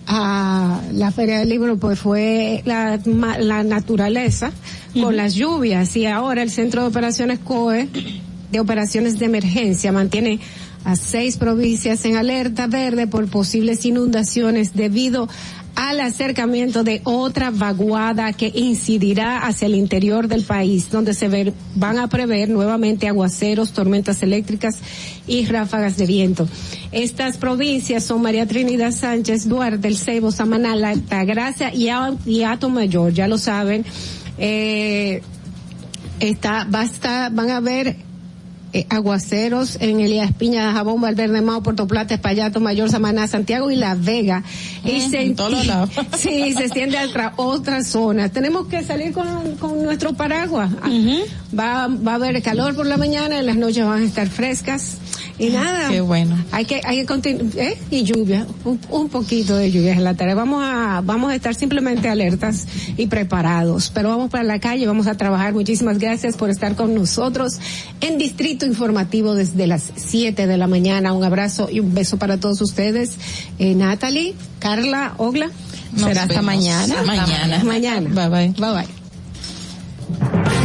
a la Feria del Libro pues fue la, la naturaleza uh -huh. con las lluvias y ahora el Centro de Operaciones COE de Operaciones de Emergencia mantiene a seis provincias en alerta verde por posibles inundaciones debido al acercamiento de otra vaguada que incidirá hacia el interior del país, donde se ver, van a prever nuevamente aguaceros, tormentas eléctricas y ráfagas de viento. Estas provincias son María Trinidad Sánchez, Duarte, El Ceibo, Samaná, La Altagracia y, y Ato Mayor, ya lo saben. Eh, está, va a estar, van a ver eh, aguaceros en Elías Piña, Jabón, Valverde Mao, Puerto Plata, Espallato, Mayor, Samaná, Santiago y La Vega. Y Mm, se, en todos lados. sí, se extiende a otra, otras zonas. Tenemos que salir con, con nuestro paraguas. Va, va a haber calor por la mañana, en las noches van a estar frescas. Y nada. Qué bueno. Hay que, hay que continuar, ¿eh? Y lluvia, un, un, poquito de lluvia en la tarde. Vamos a, vamos a estar simplemente alertas y preparados. Pero vamos para la calle, vamos a trabajar. Muchísimas gracias por estar con nosotros en Distrito Informativo desde las 7 de la mañana. Un abrazo y un beso para todos ustedes. Eh, Natalie, Carla, Ogla. Nos Será hasta mañana. Mañana. Mañana. Bye bye. Bye bye.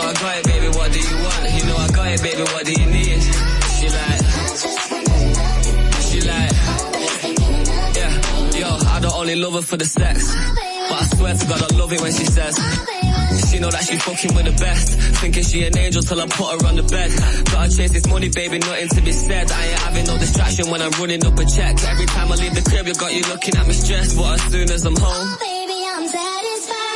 know I got it, baby. What do you want? You know I got it, baby. What do you need? She like, she like, yeah. Yo, I don't only love her for the sex. But I swear to God, I love it when she says. She know that she fucking with the best. Thinking she an angel till I put her on the bed. Gotta chase this money, baby, nothing to be said. I ain't having no distraction when I'm running up a check. Every time I leave the crib, you got you looking at me stressed. But as soon as I'm home,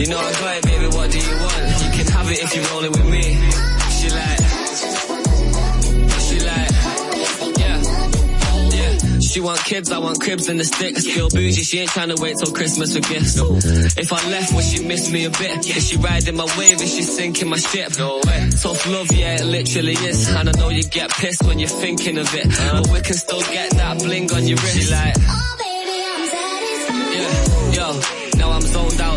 you know I got it, baby. What do you want? You can have it if you roll it with me. She like, she like, yeah, yeah. She want kids, I want cribs and the sticks. Feel bougie, she ain't trying to wait till Christmas for gifts. If I left, would she miss me a bit? Is she riding my wave? Is she sinking my ship? No way. Tough love, yeah, it literally is. And I know you get pissed when you're thinking of it. But we can still get that bling on your wrist. She like,